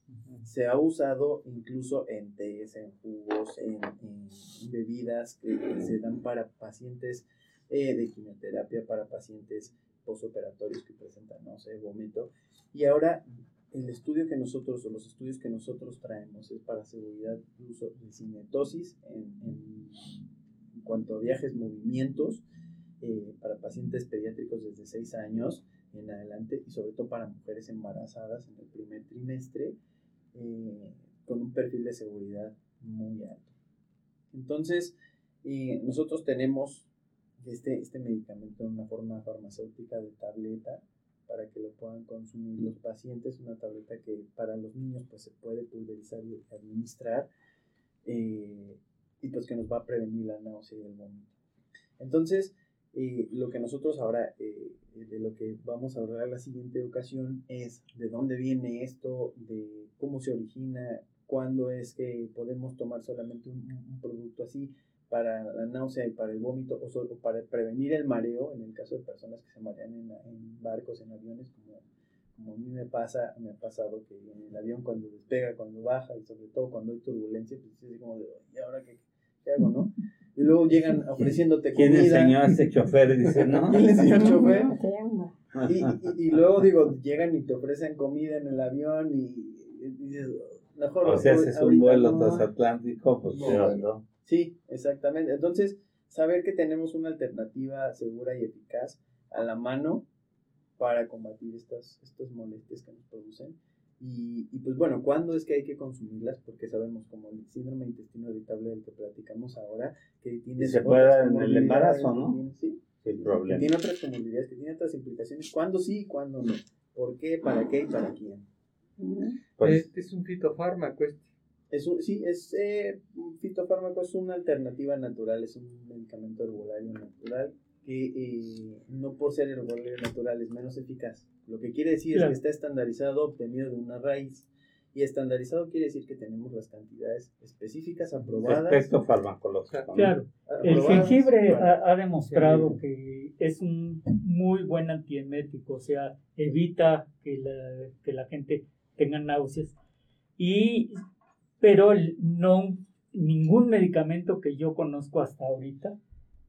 Se ha usado incluso en tés, en jugos, en, en bebidas que se dan para pacientes eh, de quimioterapia para pacientes postoperatorios que presentan náusea y vómito. Y ahora el estudio que nosotros, o los estudios que nosotros traemos es para seguridad de uso de cinetosis en cuanto a viajes, movimientos, eh, para pacientes pediátricos desde 6 años en adelante y sobre todo para mujeres embarazadas en el primer trimestre. Eh, con un perfil de seguridad muy alto. Entonces, nosotros tenemos este, este medicamento en una forma farmacéutica de tableta para que lo puedan consumir los pacientes, una tableta que para los niños pues se puede pulverizar y administrar eh, y pues que nos va a prevenir la náusea y el vómito. Entonces, eh, lo que nosotros ahora, eh, de lo que vamos a hablar la siguiente ocasión es de dónde viene esto, de cómo se origina, cuándo es que podemos tomar solamente un producto así, para la náusea y para el vómito o, solo para prevenir el mareo en el caso de personas que se marean en, en, barcos, en aviones, como, como a mí me pasa, me ha pasado que en el avión cuando despega, cuando baja y sobre todo cuando hay turbulencia, pues es como de, ¿y ahora qué, qué hago, no? Y luego llegan ofreciéndote comida. ¿Quién enseñó a este chofer? Dice, ¿no? ¿Quién le enseñó al chofer? Y, y, y, luego digo, llegan y te ofrecen comida en el avión y, dices, mejor. O sea, haces un vuelo transatlántico, pues no, ¿no? Sí, exactamente. Entonces, saber que tenemos una alternativa segura y eficaz a la mano para combatir estas, estas molestias que nos producen. Y, y, pues bueno, ¿cuándo es que hay que consumirlas? Porque sabemos como el síndrome de intestino irritable del que platicamos ahora, que tiene... se puede en el embarazo, ¿no? sí, Sin problema. Que tiene otras comorbilidades, que tiene otras implicaciones. ¿Cuándo sí y cuándo no? ¿Por qué? ¿Para qué y para quién? Pues, este es un fitofármaco este. Es un, sí, es eh, un fitofármaco es una alternativa natural, es un medicamento herbolario natural que eh, no por ser herbolario natural es menos eficaz. Lo que quiere decir es que está estandarizado, obtenido de una raíz. Y estandarizado quiere decir que tenemos las cantidades específicas aprobadas. Efecto farmacológico. Claro. El jengibre ha, demostrado que es un muy buen antiemético, o sea, evita que la, que la gente tenga náuseas. Y pero no, ningún medicamento que yo conozco hasta ahorita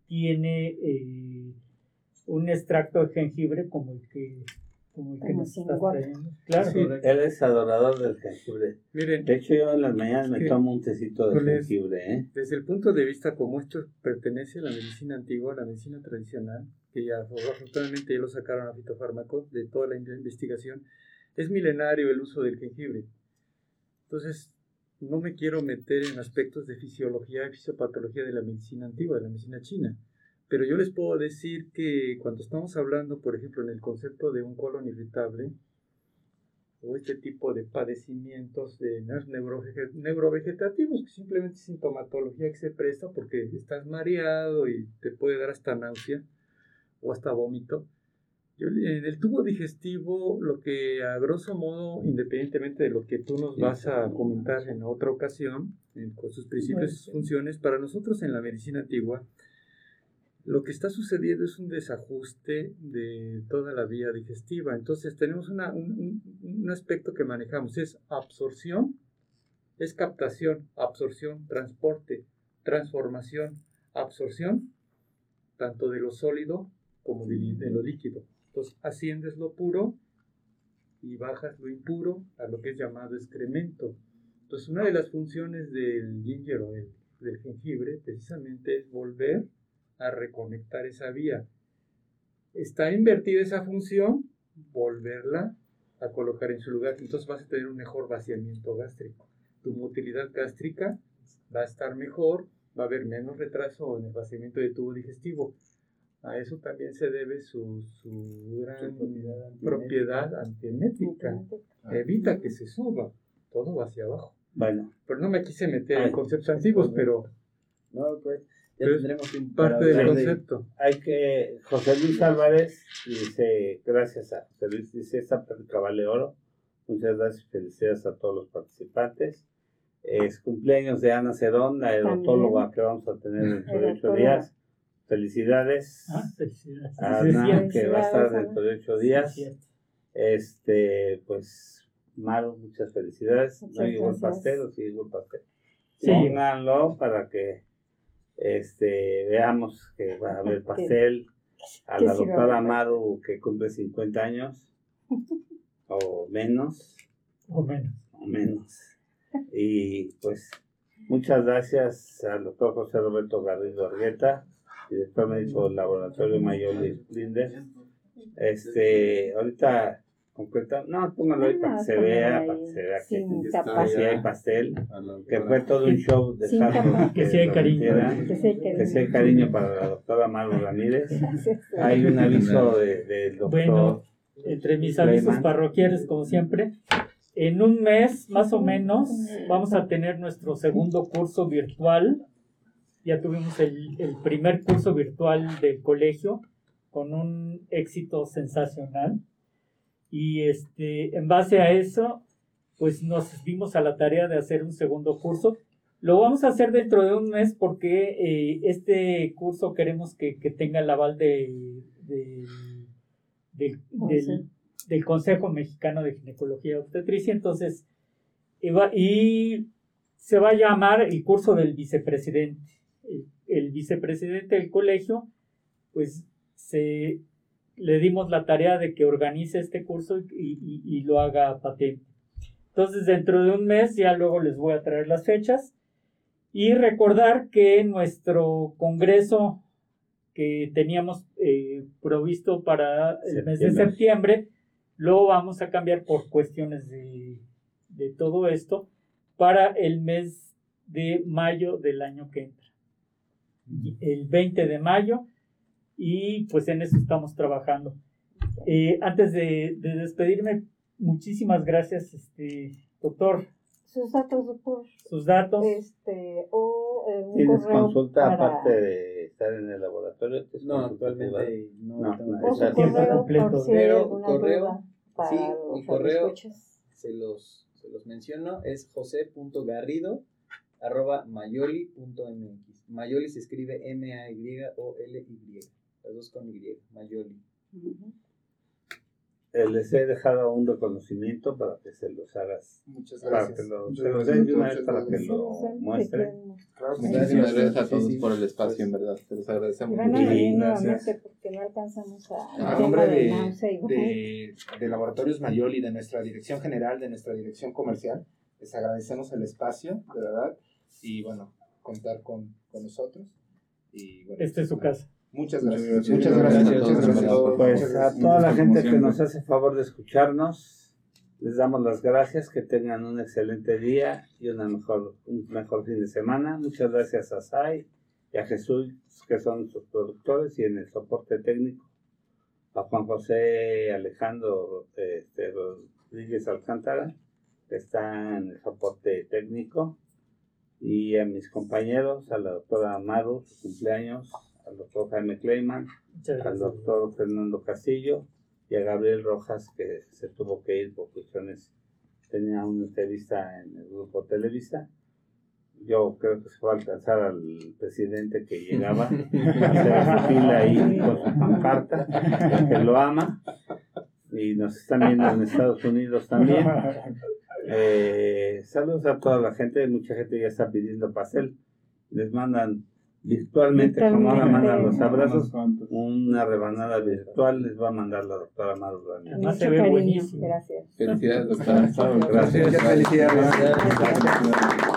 tiene eh, un extracto de jengibre como el que como el que nos está trayendo. Claro, él es adorador del jengibre. Miren, de hecho, yo en las mañanas me tomo un tecito de jengibre. ¿eh? Desde el punto de vista como esto pertenece a la medicina antigua, a la medicina tradicional, que ya afortunadamente ya lo sacaron a fitofármacos de toda la investigación, es milenario el uso del jengibre. Entonces, no me quiero meter en aspectos de fisiología y fisiopatología de la medicina antigua, de la medicina china, pero yo les puedo decir que cuando estamos hablando, por ejemplo, en el concepto de un colon irritable, o este tipo de padecimientos de neurovegetativos, que simplemente es sintomatología que se presta porque estás mareado y te puede dar hasta náusea o hasta vómito, en el tubo digestivo, lo que a grosso modo, independientemente de lo que tú nos vas a comentar en otra ocasión, con sus principios y sus funciones, para nosotros en la medicina antigua, lo que está sucediendo es un desajuste de toda la vía digestiva. Entonces tenemos un, un aspecto que manejamos, es absorción, es captación, absorción, transporte, transformación, absorción, tanto de lo sólido como de lo líquido. Entonces asciendes lo puro y bajas lo impuro a lo que es llamado excremento. Entonces una de las funciones del ginger o del, jengibre precisamente es volver a reconectar esa vía. Está invertida esa función, volverla a colocar en su lugar. Entonces vas a tener un mejor vaciamiento gástrico. Tu motilidad gástrica va a estar mejor, va a haber menos retraso en el vaciamiento de tubo digestivo. A eso también se debe su, su gran propiedad, antiemética. Evita que se suba, todo va hacia abajo. Bueno. Pero no me quise meter en conceptos antiguos, pero... No, pues ya tendremos un parte del concepto. Hay que, José Luis Álvarez dice, gracias a José Luis, dice, esta plática vale oro. Muchas gracias y felicidades a todos los participantes. Es cumpleaños de Ana Cerón, la erotóloga que vamos a tener dentro de ocho días. Felicidades. Ah, felicidades. A Ana, que va a estar dentro de ocho días. Este, pues, Maru, muchas felicidades. no llegó el pastel o sí llegó el pastel. Sí. Pónganlo para que este, veamos que va a haber pastel. A la doctora Maru que cumple 50 años o menos. O menos. O menos. Y pues muchas gracias al doctor José Roberto Garrido Argueta director médico del laboratorio Mayor de Linder. Este, ahorita concreta. No, póngalo ahí para que se Ah, vea, ahí, para que se vea que sí hay pastel, que fue todo un show de Santos. Que sí hay lo cariño. Que sí hay cariño para la doctora Maru Ramírez. Hay un aviso de- del doctor. Bueno, entre mis avisos parroquiales, como siempre, en un mes más o menos vamos a tener nuestro segundo curso virtual. Ya tuvimos el, el primer curso virtual del colegio con un éxito sensacional. Y este, en base a eso, pues nos dimos a la tarea de hacer un segundo curso. Lo vamos a hacer dentro de un mes porque eh, este curso queremos que, que tenga el aval de, de- del, del- del Consejo Mexicano de Ginecología y Obstetricia. Entonces, y, va- y se va a llamar el curso del vicepresidente. El, el vicepresidente del colegio, pues se, le dimos la tarea de que organice este curso y, y- y lo haga patente. Entonces, dentro de un mes ya luego les voy a traer las fechas. Y recordar que nuestro congreso que teníamos eh, provisto para el mes de Septiembre. septiembre, lo vamos a cambiar por cuestiones de, de todo esto para el mes de mayo del año que entra. El 20 de mayo y pues en eso estamos trabajando. Eh, antes de, de despedirme, muchísimas gracias, este, doctor. Sus datos, doctor. Sus datos. Este, o eh, un ¿Tienes correo consulta para- aparte de estar en el laboratorio? ¿Tienes No, actualmente no, No, no, correo completo. si correo, para sí, mi correo se los, se los menciono, es jose.garrido arroba mayoli.mx. Mayoli se escribe M-A-Y-O-L-Y, las dos con Y, Mayoli. Eh, les he dejado un reconocimiento para que se los hagas, Muchas para gracias. que lo, se los gracias, den de una vez muchas para que gracias. lo Sí, sí, muestre. queremos. Claro, Gracias. gracias a todos sí. por el espacio, en verdad. Te los agradecemos mucho. gracias. porque no alcanzamos a nombre de de, náusea y de, de Laboratorios Mayoli, de nuestra dirección general, de nuestra dirección comercial, les agradecemos el espacio, de verdad, y bueno, contar con, con nosotros. Y, bueno, Esta es su casa. Muchas Muchas gracias. Muchas gracias. Muchas Muchas gracias. Pues favor. a toda la gente que nos hace favor de escucharnos, les damos las gracias, que tengan un excelente día y una mejor, un mejor fin de semana. Muchas gracias a Sai y a Jesús, que son sus productores, y en el soporte técnico, a Juan José Alejandro este, Rodríguez Alcántara, que está en el soporte técnico, y a mis compañeros, a la doctora Maru, su cumpleaños, al doctor Jaime Kleiman, Muchas al doctor Fernando Castillo y a Gabriel Rojas, que se tuvo que ir por cuestiones, tenía una entrevista en el grupo Televisa. Yo creo que se fue a alcanzar al presidente que llegaba a hacer su fila ahí con su pancarta, que lo ama, y nos están viendo en Estados Unidos también. Eh, saludos a toda la gente, mucha gente ya está pidiendo pastel. Les mandan virtualmente, como ahora mandan los abrazos, una rebanada virtual les va a mandar la doctora Maru Ramírez. Además se ve buenísimo. Gracias. Felicidades, doctora. Gracias. Muchas felicidades. Gracias.